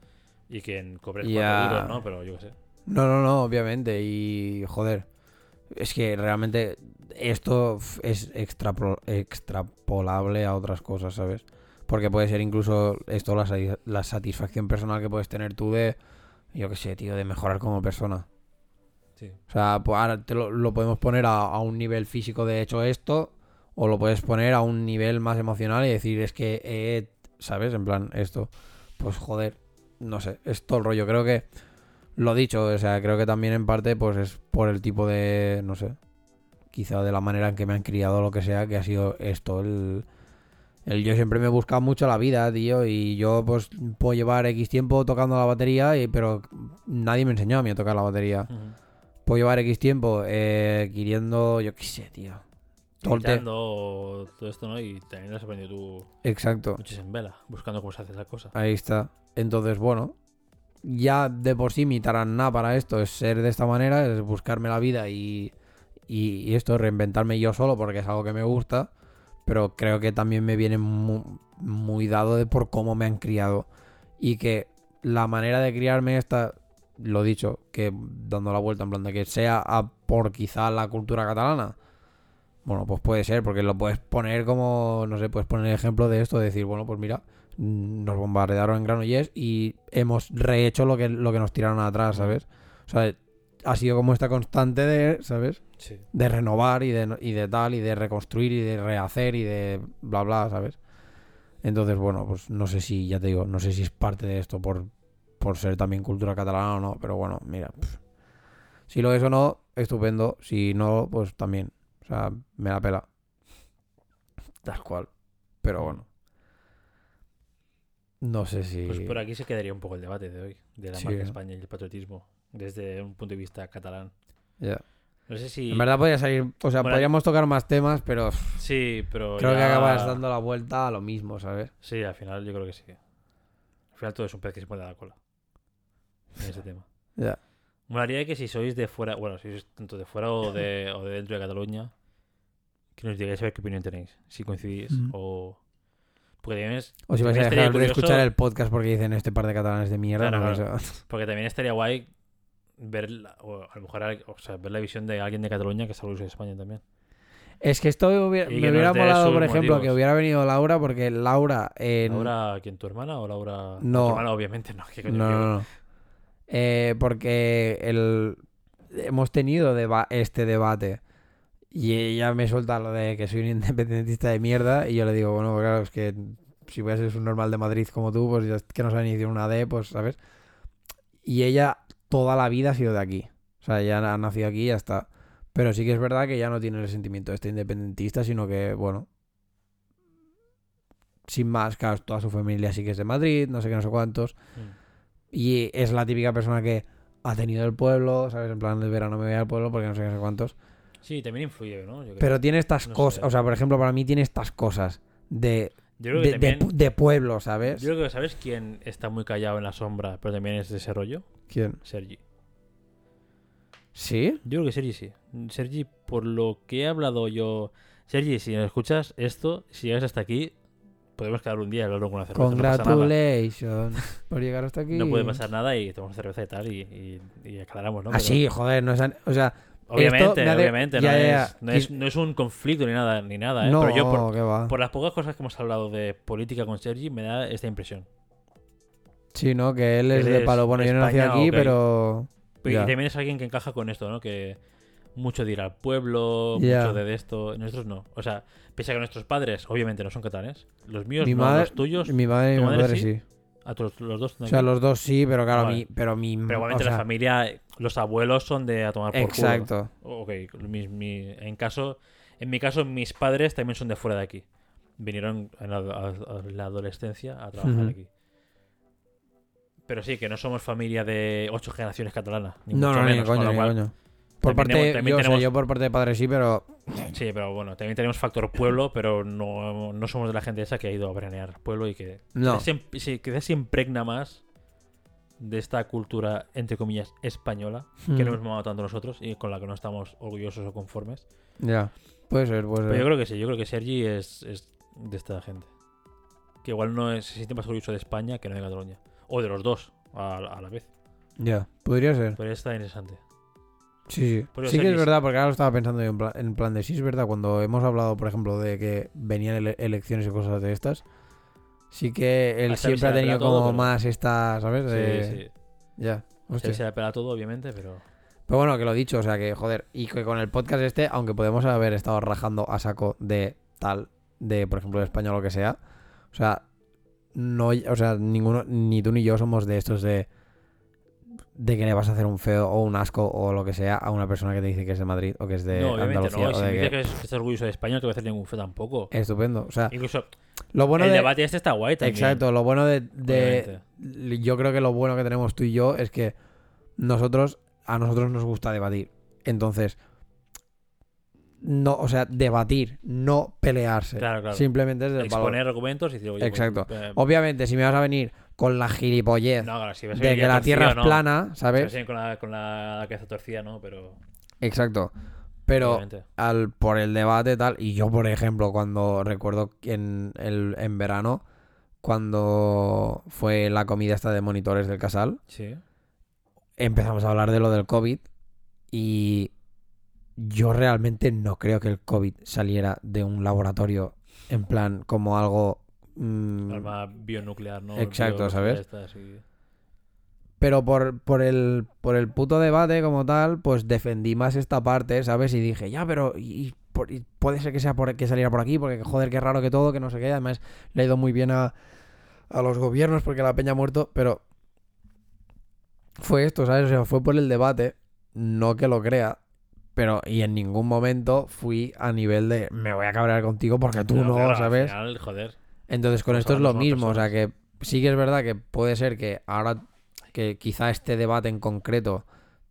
y que cobres Ya. cuatro duros, ¿no? Pero yo qué sé. No, no, no, obviamente. Y joder, es que realmente esto es extrapro- extrapolable a otras cosas, ¿sabes? Porque puede ser incluso esto la, la satisfacción personal que puedes tener tú de, yo qué sé, tío, de mejorar como persona. Sí. O sea, pues ahora te lo, lo podemos poner a, a un nivel físico de hecho esto, o lo puedes poner a un nivel más emocional y decir, es que, he- ¿sabes? En plan, esto. Pues joder, no sé, es todo el rollo. Creo que, lo dicho, o sea, creo que también en parte, pues es por el tipo de, no sé, quizá de la manera en que me han criado o lo que sea, que ha sido esto, el... el yo siempre me he buscado mucho la vida, tío, y yo pues puedo llevar X tiempo tocando la batería, y, pero nadie me enseñó a mí a tocar la batería. Puedo llevar X tiempo eh, queriendo, yo qué sé, tío. Todo esto, ¿no? Y también has aprendido tú Exacto, muchos en vela, buscando cómo se hace esa cosa. ahí está. Entonces, bueno, ya de por sí mi taraná para esto es ser de esta manera, es buscarme la vida y, y, y esto, reinventarme yo solo porque es algo que me gusta, pero creo que también me viene mu- muy, dado de por cómo me han criado y que la manera de criarme esta, lo dicho, que dando la vuelta en plan de que sea a por quizá la cultura catalana. Bueno, pues puede ser, porque lo puedes poner como, no sé, puedes poner el ejemplo de esto, de decir, bueno, pues mira, mm, nos bombardearon en Granollers y hemos rehecho lo que, lo que nos tiraron atrás, ¿sabes? O sea, ha sido como esta constante de, ¿sabes? Sí. De renovar y de, y de tal, y de reconstruir y de rehacer y de bla, bla, ¿sabes? Entonces, bueno, pues no sé si, ya te digo, no sé si es parte de esto por, por ser también cultura catalana o no, pero bueno, mira, si lo es o no, estupendo, si no, pues también, o sea, me la pela. Tal cual, pero bueno. No sé si... Pues por aquí se quedaría un poco el debate de hoy, de la Sí, marca. España y el patriotismo, desde un punto de vista catalán. ya. No sé si... En verdad podría salir, o sea, Bueno, podríamos tocar más temas, pero Sí, pero creo que acabas dando la vuelta a lo mismo, ¿sabes? Sí, al final yo creo que sí. Al final todo es un pez que se pone a la cola. En ese tema. Ya. Molaría que si sois de fuera, bueno, si sois tanto de fuera o de, o de dentro de Cataluña, que nos digáis a ver qué opinión tenéis. Si coincidís Ujú. o... Porque también, es- O si vais a dejar de escuchar el podcast porque dicen este par de catalanes de mierda. Claro, no, claro. o sea, porque también estaría guay ver, la- o a lo mejor o sea, ver la visión de alguien de Cataluña que salude de España también. Es que esto hubiera- me hubiera molado, por ejemplo, motivos. que hubiera venido Laura, porque Laura en... ¿Laura, quién, tu hermana o Laura? No. Tu hermana, obviamente, no. ¿qué coño No, no, no. Eh, porque el... hemos tenido deba- este debate y ella me suelta lo de que soy un independentista de mierda y yo le digo, bueno, claro, es que si voy a ser un normal de Madrid como tú, pues ya es que no sabe ni decir una D, pues, ¿sabes? Y ella toda la vida ha sido de aquí. O sea, ella ha nacido aquí y ya está. Pero sí que es verdad que ya no tiene el sentimiento este independentista, sino que, bueno, sin más, claro, toda su familia sí que es de Madrid, no sé qué, no sé cuántos. Mm. Y es la típica persona que ha tenido el pueblo, ¿sabes? En plan, de verano me voy al pueblo porque no sé qué, sé cuántos. Sí, también influye, ¿no? Yo creo. Pero tiene estas No cosas, sé. o sea, por ejemplo, para mí tiene estas cosas de, Yo creo que de, de también. pu- de pueblo, ¿sabes? Yo creo que sabes quién está muy callado en la sombra, pero también es de ese rollo. ¿Quién? Sergi. ¿Sí? Yo creo que Sergi sí. Sergi, por lo que he hablado yo. Sergi, si escuchas esto, si llegas hasta aquí, podemos quedar un día y con una cerveza. No pasa nada. Congratulations por llegar hasta aquí. No puede pasar nada y tomamos cerveza y tal y, y- y aclaramos, ¿no? Ah, Pero- sí, joder, no es... O sea, Obviamente, de- obviamente. ya, no, ya, ya. Es, no, es, Y- no es un conflicto ni nada, ni nada ¿eh? no, Pero yo, por, las pocas cosas que hemos hablado de política con Sergi, me da esta impresión. Sí, ¿no? Que él es Él de palo. Bueno, yo no nací aquí, pero... Y también es alguien que encaja con esto, ¿no? Que mucho de ir al pueblo, mucho de, esto. Nosotros no. O sea, pese a que nuestros padres, obviamente, no son catalanes. Los míos Mi no, madre, los tuyos. mi madre y ¿tu mi madre sí? sí. A todos los dos. O sea, los dos sí, pero claro, Vale. mi, pero mi... Pero igualmente o sea, la familia, los abuelos son de a tomar por culo. Exacto. Ok, mi- mi- en, caso, en mi caso, mis padres también son de fuera de aquí. Vinieron en la, a- a la adolescencia a trabajar aquí. Pero sí, que no somos familia de ocho generaciones catalanas. Ni No, mucho no, ni menos, con coño, ni cual- coño. Por también parte, también yo, o sea, tenemos- yo por parte de padre sí, pero Sí, pero bueno, también tenemos factor pueblo, pero no, no somos de la gente esa que ha ido a veranear pueblo y que no. quizás se, quizás se impregna más de esta cultura, entre comillas, española, que Mm. no hemos mamado tanto nosotros y con la que no estamos orgullosos o conformes. Ya, puede ser, puede Pero yo ser. creo que sí, yo creo que Sergi es, es de esta gente. Que igual no es- se siente más orgulloso de España que no de Cataluña. O de los dos a, a la vez. Ya, podría ser. Pero está interesante. Sí, eso Sí que es verdad, porque ahora lo estaba pensando yo en plan, en plan de sí es verdad, cuando hemos hablado, por ejemplo, de que venían ele- elecciones y cosas de estas, sí que él siempre ha tenido todo, como pero- más esta, ¿sabes? De- Sí, sí. Ya, hostia. Se, se le pela todo, obviamente, pero... Pero bueno, que lo dicho, o sea que, joder, y que con el podcast este, aunque podemos haber estado rajando a saco de tal, de por ejemplo de España o lo que sea, o sea, no, o sea, ninguno, ni tú ni yo somos de estos de de que le vas a hacer un feo o un asco o lo que sea a una persona que te dice que es de Madrid o que es de no, Andalucía no. O si de me dices que... que, es- orgulloso de España, no te voy a hacer ningún fe tampoco. Estupendo, o sea, Incluso lo bueno el de... debate este está guay también. Exacto, lo bueno de, de-. Yo creo que lo bueno que tenemos tú y yo es que nosotros, a nosotros nos gusta debatir. Entonces, no, o sea, debatir, no pelearse. Claro, claro. Simplemente es Exponer argumentos y decir, oye, pues, Exacto. eh, Obviamente, si me vas a venir con la gilipollez no, claro, si de venir que la torcido, tierra es plana, ¿sabes? con la, con la cabeza torcida, ¿no? Pero... Exacto. Pero obviamente. al, por el debate tal, y yo, por ejemplo, cuando recuerdo que en, el, en verano, cuando fue la comida esta de monitores del casal, Sí. empezamos a hablar de lo del COVID y yo realmente no creo que el COVID saliera de un laboratorio en plan como algo... mm, Arma bionuclear, ¿no? Exacto, Bio- ¿sabes? pero por, por, el, por el puto debate como tal, pues defendí más esta parte, ¿sabes? Y dije, ya, pero y, y por- y puede ser que sea por, que saliera por aquí, porque joder, qué raro que todo, que no sé qué. Además, le ha ido muy bien a, a los gobiernos porque la peña ha muerto, pero fue esto, ¿sabes? O sea, fue por el debate, no que lo crea. Pero, y en ningún momento fui a nivel de me voy a cabrear contigo porque tú no, claro, al ¿sabes? final, joder. Entonces con Estamos esto es lo mismo, o sea que sí que es verdad que puede ser que ahora que quizá este debate en concreto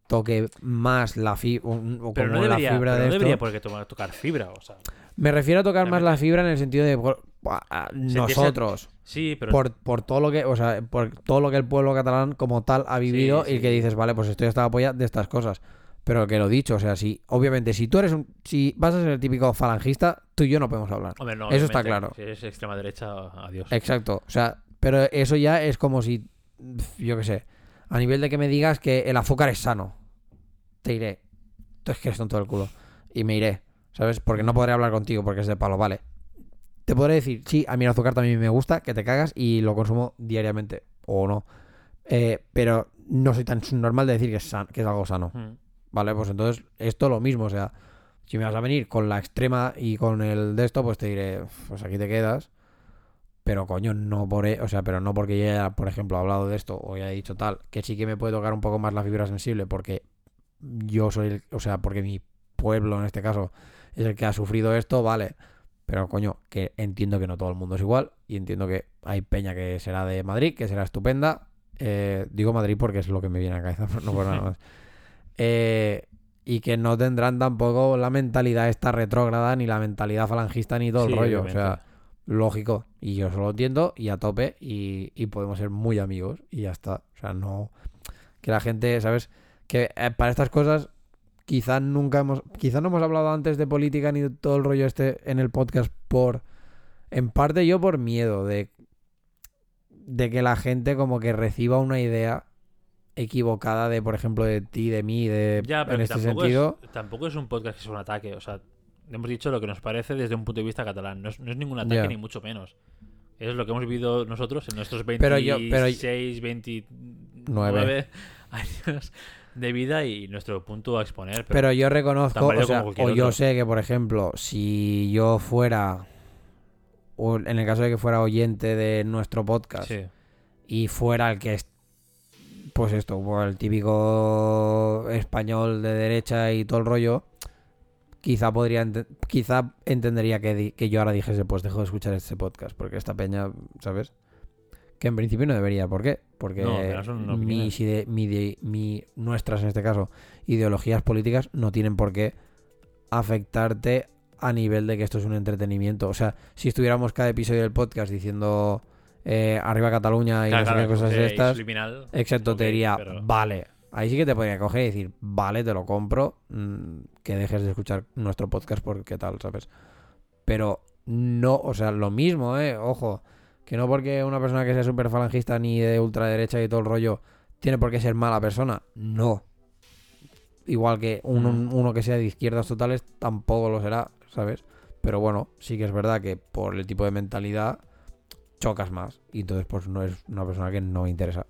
toque más la fibra o Pero como no la debería, fibra pero de no esto. debería por qué tomar- tocar fibra, o sea... Me refiero a tocar más la fibra en el sentido de por- a- nosotros. Sí, pero... por, por todo lo que, o sea, por todo lo que el pueblo catalán como tal ha vivido Sí, y que dices, vale, pues estoy hasta apoya de estas cosas. Pero que lo dicho, o sea, si obviamente si tú eres un si vas a ser el típico falangista, tú y yo no podemos hablar. Hombre, no, eso está claro. Si eres extrema derecha, adiós. Exacto. O sea, pero eso ya es como si, yo qué sé, a nivel de que me digas que el azúcar es sano. Te iré. Tú es que eres tonto del culo. Y me iré, ¿sabes? Porque no podré hablar contigo porque es de palo, vale. Te podré decir, sí, a mí el azúcar también me gusta, que te cagas y lo consumo diariamente. O no. Eh, pero no soy tan normal de decir que es, san- que es algo sano. Mm. Vale, pues entonces esto lo mismo, o sea, si me vas a venir con la extrema y con el de esto, pues te diré, pues aquí te quedas. Pero coño, no por, e- o sea, pero no porque ya haya, por ejemplo, hablado de esto o haya dicho tal, que sí que me puede tocar un poco más la fibra sensible porque yo soy, el- o sea, porque mi pueblo en este caso es el que ha sufrido esto, vale. Pero coño, que entiendo que no todo el mundo es igual y entiendo que hay peña que será de Madrid, que será estupenda. Eh, digo Madrid porque es lo que me viene a la cabeza, no por nada más. Eh, y que no tendrán tampoco la mentalidad esta retrógrada, ni la mentalidad falangista, ni todo el rollo. O sea, lógico. Y yo solo entiendo y a tope y, y podemos ser muy amigos y ya está. O sea, no... Que la gente, ¿sabes? Que eh, para estas cosas quizás nunca hemos... Quizás no hemos hablado antes de política ni de todo el rollo este en el podcast por... En parte yo por miedo de... De que la gente como que reciba una idea equivocada de, por ejemplo, de ti, de mí, de... Ya, pero en que este tampoco, sentido... es, tampoco es un podcast que sea un ataque. O sea, hemos dicho lo que nos parece desde un punto de vista catalán. No es, no es ningún ataque ni mucho menos. Es lo que hemos vivido nosotros en nuestros 26, Pero yo- pero- 29 años de vida y nuestro punto a exponer. Pero, Pero yo reconozco, o, sea, o yo sé que, por ejemplo, si yo fuera, o en el caso de que fuera oyente de nuestro podcast sí. y fuera el que es, pues esto, pues el típico español de derecha y todo el rollo, quizá podría, quizá entendería que, di- que yo ahora dijese, pues dejo de escuchar este podcast, porque esta peña, ¿sabes? Que en principio no debería, ¿por qué? Porque No, mis ide- mi de- mi- nuestras, en este caso, ideologías políticas no tienen por qué afectarte a nivel de que esto es un entretenimiento. O sea, si estuviéramos cada episodio del podcast diciendo eh, arriba Cataluña y Claro, no sé claro, qué cosas de estas, exacto, te diría, pero- vale. Ahí sí que te podría coger y decir, vale, te lo compro, mm, que dejes de escuchar nuestro podcast porque tal, ¿sabes? Pero no, o sea, lo mismo, ¿eh? Ojo, que no porque una persona que sea súper falangista ni de ultraderecha y todo el rollo tiene por qué ser mala persona. No. Igual que Mm. uno que sea de izquierdas totales tampoco lo será, ¿sabes? Pero bueno, sí que es verdad que por el tipo de mentalidad chocas más. Y entonces pues no es una persona que no me interesa.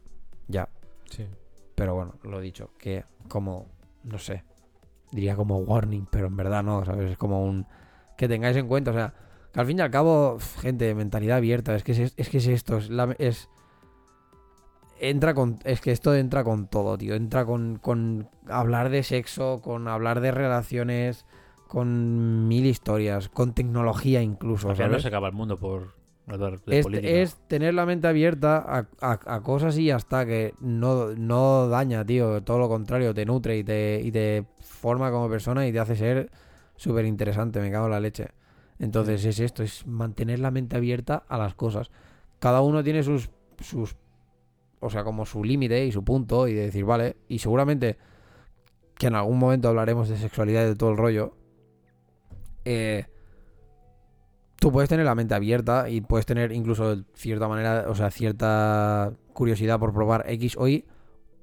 Ya. Sí. Pero bueno, lo dicho, que como, no sé, diría como warning, pero en verdad no, ¿sabes? Es como un... Que tengáis en cuenta, o sea, que al fin y al cabo, gente, mentalidad abierta, es que es, es que es esto, es... La, es entra con... Es que esto entra con todo, tío. Entra con, con hablar de sexo, con hablar de relaciones, con mil historias, con tecnología incluso, Al final no se acaba el mundo por hablar de es, política. es tener la mente abierta a, a- a cosas y ya está, que no, no daña, tío. Todo lo contrario, te nutre y te, y te forma como persona y te hace ser súper interesante, me cago en la leche. Entonces es esto, es mantener la mente abierta a las cosas. Cada uno tiene sus, sus o sea, como su límite y su punto y de decir, vale, y seguramente que en algún momento hablaremos de sexualidad y de todo el rollo. Eh, tú puedes tener la mente abierta y puedes tener incluso cierta manera, o sea, cierta curiosidad por probar X o Y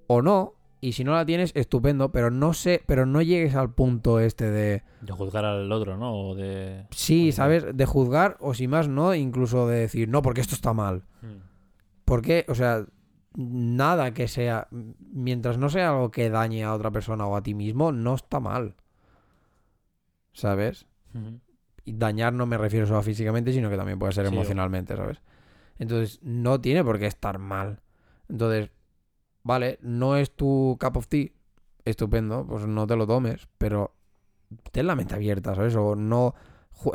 o no. Y si no la tienes, estupendo, pero no sé, pero no llegues al punto este de De juzgar al otro, ¿no? O de... sí. ¿sabes? De juzgar o si más no, incluso de decir, no, porque esto está mal. Hmm. Porque, o sea, nada que sea, mientras no sea algo que dañe a otra persona o a ti mismo, no está mal. ¿Sabes? Ujú. Y dañar no me refiero solo a físicamente, sino que también puede ser Sí, emocionalmente, ¿sabes? Entonces, no tiene por qué estar mal. Entonces, vale, no es tu cup of tea, estupendo, pues no te lo tomes, pero ten la mente abierta, ¿sabes? O no,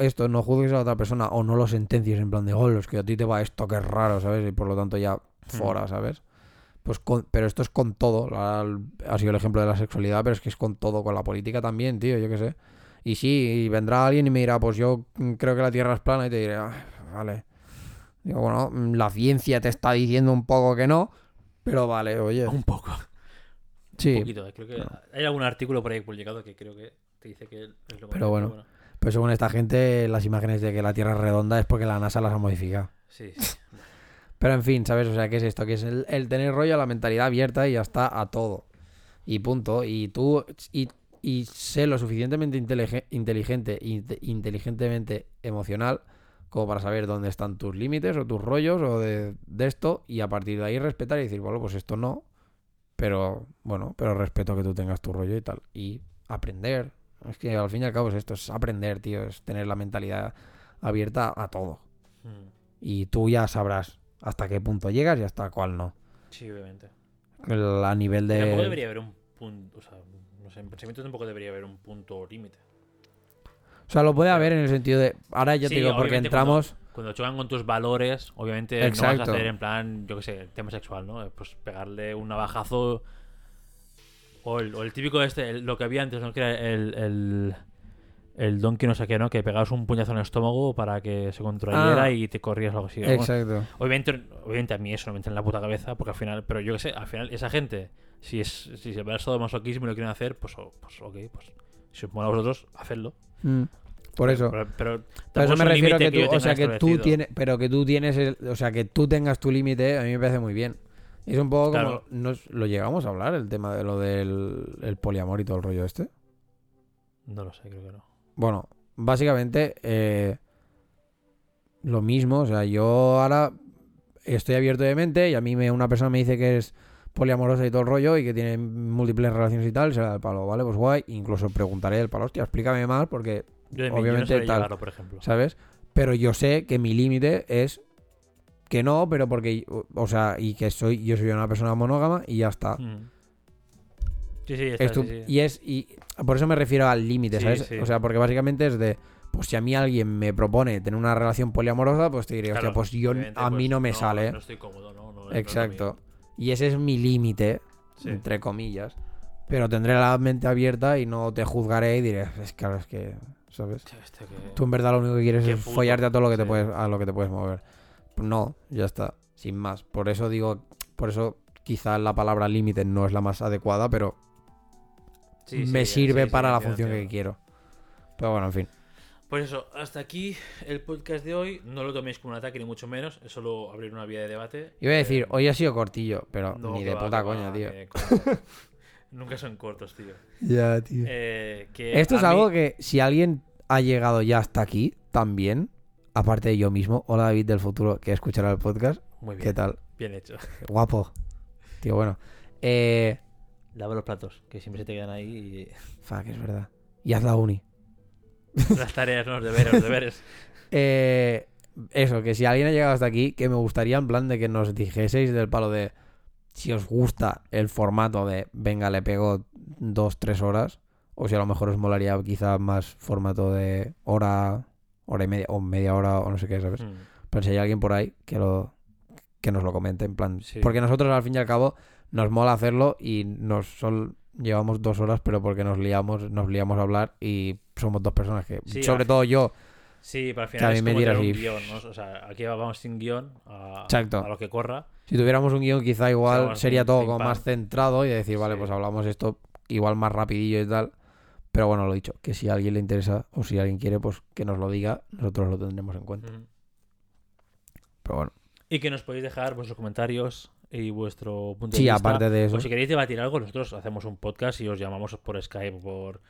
esto, no juzgues a la otra persona o no lo sentencies en plan de, oh, es que a ti te va esto que es raro, ¿sabes? Y por lo tanto ya fora, ¿sabes? Pues con- pero esto es con todo. ha sido el ejemplo de la sexualidad, pero es que es con todo, con la política también, tío, yo qué sé. Y sí, y vendrá alguien y me dirá, pues yo mm, creo que la Tierra es plana y te diré, "Ah, vale. Digo, bueno, mm, la ciencia te está diciendo un poco que no, pero vale, oye. Un poco. Sí, Un poquito. eh, Creo que No. hay algún artículo por ahí publicado que creo que te dice que es lo Pero contrario, bueno. pero según esta gente, las imágenes de que la Tierra es redonda es porque la NASA las ha modificado. Sí, sí. Pero en fin, ¿sabes? O sea, ¿qué es esto? Que es el, el tener rollo, la mentalidad abierta y ya está a todo. Y punto. Y tú, y, y sé lo suficientemente intelige- inteligente e inte- inteligentemente emocional como para saber dónde están tus límites o tus rollos o de, de esto y a partir de ahí respetar y decir, bueno, pues esto no. Pero, bueno, pero respeto que tú tengas tu rollo y tal. Y aprender. Es que al fin y al cabo es esto, es aprender, tío. Es tener la mentalidad abierta a todo. Hmm. Y tú ya sabrás hasta qué punto llegas y hasta cuál no. Sí, obviamente. El- a nivel de... debería haber un punto. O sea, no sé, en pensamiento tampoco debería haber un punto límite. O sea, lo puede haber en el sentido de. Ahora ya te digo, porque entramos. Cuando chocan con tus valores, obviamente no vas a hacer en plan, yo qué sé, tema sexual, ¿no? Eh, Pues pegarle un navajazo. O el, o el típico este, el- lo que había antes, ¿no? Que era el. el el donkey no sé qué, ¿no? Que pegabas un puñazo en el estómago para que se contrayera Ah. y te corrías algo así. Bueno, Exacto. Obviamente, obviamente a mí eso no me entra en la puta cabeza, porque al final, pero yo qué sé, al final esa gente, si es si se ve el masoquismo y lo quieren hacer, pues, pues ok, pues si os mola a vosotros, hacedlo. Mm. Por eso. Pero, pero tampoco eso es me refiero a que tú, o sea, que tú tienes, pero que tú tienes, el- o sea, que tú tengas tu límite, a mí me parece muy bien. Es un poco como, nos, lo llegamos a hablar, el tema de lo del el poliamor y todo el rollo este. No lo sé, creo que no. Bueno, básicamente eh, lo mismo, o sea, yo ahora estoy abierto de mente y a mí me, una persona me dice que es poliamorosa y todo el rollo y que tiene múltiples relaciones y tal, será el palo, ¿vale? Pues guay, incluso preguntaré el palo, hostia, explícame más porque Yo de mí, Obviamente yo no tal. llevarlo, por ejemplo. ¿sabes? Pero yo sé que mi límite es que no, pero porque, o sea, y que soy, yo soy una persona monógama y ya está. Mm. Sí, sí, está, Estu- sí, sí. Y es, y por eso me refiero al límite, Sí, ¿sabes? O sea, porque básicamente es de, pues si a mí alguien me propone tener una relación poliamorosa, pues te hostia, Claro, pues yo, a mí pues, no me sale. No estoy cómodo, no. no, Exacto. Y ese es mi límite, Sí. entre comillas. Pero tendré la mente abierta y no te juzgaré y diré, es claro, es que, ¿sabes? Este que- Tú en verdad lo único que quieres Qué es puto, follarte a todo lo que te puedes, a lo que te puedes mover. No, ya está, sin más. Por eso digo, por eso quizás la palabra límite no es la más adecuada, pero Sí, me sí, sirve sí, para la función que quiero. Pero bueno, en fin. Pues eso, hasta aquí el podcast de hoy. No lo toméis como un ataque, ni mucho menos. Es solo abrir una vía de debate. Iba a decir, Eh, hoy ha sido cortillo, pero no, ni de va, puta coña, va, tío. Nunca son cortos, tío. Ya, tío. Eh, que Esto es a mí- algo que si alguien ha llegado ya hasta aquí, también, aparte de yo mismo, hola David del futuro, que escuchará el podcast, Muy bien, ¿qué tal? bien hecho. Guapo. Tío, bueno. Eh, Lava los platos, que siempre se te quedan ahí. fuck, es verdad. Y haz la uni. Las tareas, ¿no? Los deberes, los deberes. Eh, eso, que si alguien ha llegado hasta aquí, que me gustaría en plan de que nos dijeseis del palo de si os gusta el formato de venga, le pego dos, tres horas, o si a lo mejor os molaría quizá más formato de hora, hora y media, o media hora, o no sé qué, ¿sabes? Mm. Pero si hay alguien por ahí que lo que nos lo comente, en plan. Sí. Porque nosotros al fin y al cabo nos mola hacerlo y nos sol- llevamos dos horas, pero porque nos liamos, nos liamos a hablar y somos dos personas que, Sí, sobre todo yo, Sí, pero al final es como tener un guion, ¿no? O sea, aquí vamos sin guion a, a lo que corra. Si tuviéramos un guion, quizá igual sería todo como más centrado y decir, vale, Sí. pues hablamos esto igual más rapidillo y tal. Pero bueno, lo dicho, que si a alguien le interesa o si alguien quiere, pues que nos lo diga, nosotros lo tendremos en cuenta. Pero bueno, Y que nos podéis dejar vuestros comentarios y vuestro punto de sí, vista. aparte de eso. O si queréis debatir algo, nosotros hacemos un podcast y os llamamos por Skype o por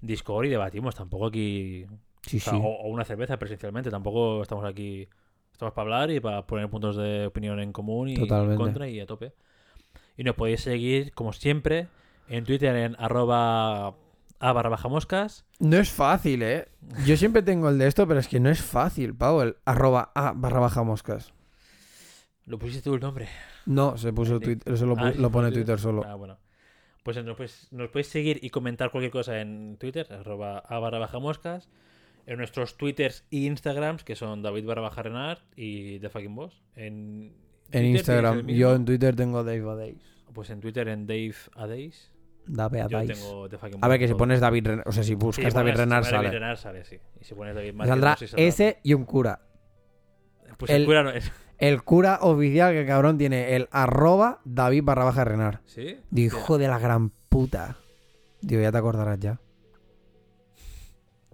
Discord y debatimos. Tampoco aquí. Sí, o, sea, sí. o- o una cerveza presencialmente. Tampoco estamos aquí. Estamos para hablar y para poner puntos de opinión en común y Totalmente. en contra y a tope. Y nos podéis seguir, como siempre, en Twitter en arroba a barra baja moscas. No es fácil, ¿eh? Yo siempre tengo el de esto, pero es que no es fácil, Pau, el arroba a barra baja moscas. ¿Lo pusiste tú el nombre? No, se puso. Twitter, eso lo, Ah, sí, lo pone Twitter. Solo. Ah, bueno. Pues nos podéis, nos podéis seguir y comentar cualquier cosa en Twitter, arroba a barra baja moscas, en nuestros Twitters e Instagrams, que son David barra baja Renard y The Fucking Boss. En, En Instagram, yo en Twitter tengo Dave Adays. Pues en Twitter en Dave Adays. Dave Adays. A ver, que si pones David Renard, o sea, si Sí, buscas pones- David Renard si sale. David Renard sale, sí. Y si pones David Márquez, saldrá no si saldrá. ese y un cura. Pues el, el- cura no es. El cura oficial que cabrón tiene el arroba David barra baja Renard. ¿Sí? Digo, hijo de la gran puta. Digo, ya te acordarás ya.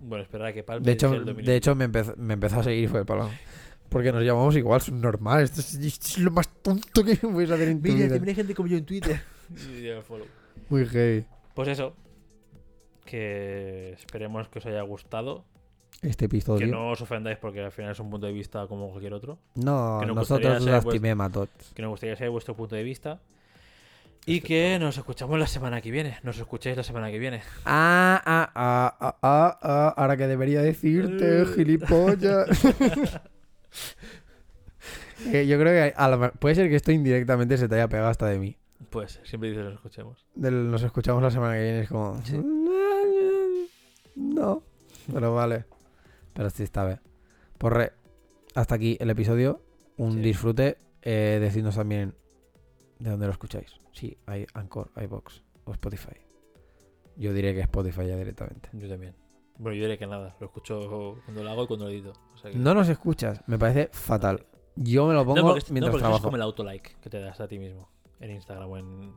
Bueno, espera que Palme De hecho, el de hecho me, empezó, me empezó a seguir y fue palo. Porque nos llamamos igual, es normal. Esto es, esto es lo más tonto que puedes hacer en tu Mira, vida. también hay gente como yo en Twitter. Y ya follow. Muy heavy. Pues eso. Que esperemos que os haya gustado. Este episodio. Que No, no os ofendáis porque al final es un punto de vista como cualquier otro. que nos nosotros gustaría os ser lastimem a. Que nos gustaría saber vuestro punto de vista. Y que nos escuchamos la semana que viene. Nos escucháis la semana que viene. Ah, ah, ah, ah, ah, ah, ahora que debería decirte, Eh. gilipollas. Eh, yo creo que a puede ser que esto indirectamente se te haya pegado hasta de mí. Pues siempre dices nos escuchemos. Del- nos escuchamos la semana que viene, es como... Sí. No, pero vale. Pero sí está bien. Pues re, hasta aquí el episodio. Un Sí. disfrute. Eh, decidnos también de dónde lo escucháis. Sí, hay Anchor, iBox o Spotify. Yo diré que Spotify ya directamente. Yo también. Bueno, yo diré que nada. Lo escucho cuando lo hago y cuando lo edito. O sea que- No nos escuchas, me parece fatal. Yo me lo pongo No, porque, no, mientras porque eso es trabajo. como el autolike que te das a ti mismo. En Instagram o en.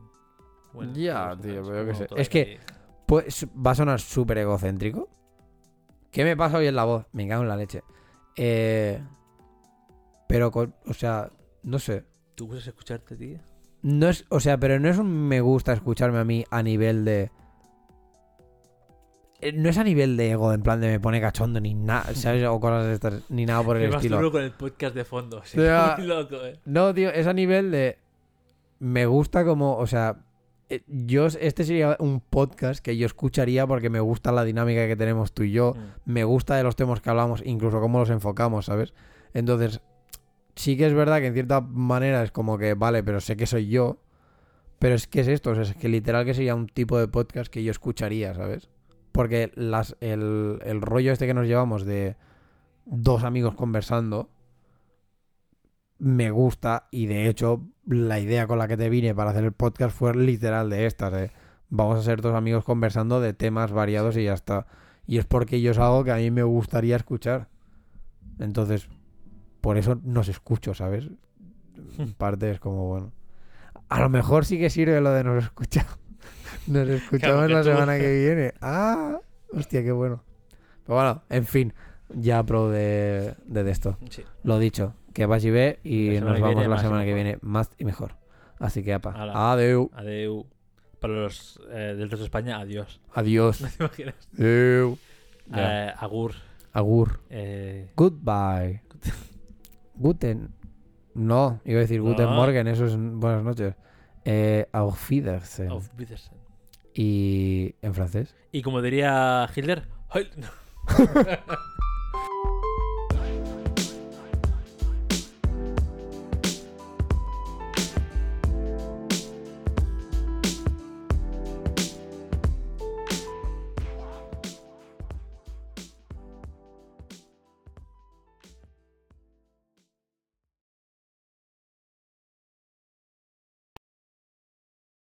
o en- Ya, tío, es pero yo sé. Es que-. Pues va a sonar súper egocéntrico. ¿Qué me pasa hoy en la voz? Me cago en la leche. Eh, pero, con- o sea, no sé. ¿Tú puedes escucharte, tío? No es, o sea, pero no es un me gusta escucharme a mí a nivel de. Eh, No es a nivel de ego, en plan de me pone cachondo ni nada, ¿sabes? O cosas de estas, ni nada por el Me estilo. con el podcast de fondo. Ya. muy loco, eh. No, tío, es a nivel de. Me gusta como. O sea. Eh, Yo, este sería un podcast que yo escucharía porque me gusta la dinámica que tenemos tú y yo. Mm. Me gusta de los temas que hablamos, incluso cómo los enfocamos, ¿sabes? Entonces, sí que es verdad que en cierta manera es como que, vale, pero sé que soy yo. Pero es que es esto, o sea, es que literal que sería un tipo de podcast que yo escucharía, ¿sabes? Porque las, el, el rollo este que nos llevamos de dos amigos conversando me gusta y de hecho la idea con la que te vine para hacer el podcast fue literal de estas, de vamos a ser dos amigos conversando de temas variados y ya está. Y es porque yo es algo que a mí me gustaría escuchar. Entonces, por eso nos escucho, ¿sabes? En parte es como, bueno. A lo mejor sí que sirve lo de nos escucha. Nos escuchamos que la tú- semana que viene. Ah, hostia, qué bueno. Pero bueno, en fin, ya pro de, de esto. Sí. Lo dicho, que y ve y nos vamos la semana que viene más y mejor. Así que, apa. Adeu. Adeu. Para los eh, del resto de España, adiós. Adiós. ¿No te imaginas? Adeu. Eh, agur. Agur. Eh, Goodbye. Guten. No, iba a decir Guten. Morgen, eso es buenas noches. Eh, auf Wiedersehen. auf Wiedersehen. Y en francés. Y como diría Hitler,